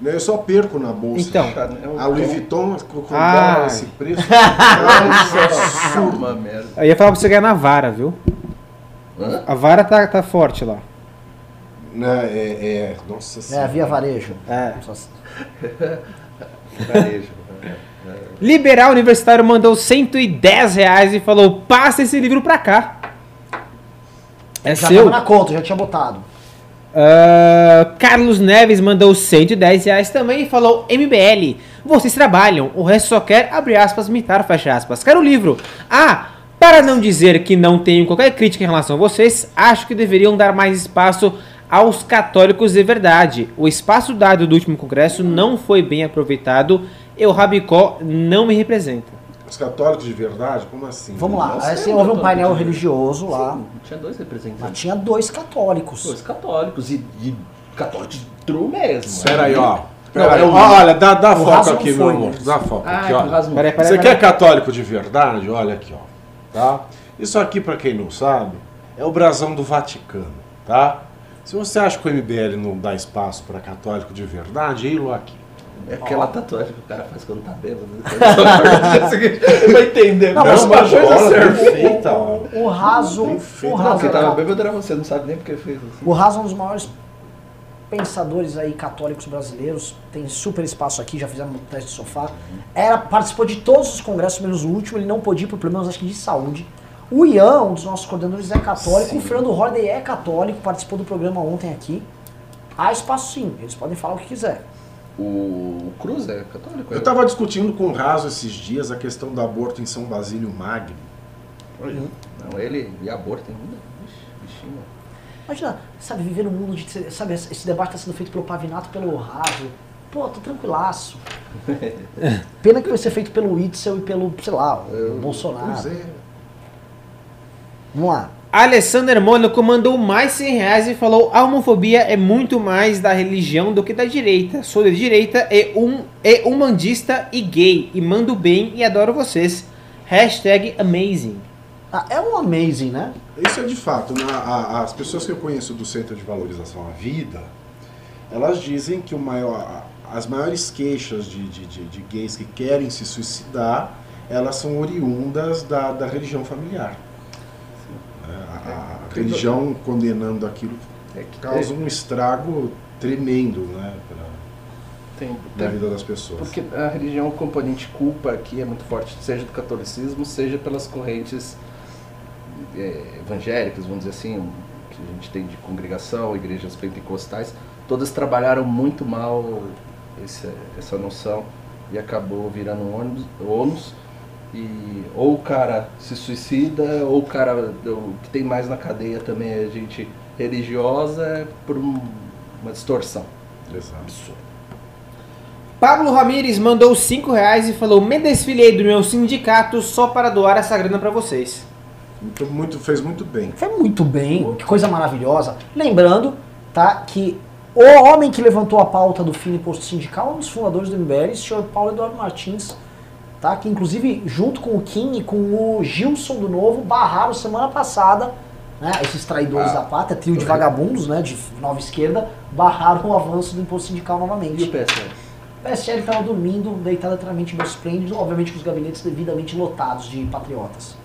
Speaker 2: Eu só perco na bolsa.
Speaker 1: Então.
Speaker 4: É
Speaker 2: A Louis Vuitton com
Speaker 1: Ah.
Speaker 2: esse preço.
Speaker 4: Nossa, uma merda.
Speaker 1: Eu ia falar pra você ganhar na vara, viu?
Speaker 4: Hã?
Speaker 1: A vara tá, tá forte lá.
Speaker 2: Né, é, é, nossa
Speaker 3: É, a
Speaker 2: senhora.
Speaker 3: via varejo.
Speaker 1: É.
Speaker 4: Varejo.
Speaker 1: Liberal Universitário mandou 110 reais e falou: passa esse livro pra cá. É
Speaker 3: Já
Speaker 1: seu.
Speaker 3: tava na conta, já tinha botado.
Speaker 1: Ah, Carlos Neves mandou 110 reais também e falou: MBL, vocês trabalham, o resto só quer, abre aspas, mitar, fecha aspas. Quero o livro. Ah, para não dizer que não tenho qualquer crítica em relação a vocês, acho que deveriam dar mais espaço aos católicos de verdade. O espaço dado do último congresso não foi bem aproveitado e o Rabicó não me representa.
Speaker 2: Os católicos de verdade? Como assim?
Speaker 3: Vamos lá,
Speaker 4: Nossa,
Speaker 3: aí você
Speaker 4: é
Speaker 3: houve um painel religioso lá,
Speaker 4: Sim, tinha dois
Speaker 3: mas
Speaker 4: representantes.
Speaker 3: tinha dois católicos.
Speaker 4: Dois católicos e, e católicos true mesmo.
Speaker 2: Espera aí, ó.
Speaker 4: Não, é
Speaker 2: Olha, dá, dá foco aqui, meu
Speaker 3: foi,
Speaker 2: amor. Dá foco
Speaker 4: Ah,
Speaker 2: aqui,
Speaker 4: o
Speaker 2: ó.
Speaker 1: Peraí, peraí.
Speaker 2: Você quer católico de verdade? Olha aqui, ó. Tá? Isso aqui, pra quem não sabe, é o brasão do Vaticano, tá? Se você acha que o MBL não dá espaço pra católico de verdade, ei-lo aqui.
Speaker 4: É aquela tatuagem que o cara faz quando tá bêbado. Ele vai entender.
Speaker 3: Não,
Speaker 4: mas
Speaker 3: mas
Speaker 4: uma coisa
Speaker 2: perfeita.
Speaker 3: O, o raso, o raso,
Speaker 4: quem
Speaker 3: é
Speaker 4: tava bêbado era você, não sabe nem porque fez assim.
Speaker 3: o raso é um dos maiores pensadores aí católicos brasileiros, tem super espaço aqui, já fizemos um teste de sofá. Era, participou de todos os congressos, menos o último, ele não podia ir por problemas acho que de saúde. O Ian, um dos nossos coordenadores, é católico,
Speaker 2: Sim.
Speaker 3: o Fernando Hordey é católico, participou do programa ontem aqui. Há espaço sim, eles podem falar o que quiser.
Speaker 4: O, Cruz é católico?
Speaker 2: Eu estava discutindo com o Raso esses dias a questão do aborto em São Basílio Magno.
Speaker 4: Olha, Não, ele e aborto ainda. Vixe, bichinho.
Speaker 3: Imagina, sabe, viver num mundo de. Sabe, esse debate está sendo feito pelo Pavinato pelo Raso. Pô, tô tranquilaço. Pena que vai ser feito pelo Itzel e pelo, sei lá, o Bolsonaro.
Speaker 2: Pois é.
Speaker 3: Vamos lá.
Speaker 1: Alessander Mônaco mandou mais 100 reais e falou: a homofobia é muito mais da religião do que da direita. Sou de direita e um e humandista e gay. E mando bem e adoro vocês. Hashtag amazing.
Speaker 3: Ah, é um amazing, né?
Speaker 2: Isso é de fato. na- a- as pessoas que eu conheço do Centro de Valorização à Vida, elas dizem que o maior, as maiores queixas de, de, de- de gays que querem se suicidar, elas são oriundas da, da religião familiar. É, A, a religião condenando aquilo
Speaker 4: É que
Speaker 2: causa um estrago tremendo né, pra,
Speaker 4: tem,
Speaker 2: na vida das pessoas.
Speaker 4: Porque a religião, o componente culpa aqui é muito forte, seja do catolicismo, seja pelas correntes é, evangélicas, vamos dizer assim, que a gente tem de congregação, igrejas pentecostais, todas trabalharam muito mal esse- essa noção e acabou virando um ônus, ônus e ou o cara se suicida, ou o cara o que tem mais na cadeia também é gente religiosa por um- uma distorção.
Speaker 2: Exato.
Speaker 4: Absurdo.
Speaker 1: Pablo Ramires mandou 5 reais e falou: Me desfilei do meu sindicato só para doar essa grana pra vocês.
Speaker 2: Muito, muito, fez muito bem.
Speaker 3: Foi muito bem, que coisa maravilhosa. Lembrando, tá, que o homem que levantou a pauta do fim do imposto sindical é um dos fundadores do MBL, o senhor Paulo Eduardo Martins, tá, que inclusive junto com o Kim e com o Gilson do Novo barraram semana passada, né, esses traidores
Speaker 4: Ah,
Speaker 3: da pátria, trio de vagabundos, né, de nova esquerda, barraram o avanço do imposto sindical
Speaker 4: E
Speaker 3: novamente.
Speaker 4: o PSL?
Speaker 3: O PSL estava dormindo, deitado eternamente em meus esplêndidos, obviamente com os gabinetes devidamente lotados de patriotas.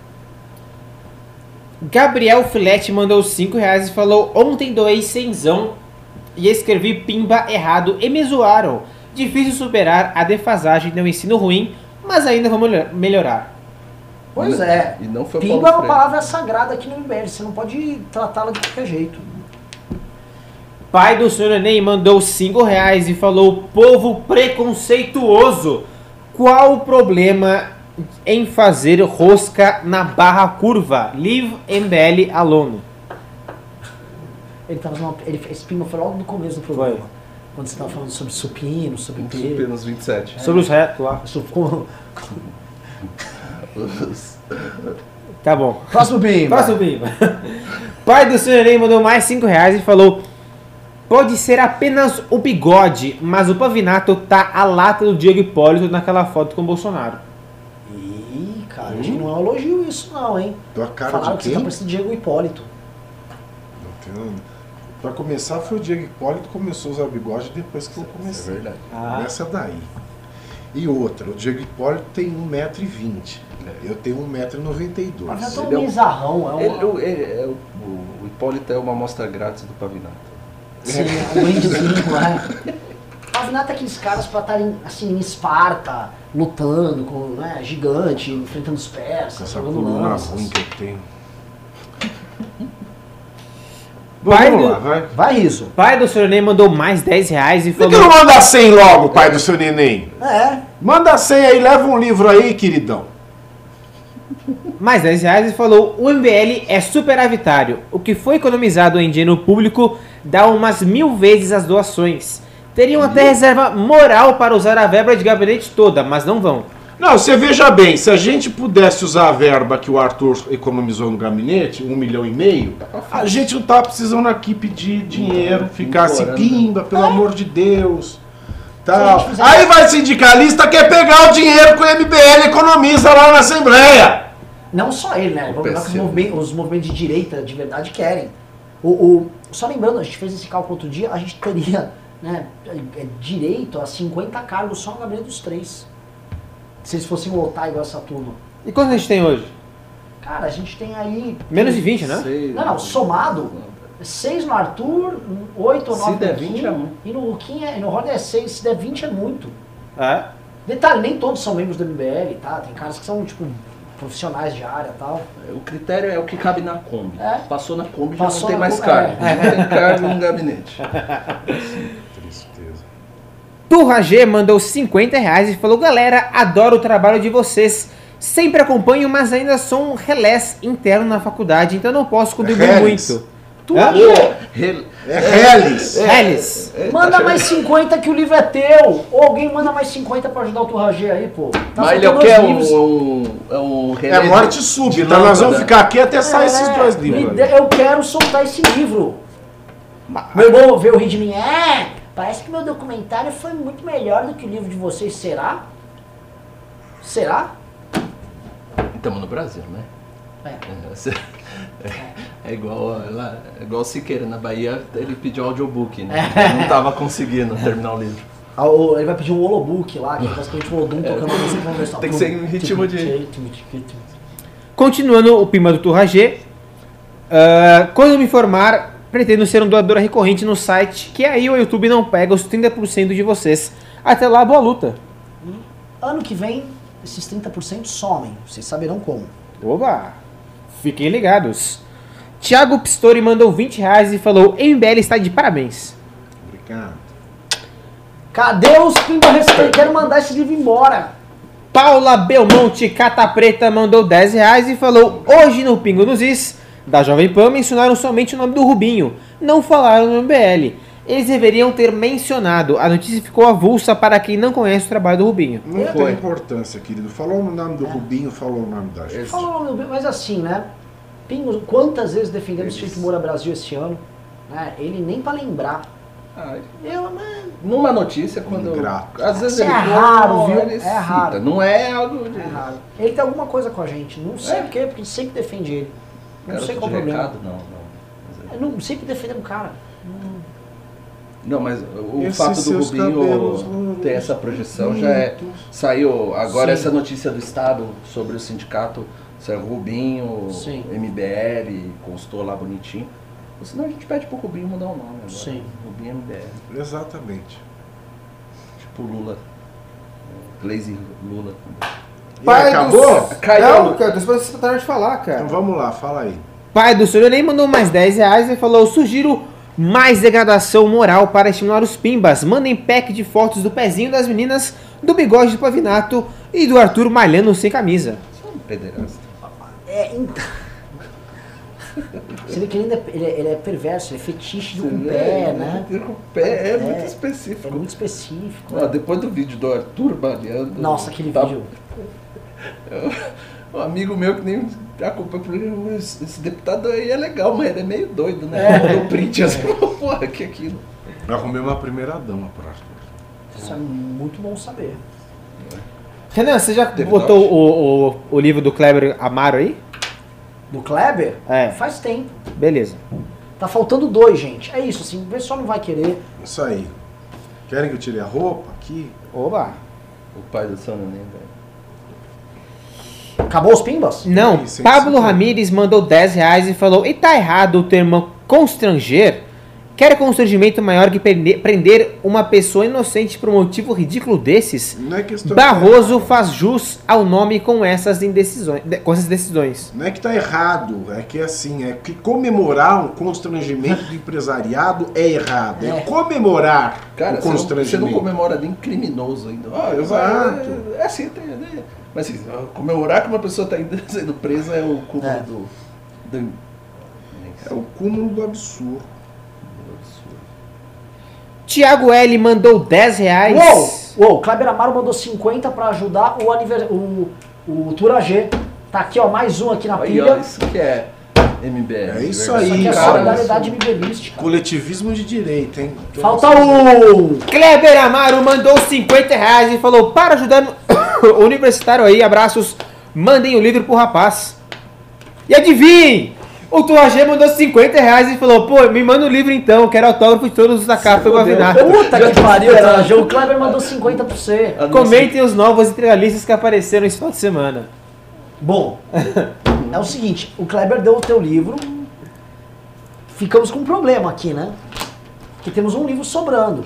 Speaker 1: Gabriel Filete mandou 5 reais e falou: Ontem doei cenzão e escrevi pimba errado e me zoaram. Difícil superar a defasagem do ensino ruim, mas ainda melhor- melhorar.
Speaker 3: Pois é.
Speaker 4: E não foi o
Speaker 3: Pimba é uma palavra sagrada aqui no MBL, você não pode tratá-la de qualquer jeito.
Speaker 1: Pai do senhor Enem mandou 5 reais e falou: Povo preconceituoso, qual o problema em fazer rosca na barra curva? Leave MBL alone.
Speaker 3: Ele tava numa, ele, esse pimba foi logo no começo do programa. Quando você estava falando sobre supino, sobre pelo.
Speaker 4: Apenas 27.
Speaker 1: Sobre os retos lá.
Speaker 3: Sobre como-
Speaker 1: Tá bom.
Speaker 3: Próximo pimba.
Speaker 1: Próximo pimba. Pai do senhor Enem mandou mais 5 reais e falou: Pode ser apenas o bigode, mas o Pavinato tá a lata do Diego Hipólito naquela foto com o Bolsonaro.
Speaker 3: Ih, cara, acho que não é um elogio isso não, hein?
Speaker 2: Tua cara
Speaker 3: Falaram
Speaker 2: de
Speaker 3: que você
Speaker 2: quem?
Speaker 3: tá parecendo Diego Hipólito.
Speaker 2: Não tem- Pra começar, foi o Diego Hipólito que começou a usar bigode depois que eu
Speaker 4: É
Speaker 2: comecei.
Speaker 4: verdade.
Speaker 3: Ah,
Speaker 2: Essa daí. E outra, o Diego Hipólito tem 1,20m. Eu tenho
Speaker 3: mas é
Speaker 2: 1,92m.
Speaker 3: tão
Speaker 4: Ele é um-
Speaker 3: bizarrão. É um,
Speaker 4: Ele, o- ele- é o, o- o Hipólito é uma amostra grátis do Pavinato.
Speaker 3: Sim, é um brindezinho, né? Pavinato é aqueles caras pra estarem assim em Esparta, lutando com né, gigante, enfrentando os
Speaker 2: Com
Speaker 3: persas,
Speaker 2: essa
Speaker 3: jogando
Speaker 2: coluna
Speaker 3: lanças.
Speaker 2: ruim que eu tenho.
Speaker 1: Pai
Speaker 2: Vamos
Speaker 1: do-
Speaker 2: lá, vai.
Speaker 3: Vai, Riso.
Speaker 1: Pai do Sr. Ney mandou mais 10 reais e
Speaker 2: Por que
Speaker 1: falou...
Speaker 2: não manda 100 logo, pai do seu neném?
Speaker 3: É,
Speaker 2: Manda 100 aí, leva um livro aí, queridão.
Speaker 1: Mais 10 reais e falou: o MBL é superavitário. O que foi economizado em dinheiro público dá umas mil vezes as doações. Teriam até reserva moral para usar a verba de gabinete toda, mas não vão.
Speaker 2: Não, você veja bem, se a gente pudesse usar a verba que o Arthur economizou no gabinete, um milhão e meio, a gente não tá precisando aqui pedir dinheiro, ficar assim, pimba, pelo amor de Deus. Tal.
Speaker 3: gente fizer-
Speaker 2: Aí vai sindicalista, quer pegar o dinheiro que o MBL economiza lá na Assembleia.
Speaker 3: não só ele, né? Vamos lembrar que os movimentos, os movimentos de direita de verdade querem. O, o- só lembrando, a gente fez esse cálculo outro dia, a gente teria né, é, direito a 50 cargos só no gabinete dos três. Se eles fossem lotar igual essa turma.
Speaker 1: E quanto a gente tem hoje?
Speaker 3: Cara, a gente tem aí.
Speaker 1: Menos de 20, né?
Speaker 4: Sei.
Speaker 3: Não, não, somado, 6 no Arthur, 8 ou
Speaker 4: Se
Speaker 3: 9 no
Speaker 4: der
Speaker 3: Luquinha,
Speaker 4: 20 é muito.
Speaker 3: E no Luquinha, e no Roder é 6, se der 20 é muito.
Speaker 1: É.
Speaker 3: Detalhe, nem todos são membros do MBL, tá? Tem caras que são, tipo, profissionais de área e tal.
Speaker 4: O critério é o que cabe na Kombi.
Speaker 3: É.
Speaker 4: Passou na Kombi,
Speaker 3: Passou
Speaker 4: já não tem mais
Speaker 3: Kombi,
Speaker 4: cargo.
Speaker 3: é.
Speaker 4: Não tem cargo no gabinete.
Speaker 2: Tristeza.
Speaker 1: Turra G mandou 50 reais e falou: Galera, adoro o trabalho de vocês. Sempre acompanho, mas ainda sou um relés interno na faculdade, então não posso contribuir
Speaker 2: Relés?
Speaker 1: muito.
Speaker 3: Tu?
Speaker 4: Rel-
Speaker 2: É Reles.
Speaker 1: Relés.
Speaker 4: É,
Speaker 3: Manda
Speaker 4: tá
Speaker 3: mais 50 que o livro é teu. Ou alguém manda mais 50 pra ajudar o Turragê aí, pô. Tá
Speaker 4: Mas ele quer um,
Speaker 3: livros.
Speaker 4: um, é um
Speaker 2: É morte súbita.
Speaker 4: de
Speaker 2: Nós vamos
Speaker 4: lâmpada.
Speaker 2: ficar aqui até sair esses
Speaker 3: É,
Speaker 2: dois livros.
Speaker 3: Eu quero soltar esse livro. Meu irmão veio rir de mim. É, parece que meu documentário foi muito melhor do que o livro de vocês. Será? Será?
Speaker 4: Estamos no Brasil, né?
Speaker 3: É.
Speaker 4: É, é igual lá, é igual o Siqueira na Bahia, ele pediu audiobook, né? Não tava conseguindo terminar o livro.
Speaker 3: Ah, o- Ele vai pedir um holobook lá, que é basicamente um Odum tocando uma música conversar.
Speaker 4: Tem que ser em ritmo de-
Speaker 1: Continuando o Pima do Turra G. ah, quando eu me formar, pretendo ser um doador recorrente no site, que aí o YouTube não pega os 30% de vocês. Até lá, boa luta.
Speaker 3: Ano que vem, esses 30% somem. Vocês saberão como.
Speaker 1: Oba! Fiquem ligados. Thiago Pistori mandou 20 reais e falou: MBL está de parabéns.
Speaker 2: Obrigado.
Speaker 3: Cadê os pimba restantes? Quero mandar esse livro embora.
Speaker 1: Paula Belmonte Cata Preta mandou 10 reais e falou: Hoje no Pingo nos Is, da Jovem Pan, mencionaram somente o nome do Rubinho. Não falaram no MBL. Eles deveriam ter mencionado. A notícia ficou avulsa para quem não conhece o trabalho do Rubinho.
Speaker 2: Não
Speaker 4: Foi.
Speaker 2: tem importância, querido. Falou o nome do Rubinho, falou o nome da gente.
Speaker 3: Fala o nome do mas assim, né? Pingo, quantas vezes defendemos
Speaker 2: Eles-
Speaker 3: Chico Moura Brasil esse ano? Né? Ele nem pra lembrar.
Speaker 4: Ah,
Speaker 3: Eu, mano,
Speaker 4: numa notícia, quando.
Speaker 2: Ingrato.
Speaker 4: Às vezes ele
Speaker 3: é raro,
Speaker 4: "Não,
Speaker 3: viu?
Speaker 4: ele
Speaker 3: É
Speaker 4: cita."
Speaker 3: raro.
Speaker 4: Não é algo de.
Speaker 3: é raro. Ele tem alguma coisa com a gente. Não sei
Speaker 4: É.
Speaker 3: porquê, porque a gente sempre defende ele. Não sei qual o problema.
Speaker 4: recado, não, não.
Speaker 3: Eu não, sempre defendemos o cara.
Speaker 4: Não, mas o
Speaker 2: Esses
Speaker 4: fato do Rubinho
Speaker 2: louros,
Speaker 4: ter essa projeção já é. Saiu agora
Speaker 3: Sim.
Speaker 4: essa notícia do Estado sobre o sindicato, saiu Rubinho,
Speaker 3: Sim.
Speaker 4: MBL, constou lá bonitinho. Senão a gente pede pro Rubinho mudar o nome agora.
Speaker 3: Sim.
Speaker 4: Rubinho MBL.
Speaker 2: Exatamente.
Speaker 4: Tipo Lula. Lazy Lula.
Speaker 2: E acabou?
Speaker 4: Caiu.
Speaker 1: Não, cara, tô esperando você terminar de falar, cara.
Speaker 2: Então vamos lá, fala aí.
Speaker 1: Pai do senhor nem mandou mais 10 reais e falou: sugiro mais degradação moral para estimular os pimbas. Mandem pack de fotos do pezinho das meninas, do bigode do Pavinato e do Arthur malhando sem camisa.
Speaker 4: Só um pederasta.
Speaker 3: É, então. Você vê que ele, ainda é, ele, é, ele é perverso, ele é fetiche do com pé, né?
Speaker 4: Com pé é, muito
Speaker 3: É
Speaker 4: específico.
Speaker 3: muito específico. Né?
Speaker 4: depois do vídeo do Arthur baleando.
Speaker 3: Nossa, aquele
Speaker 4: tá-
Speaker 3: vídeo.
Speaker 4: Um amigo meu que nem acompanha o programa, esse, deputado aí é legal, mas ele é meio doido, né? Mandou print assim, porra, que aquilo.
Speaker 2: Eu arrumei uma primeira dama pro Arthur.
Speaker 3: Isso é muito bom saber.
Speaker 1: Renan, você já
Speaker 4: Teve
Speaker 1: botou o, o, o livro do Kleber Amaro aí?
Speaker 3: Do Kleber?
Speaker 1: É.
Speaker 3: Faz tempo.
Speaker 1: Beleza.
Speaker 3: Tá faltando dois, gente. É isso, assim, o pessoal não vai querer.
Speaker 2: Isso aí. Querem que eu tire a roupa aqui?
Speaker 1: Oba!
Speaker 4: O pai do Sono velho.
Speaker 3: Acabou os pimbas?
Speaker 1: Não,
Speaker 2: Sim, sim,
Speaker 1: Pablo
Speaker 2: sim.
Speaker 1: Ramires mandou 10 reais e falou: E tá errado o termo constranger? Quer constrangimento maior que prende- prender uma pessoa inocente por um motivo ridículo desses?
Speaker 2: Não é questão
Speaker 1: Barroso faz jus ao nome com essas indecisões, de- com essas decisões.
Speaker 2: Não é que tá errado, é que assim, é que comemorar um constrangimento do empresariado é errado. É,
Speaker 3: É.
Speaker 2: comemorar
Speaker 4: Cara,
Speaker 2: o
Speaker 4: você não, você
Speaker 2: constrangimento.
Speaker 4: não comemora nem criminoso ainda. Ah,
Speaker 2: Exato.
Speaker 4: É, é assim, tem, né? Mas assim, comemorar que uma pessoa está sendo presa é o cúmulo
Speaker 3: É.
Speaker 4: do, do-
Speaker 2: É o cúmulo do absurdo.
Speaker 1: Tiago L mandou 10 reais.
Speaker 3: Uou! Uou, Kleber Amaro mandou 50 pra ajudar o, aniver... o, o Tura G. Tá aqui, ó, mais um aqui na
Speaker 4: Aí,
Speaker 3: pilha.
Speaker 4: ó, isso que é MBL.
Speaker 2: É isso
Speaker 3: Isso
Speaker 2: aí,
Speaker 3: aqui é
Speaker 2: cara.
Speaker 3: solidariedade nivelística.
Speaker 2: Coletivismo de direita, hein?
Speaker 3: Falta um!
Speaker 1: Kleber Amaro mandou 50 reais e falou: Para ajudar universitário aí, abraços. Mandem o livro pro rapaz. E adivinhe! O Tuagê mandou 50 reais e falou: Pô, me manda o livro então, quero autógrafo de todos os da capa. Bavinato.
Speaker 3: Puta que pariu, Tura G. O Kleber mandou 50 pra você.
Speaker 1: Comentem os novos integralistas que apareceram esse final de semana.
Speaker 3: Bom, é o seguinte, o Kleber deu o teu livro. Ficamos com um problema aqui, né? Que temos um livro sobrando.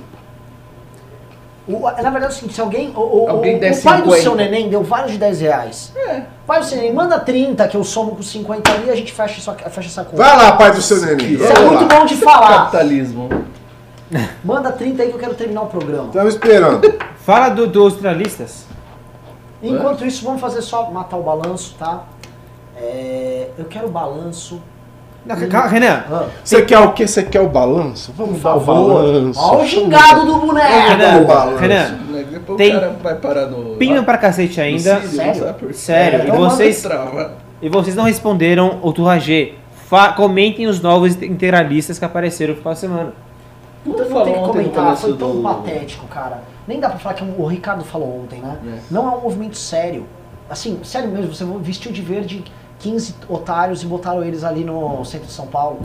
Speaker 3: O- na verdade é o seguinte, se alguém. O, o-
Speaker 4: Alguém
Speaker 3: o- o pai do
Speaker 4: 50.
Speaker 3: seu neném deu vários de 10 reais.
Speaker 4: É.
Speaker 3: Pai do seu neném, manda 30 que eu somo com 50 ali e a gente fecha, isso, fecha essa conta.
Speaker 2: Vai lá, pai do seu neném.
Speaker 3: Isso é muito bom de falar.
Speaker 4: Capitalismo.
Speaker 3: Manda 30 aí que eu quero terminar o programa.
Speaker 2: Estamos esperando.
Speaker 1: Fala do, dos integralistas.
Speaker 3: Enquanto isso, vamos fazer só matar o balanço, tá? É, eu quero o balanço.
Speaker 1: Renan.
Speaker 3: Ah,
Speaker 2: Você quer o quê? Você quer o balanço? Vamos
Speaker 3: por
Speaker 2: dar o balanço.
Speaker 3: Ó o gingado do
Speaker 1: Renan,
Speaker 3: boneco.
Speaker 2: balanço.
Speaker 1: Renan,
Speaker 4: Né? Depois
Speaker 1: Tem
Speaker 4: o cara vai parar no.
Speaker 1: pinga pra cacete ainda.
Speaker 4: cílio,
Speaker 3: Sério?
Speaker 1: Sério,
Speaker 3: É,
Speaker 1: e vocês, e vocês não responderam o Turragê. Fa- Comentem os novos integralistas que apareceram no final de semana.
Speaker 3: Puta,
Speaker 4: Não
Speaker 3: tem que comentar, foi tão
Speaker 4: do-
Speaker 3: patético, cara. Nem dá pra falar que o Ricardo falou ontem, né?
Speaker 4: É.
Speaker 3: Não é um movimento sério. Assim, sério mesmo, você vestiu de verde 15 otários e botaram eles ali no centro de São Paulo.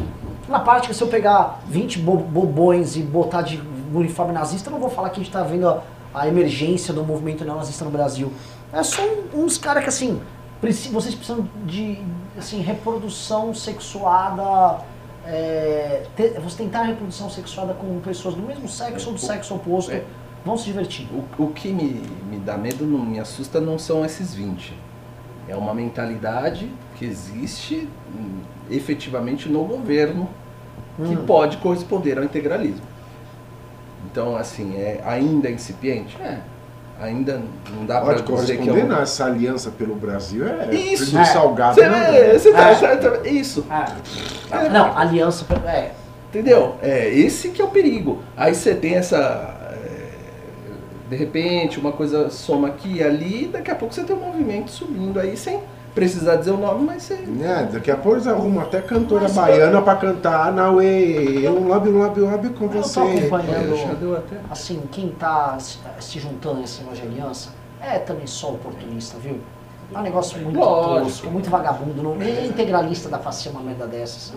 Speaker 3: Na que se eu pegar 20 bo- bobões e botar de uniforme nazista, eu não vou falar que a gente tá vendo a, a emergência do movimento neonazista no Brasil. É só um- uns caras que assim, preci- vocês precisam de assim, reprodução sexuada. É, te- você tentar reprodução sexuada com pessoas do mesmo sexo ou do sexo oposto,
Speaker 4: É.
Speaker 3: vão se divertir.
Speaker 4: O, o que me, me dá medo, não me assusta, não são esses 20. É uma mentalidade que existe hum, efetivamente no governo que
Speaker 3: Hum.
Speaker 4: pode corresponder ao integralismo. Então, assim, é ainda incipiente? É. Ainda não dá para
Speaker 2: Pode
Speaker 4: dizer que é
Speaker 2: corresponder,
Speaker 4: um...
Speaker 2: Essa aliança pelo Brasil é
Speaker 4: Isso.
Speaker 3: É.
Speaker 2: salgado. Né?
Speaker 4: você tá,
Speaker 3: É.
Speaker 4: tá- isso.
Speaker 3: Ah, não, aliança. É,
Speaker 4: Entendeu? É esse que é o perigo. Aí você tem essa. É, De repente, uma coisa soma aqui e ali, e daqui a pouco você tem um movimento subindo aí sem precisar dizer o nome, mas você.
Speaker 2: É, daqui a pouco eles arrumam até cantora baiana pra cantar na Uê, eu um lobby, um lobby, um lobby com
Speaker 3: Eu tô
Speaker 2: você.
Speaker 3: acompanhando.
Speaker 4: É, já deu até.
Speaker 3: assim, quem tá se, juntando nesse negócio de aliança é também só oportunista, viu? É um negócio muito tosco, muito vagabundo. Não, nem integralista dá pra ser uma merda dessas.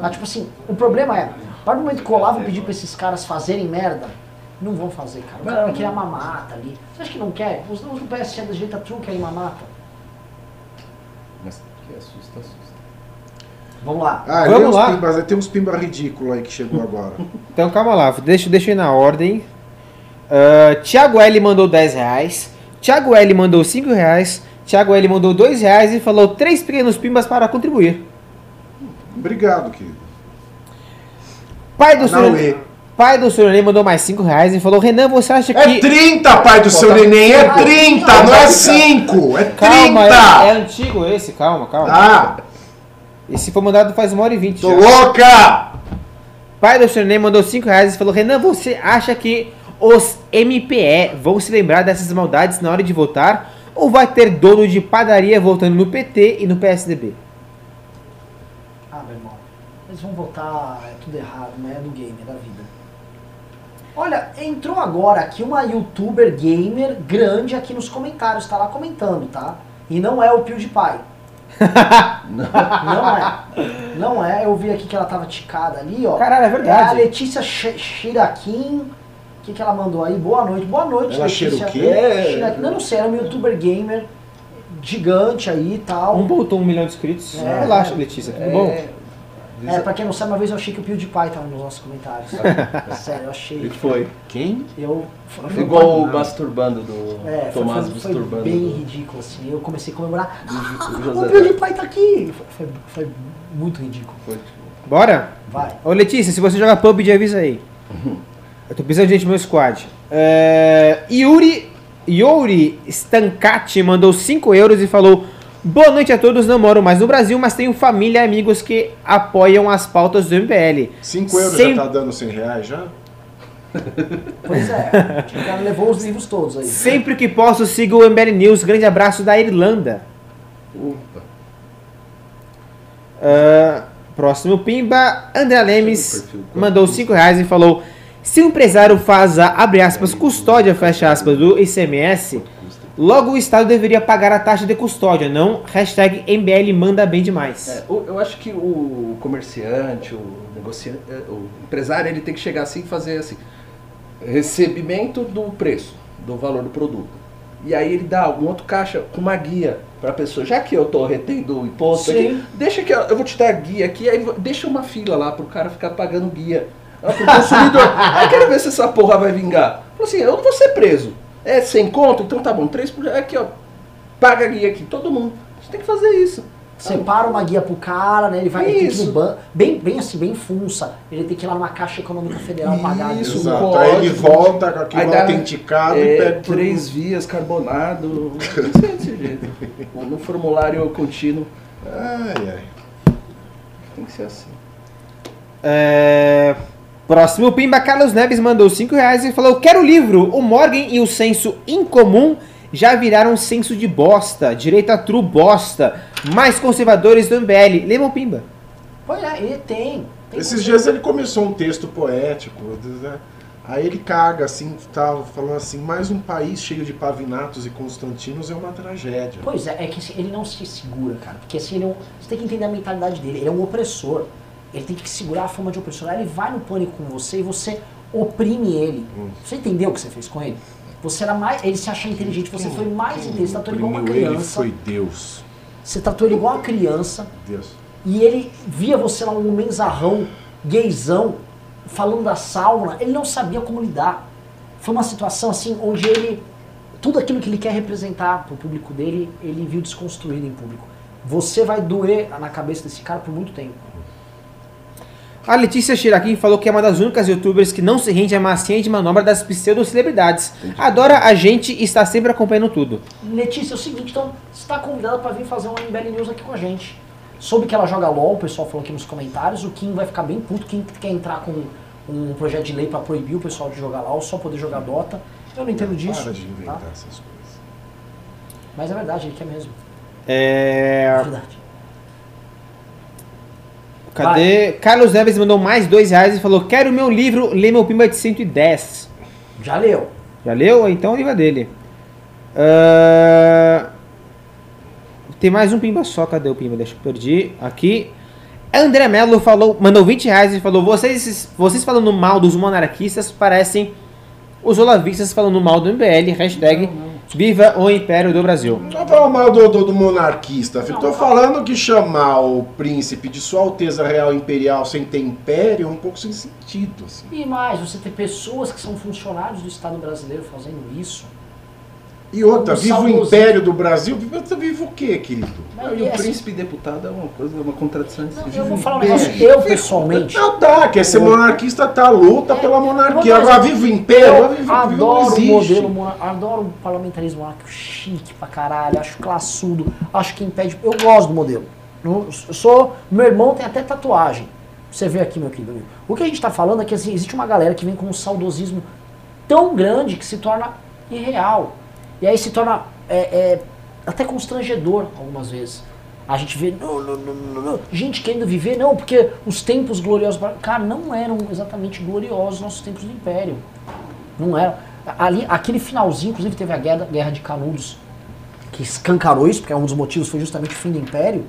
Speaker 3: Mas, tipo assim, o problema é, a partir do momento que o Olavo pedir pra esses caras fazerem merda, não vão fazer, cara. O cara vai querer a mamata ali. Você acha que não quer? Os os do PSC da direita truque aí mamata.
Speaker 4: Mas que assusta, assusta.
Speaker 3: Vamos lá.
Speaker 2: Ah,
Speaker 1: Vamos lá.
Speaker 2: Pimbas, tem uns pimba ridículos aí que chegou agora.
Speaker 1: Então calma lá, deixa, deixa eu ir na ordem. Ah, Thiago L mandou 10 reais. Thiago L mandou 5 reais. Thiago L mandou 2 reais e falou três pequenos pimbas para contribuir.
Speaker 2: Obrigado, querido.
Speaker 1: Pai do
Speaker 2: Não,
Speaker 1: senhor, pai do senhor Neném mandou mais 5 reais e falou: Renan, você acha
Speaker 2: É
Speaker 1: que.
Speaker 2: 30, pai do seu neném, é 30, não é 5, é 30.
Speaker 1: Calma, é, é antigo esse, calma, calma.
Speaker 2: Ah,
Speaker 1: Esse foi mandado faz uma hora e vinte.
Speaker 2: tô
Speaker 1: já.
Speaker 2: louca!
Speaker 1: Pai do senhor Neném mandou 5 reais e falou: Renan, você acha que os MPE vão se lembrar dessas maldades na hora de votar? Ou vai ter dono de padaria votando no PT e no PSDB?
Speaker 3: Ah, meu irmão, eles vão votar é tudo errado, né? É do game, é da vida. Olha, entrou agora aqui uma youtuber gamer grande aqui nos comentários, tá lá comentando, tá? E não é o PewDiePie. Não é. Não é. Eu vi aqui que ela tava ticada ali, ó.
Speaker 1: Caralho, é verdade.
Speaker 3: a Letícia Chiraquim. O que, que ela mandou aí? Boa noite. Boa noite,
Speaker 2: Ela
Speaker 3: Letícia.
Speaker 2: cheira o quê?
Speaker 3: É, Chiraquim. Não, não sei, era um youtuber gamer gigante aí e tal.
Speaker 1: Um voltou um milhão de inscritos.
Speaker 3: É.
Speaker 1: Relaxa, Letícia, tudo bom?
Speaker 3: É, pra quem não sabe, uma vez eu achei que o PewDiePie tava nos nossos comentários. Sério, eu achei.
Speaker 4: Ele foi.
Speaker 2: Quem?
Speaker 3: Eu. foi-
Speaker 4: Igual o masturbando do
Speaker 3: É, foi,
Speaker 4: Tomás
Speaker 3: foi, foi
Speaker 4: masturbando.
Speaker 3: bem
Speaker 4: do-
Speaker 3: ridículo, assim. Eu comecei a comemorar. Ah,
Speaker 4: José
Speaker 3: o
Speaker 4: Neto.
Speaker 3: PewDiePie tá aqui! Foi, foi, foi muito ridículo.
Speaker 4: Foi, tipo,
Speaker 1: Bora?
Speaker 3: Vai.
Speaker 1: Ô Letícia, se você joga PUBG, avisa aí. Eu tô precisando de gente no meu squad. É, Yuri, Yuri Stancati mandou 5 euros e falou: Boa noite a todos, não moro mais no Brasil, mas tenho família e amigos que apoiam as pautas do MBL.
Speaker 2: 5 euros
Speaker 1: Sem-
Speaker 2: já tá dando 100 reais já?
Speaker 3: Pois é, o cara levou os livros todos aí.
Speaker 1: Sempre que posso, siga o MBL News. Grande abraço da Irlanda.
Speaker 4: Opa.
Speaker 1: Ah, próximo Pimba, André Lemes mandou
Speaker 4: custa?
Speaker 1: 5 reais e falou: Se o empresário faz a, abre aspas, custódia, fecha aspas, do ICMS, logo o Estado deveria pagar a taxa de custódia, não hashtag MBL manda bem demais.
Speaker 4: É, o- eu acho que o comerciante, o negociante, é, o empresário, ele tem que chegar assim e fazer assim, recebimento do preço, do valor do produto. E aí ele dá um outro caixa com uma guia para a pessoa. Já que eu tô retendo o imposto
Speaker 3: Sim.
Speaker 4: aqui, deixa que eu, eu vou te dar a guia aqui, aí deixa uma fila lá pro cara ficar pagando guia. Ah, Pro consumidor. aí quero ver se essa porra vai vingar. Falou assim, eu não vou ser preso. É sem conto? Então tá bom, 3 por aqui, ó. Paga a guia aqui, todo mundo. A gente tem que fazer isso.
Speaker 3: Separa uma guia pro cara, né? Ele vai ele tem que ir
Speaker 4: Isso.
Speaker 3: no banco. Bem, bem assim, bem funça. Ele tem que ir lá numa Caixa Econômica Federal pagar a guia.
Speaker 4: Isso,
Speaker 2: Exato.
Speaker 4: código.
Speaker 2: Aí ele volta com aquilo
Speaker 4: dá,
Speaker 2: autenticado e
Speaker 4: é,
Speaker 2: pede por
Speaker 4: três vias, carbonado. Ser desse jeito. No formulário contínuo,
Speaker 2: Ai, ai.
Speaker 4: tem que ser assim.
Speaker 1: É, Próximo Pimba, Carlos Neves mandou 5 reais e falou: Quero o livro. O Morgan e o senso incomum já viraram senso de bosta. Direita true bosta. Mais conservadores do MBL. Lembram Pimba?
Speaker 3: Pois é, ele tem. tem
Speaker 2: Esses dias ele começou um texto poético, né? aí ele caga assim, tava falando assim, mais um país cheio de pavinatos e constantinos é uma tragédia.
Speaker 3: Pois é, é que assim, ele não se segura, cara. Porque assim, ele é um, você tem que entender a mentalidade dele. Ele é um opressor. Ele tem que segurar a fama de opressor. Aí ele vai no pânico com você e você oprime ele.
Speaker 2: Hum.
Speaker 3: Você entendeu o que você fez com ele? Você era mais. Ele se acha inteligente, você foi mais inteligente. Você tratou ele igual uma
Speaker 2: oprimiu ele
Speaker 3: criança.
Speaker 2: foi Deus.
Speaker 3: Você tratou ele igual uma criança.
Speaker 2: Deus.
Speaker 3: E ele via você lá, um menzarrão, gaysão, falando da sauna, ele não sabia como lidar. Foi uma situação assim, onde ele, tudo aquilo que ele quer representar pro público dele, ele viu desconstruído em público. Você vai doer na cabeça desse cara por muito tempo.
Speaker 1: A Letícia Chiraquim falou que é uma das únicas youtubers que não se rende à massinha de manobra das pseudo-celebridades. Adora a gente e está sempre acompanhando tudo.
Speaker 3: Letícia, é o seguinte, então, você está convidada para vir fazer uma MBL News aqui com a gente. Soube que ela joga LOL, o pessoal falou aqui nos comentários, o Kim vai ficar bem puto, Kim quer entrar com um projeto de lei para proibir o pessoal de jogar LOL, só poder jogar Dota. Eu não entendo disso.
Speaker 2: Para de inventar
Speaker 3: tá?
Speaker 2: essas coisas.
Speaker 3: Mas é verdade, ele quer mesmo.
Speaker 1: É...
Speaker 3: É verdade.
Speaker 1: Cadê? Carlos Neves mandou mais 2 reais e falou: Quero o meu livro, lê meu Pimba de 110.
Speaker 3: Já leu.
Speaker 1: Já leu? Então o livro é dele. Ah, Tem mais um Pimba só. Cadê o Pimba? Deixa eu perdi. Aqui. André Melo falou, mandou 20 reais e falou: vocês, vocês falando mal dos monarquistas parecem os olavistas falando mal do MBL. Hashtag Viva o Império do Brasil.
Speaker 2: Não fala mal do, do, do monarquista, filho. Tô falando que chamar o príncipe de Sua Alteza Real Imperial sem ter império é um pouco sem sentido, assim.
Speaker 3: E mais, você ter pessoas que são funcionários do Estado brasileiro fazendo isso.
Speaker 2: E outra,
Speaker 3: Como
Speaker 2: viva o império do Brasil, você vive o quê, querido?
Speaker 3: Mas,
Speaker 4: e o
Speaker 3: assim,
Speaker 4: príncipe deputado é uma coisa, uma contradição.
Speaker 3: não, eu vou
Speaker 4: um
Speaker 3: falar um negócio, eu pessoalmente.
Speaker 2: Não dá, quer ser monarquista, tá, luta
Speaker 3: É,
Speaker 2: pela monarquia.
Speaker 3: eu vou
Speaker 2: Agora vive o império, agora não
Speaker 3: adoro o modelo, adoro o parlamentarismo monárquico chique pra caralho, acho classudo, acho que impede. Eu gosto do modelo. Eu eu sou. Meu irmão tem até tatuagem. Você vê aqui, meu querido amigo. O que a gente tá falando é que assim, existe uma galera que vem com um saudosismo tão grande que se torna irreal. E aí se torna é, é, até constrangedor algumas vezes. A gente vê, não, não, não, não, gente querendo viver, não, porque os tempos gloriosos. Cara, não eram exatamente gloriosos nossos tempos do Império. Não eram. Ali, aquele finalzinho, inclusive teve a guerra, guerra de Canudos, que escancarou isso, porque um dos motivos foi justamente o fim do Império,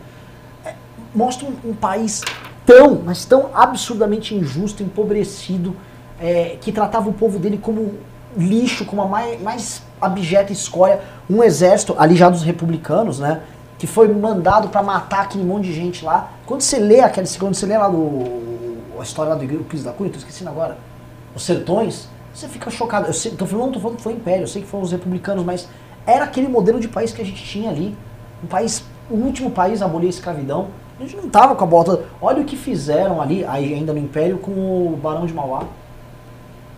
Speaker 3: é, mostra um, um país tão, mas tão absurdamente injusto, empobrecido, é, que tratava o povo dele como lixo, como a mais, mais abjeta escória. Um exército, ali já dos republicanos, né? Que foi mandado para matar aquele monte de gente lá. Quando você lê aquele, quando você lê lá do, a história lá do Euclides da Cunha, tô esquecendo agora, os sertões, você fica chocado. Eu sei, tô falando, não tô falando que foi o Império, eu sei que foram os republicanos, mas era aquele modelo de país que a gente tinha ali. Um país, o último país a abolir a escravidão. A gente não tava com a bota. Olha o que fizeram ali, ainda no Império, com o Barão de Mauá.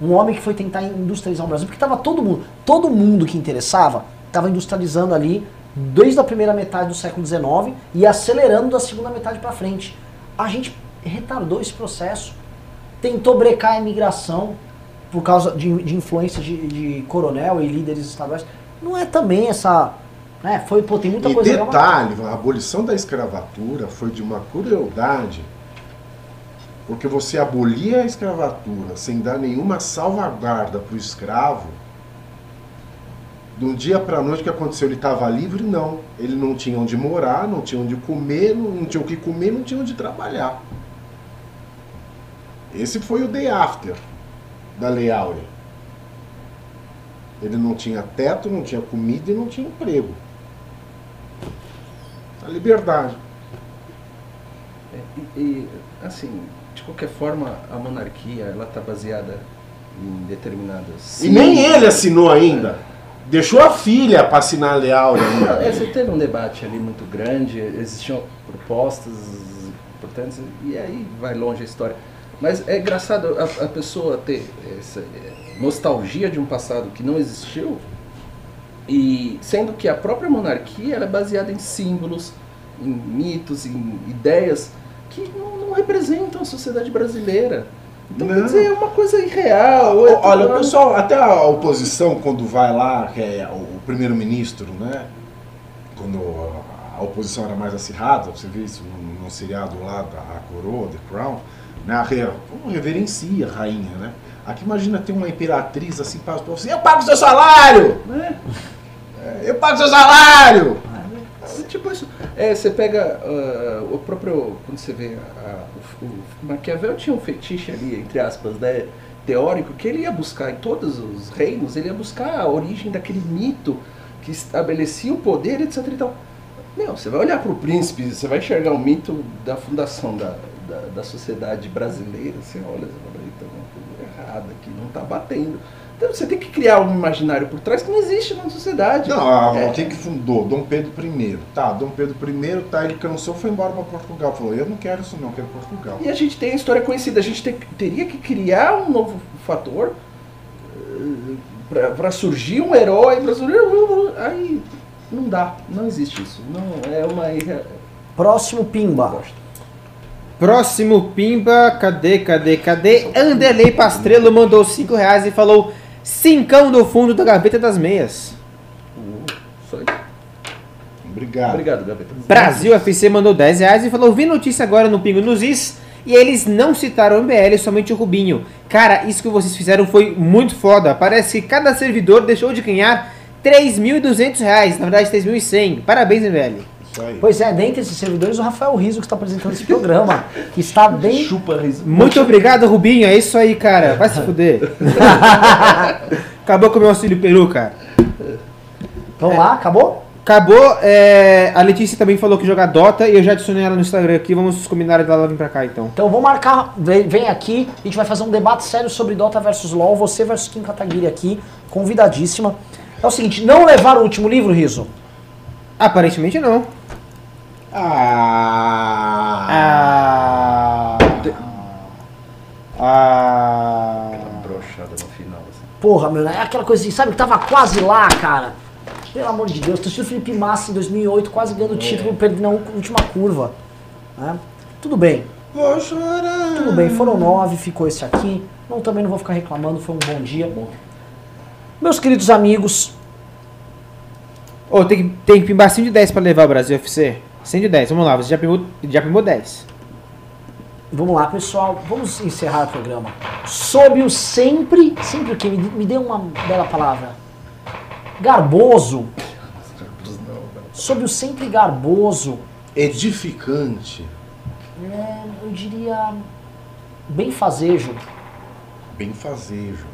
Speaker 3: Um homem que foi tentar industrializar o Brasil, porque tava todo mundo, todo mundo que interessava, estava industrializando ali desde a primeira metade do século XIX e acelerando da segunda metade para frente. A gente retardou esse processo, tentou brecar a imigração por causa de, de influência de, de coronel e líderes estaduais. Não é também essa né? Foi, pô, tem muita
Speaker 2: e
Speaker 3: coisa legal, mas-
Speaker 2: detalhe, a abolição da escravatura foi de uma crueldade, porque você abolia a escravatura sem dar nenhuma salvaguarda para o escravo. De um dia para a noite que aconteceu? Ele estava livre? Não. Ele não tinha onde morar, não tinha onde comer, não, não tinha o que comer, não tinha onde trabalhar. Esse foi o day after da Lei Áurea. Ele não tinha teto, não tinha comida e não tinha emprego. A liberdade.
Speaker 4: É, E, e, assim, de qualquer forma, a monarquia ela está baseada em determinadas.
Speaker 2: E nem ele assinou ainda. Deixou a filha para assinar a ainda.
Speaker 4: é, você teve um debate ali muito grande, existiam propostas importantes, e aí vai longe a história. Mas é engraçado a, a pessoa ter essa eh, nostalgia de um passado que não existiu, e sendo que a própria monarquia ela é baseada em símbolos, em mitos, em ideias que não, não representam a sociedade brasileira. Então, quer
Speaker 2: Não.
Speaker 4: dizer, é uma coisa irreal. é
Speaker 2: Olha, o pessoal, até a oposição, quando vai lá, é o primeiro-ministro, né? Quando a oposição era mais acirrada, você vê isso no, no seriado lá da a Coroa, The Crown, né? A reverencia a rainha, né? Aqui imagina ter uma imperatriz assim, para os assim, eu pago seu salário!
Speaker 4: É.
Speaker 2: É, Eu pago seu salário!
Speaker 4: Tipo isso. É, você pega ah, o próprio. Quando você vê. a- o, o Maquiavel tinha um fetiche ali, entre aspas, né? Teórico, que ele ia buscar em todos os reinos, ele ia buscar a origem daquele mito que estabelecia o poder, etc. E. Meu, você vai olhar para o príncipe, você vai enxergar o mito da fundação da, da, da sociedade brasileira, você olha e fala, "Eita, tem uma coisa errada aqui, não está batendo. Então você tem que criar um imaginário por trás que não existe na sociedade.
Speaker 2: Não, a-
Speaker 4: É.
Speaker 2: quem que fundou? Dom Pedro I. Tá, Dom Pedro I, tá, ele cansou, foi embora para Portugal. Falou, eu não quero isso não, eu quero Portugal.
Speaker 4: E a gente tem a história conhecida, a gente tem- teria que criar um novo fator para surgir um herói, pra surgir, aí não dá, não existe isso. Não é uma
Speaker 3: Próximo Pimba.
Speaker 1: Próximo Pimba, cadê, cadê, cadê? Anderley Pastrello mandou 5 reais e falou cincão do fundo da gaveta das meias.
Speaker 4: Uh.
Speaker 2: Obrigado.
Speaker 4: Obrigado, Gaveta.
Speaker 1: Brasil FC mandou 10 reais e falou: Vi notícia agora no Pingo nos Is e eles não citaram o MBL, somente o Rubinho. Cara, isso que vocês fizeram foi muito foda. Parece que cada servidor deixou de ganhar 3.200 reais, na verdade 3.100. Parabéns, MBL.
Speaker 3: Pois é, dentre esses servidores, o Rafael Riso que está apresentando esse programa, que está bem.
Speaker 4: Chupa riso.
Speaker 1: Muito obrigado, Rubinho. É isso aí, cara. Vai se fuder. Acabou com o meu auxílio peru, cara.
Speaker 3: Vamos lá, acabou?
Speaker 1: Acabou. é, A Letícia também falou que joga Dota e eu já adicionei ela no Instagram aqui. Vamos combinar dela vir pra cá então.
Speaker 3: Então vou marcar, vem, vem aqui, a gente vai fazer um debate sério sobre Dota versus LoL, você versus Kim Kataguiri aqui, convidadíssima. É o seguinte, não levar o último livro, Riso?
Speaker 1: Aparentemente não.
Speaker 2: Ah.
Speaker 1: Ah. Ah.
Speaker 4: Brochada no final. Assim.
Speaker 3: Porra, meu, é aquela coisa assim, sabe, que tava quase lá, cara. Pelo amor de Deus, torcida Felipe Massa em 2008, quase ganhando o título, perdendo na última curva. né? Tudo bem,
Speaker 2: Vou chorar.
Speaker 3: tudo bem, foram nove, ficou esse aqui. Não, também não vou ficar reclamando, foi um bom dia. Meus queridos amigos,
Speaker 1: Ô, tem, que- tem que pimbar 100 de 10 pra levar o Brasil FC. 100 de 10, vamos lá, você já pimbou, já pimbou 10.
Speaker 3: Vamos lá, pessoal. Vamos encerrar o programa. Sob o sempre, sempre o que? Me, me dê uma bela palavra. Garboso, sob o sempre garboso,
Speaker 2: Edificante.
Speaker 3: é, eu diria, benfazejo.
Speaker 2: Benfazejo.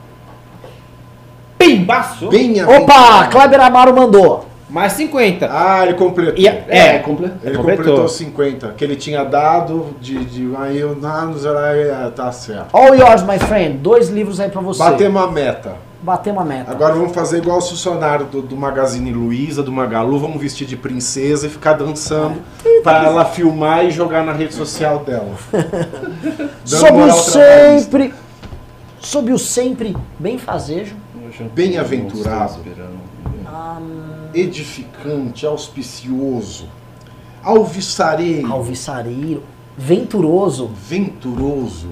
Speaker 1: Pimbaço!
Speaker 2: Bem
Speaker 3: Opa, Kleber Amaro mandou.
Speaker 1: Mais 50.
Speaker 2: Ah, ele completou.
Speaker 1: E a- é,
Speaker 4: comple-
Speaker 2: Ele
Speaker 1: completou.
Speaker 2: completou 50, que ele tinha dado de. de aí eu não, não sei lá, é, tá certo.
Speaker 3: All yours, my friend. Dois livros aí pra você.
Speaker 2: Batemos a meta.
Speaker 3: Batemos a meta.
Speaker 2: Agora vamos fazer igual os funcionários do, do Magazine Luiza, do Magalu, vamos vestir de princesa e ficar dançando pra ela filmar e jogar na rede social dela.
Speaker 3: Sob o sempre. Sob o sempre benfazejo.
Speaker 2: Bem-aventurado. Edificante, auspicioso, alvissareiro,
Speaker 3: Alvissareiro. Venturoso.
Speaker 2: venturoso.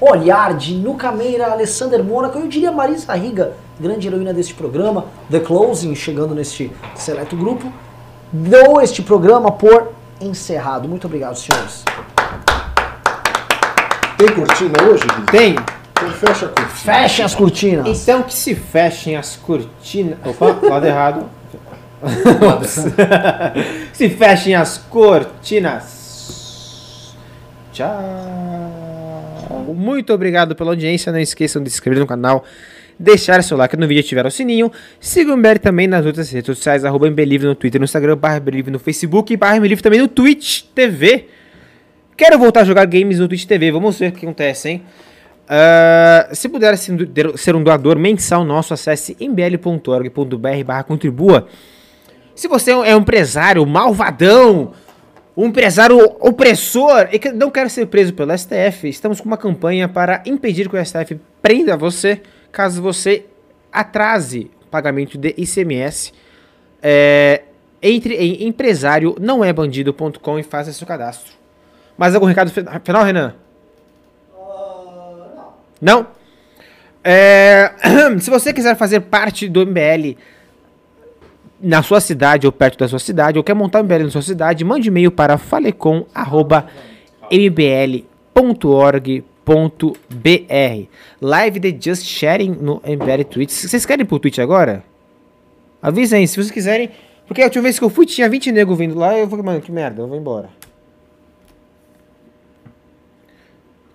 Speaker 3: Olhar de Nucameira, Alessander Mônaco, eu diria Marisa Riga, grande heroína deste programa, The Closing, chegando neste seleto grupo, dou este programa por encerrado. Muito obrigado, senhores.
Speaker 2: Tem cortina hoje, Guilherme?
Speaker 1: Tem.
Speaker 2: Então fecha a cortina.
Speaker 3: Fechem as cortinas.
Speaker 1: Então que se fechem as cortinas. Opa, lado errado. Se fechem as cortinas. Tchau. Muito obrigado pela audiência. Não esqueçam de se inscrever no canal. Deixar seu like no vídeo e ativar o sininho. Sigam o MBL também nas outras redes sociais, arroba MBLivre no Twitter, no Instagram, barra MBLivre no Facebook e barra MBLivre também no Twitch TV. Quero voltar a jogar games no Twitch TV, vamos ver o que acontece, hein? Ah, se puder ser um doador mensal nosso, acesse mbl.org.br barra contribua. Se você é um empresário malvadão, um empresário opressor e não quer ser preso pelo STF, estamos com uma campanha para impedir que o STF prenda você caso você atrase pagamento de ICMS. É, entre em empresário não é bandido.com e faça seu cadastro. Mais algum recado fi- final, Renan? Não? É, se você quiser fazer parte do MBL na sua cidade ou perto da sua cidade, ou quer montar um MBL na sua cidade, mande e-mail para falecom.mbl.org.br. Live de Just Sharing no MBL Twitch. Vocês querem ir pro Twitch agora? Avisem, se vocês quiserem. Porque a última vez que eu fui tinha 20 nego vindo lá eu falei, mano, que merda, eu vou embora.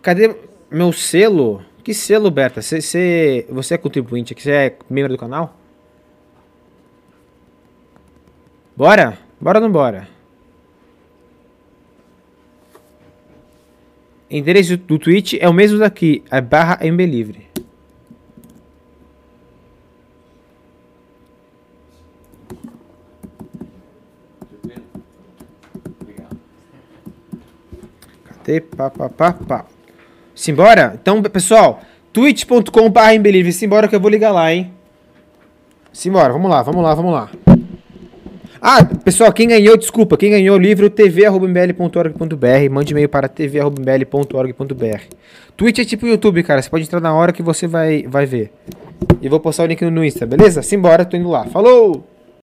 Speaker 1: Cadê meu selo? Que selo, Berta? Cê, cê- você é contribuinte aqui? Você é membro do canal? Bora? Bora ou não bora? Endereço do Twitch é o mesmo daqui, é barra mbelivre. Cadê? Pá, pá, pá, pá. Simbora? Então, pessoal, twitch.com.br embelivre. Simbora que eu vou ligar lá, hein? Simbora, vamos lá, vamos lá, vamos lá. Ah, pessoal, quem ganhou, desculpa, quem ganhou o livro tv.mbl.org.br, mande e-mail para tv.mbl.org.br. Twitch é tipo YouTube, cara, você pode entrar na hora que você vai, vai ver. E vou postar o link no Insta, beleza? Simbora, tô indo lá. Falou!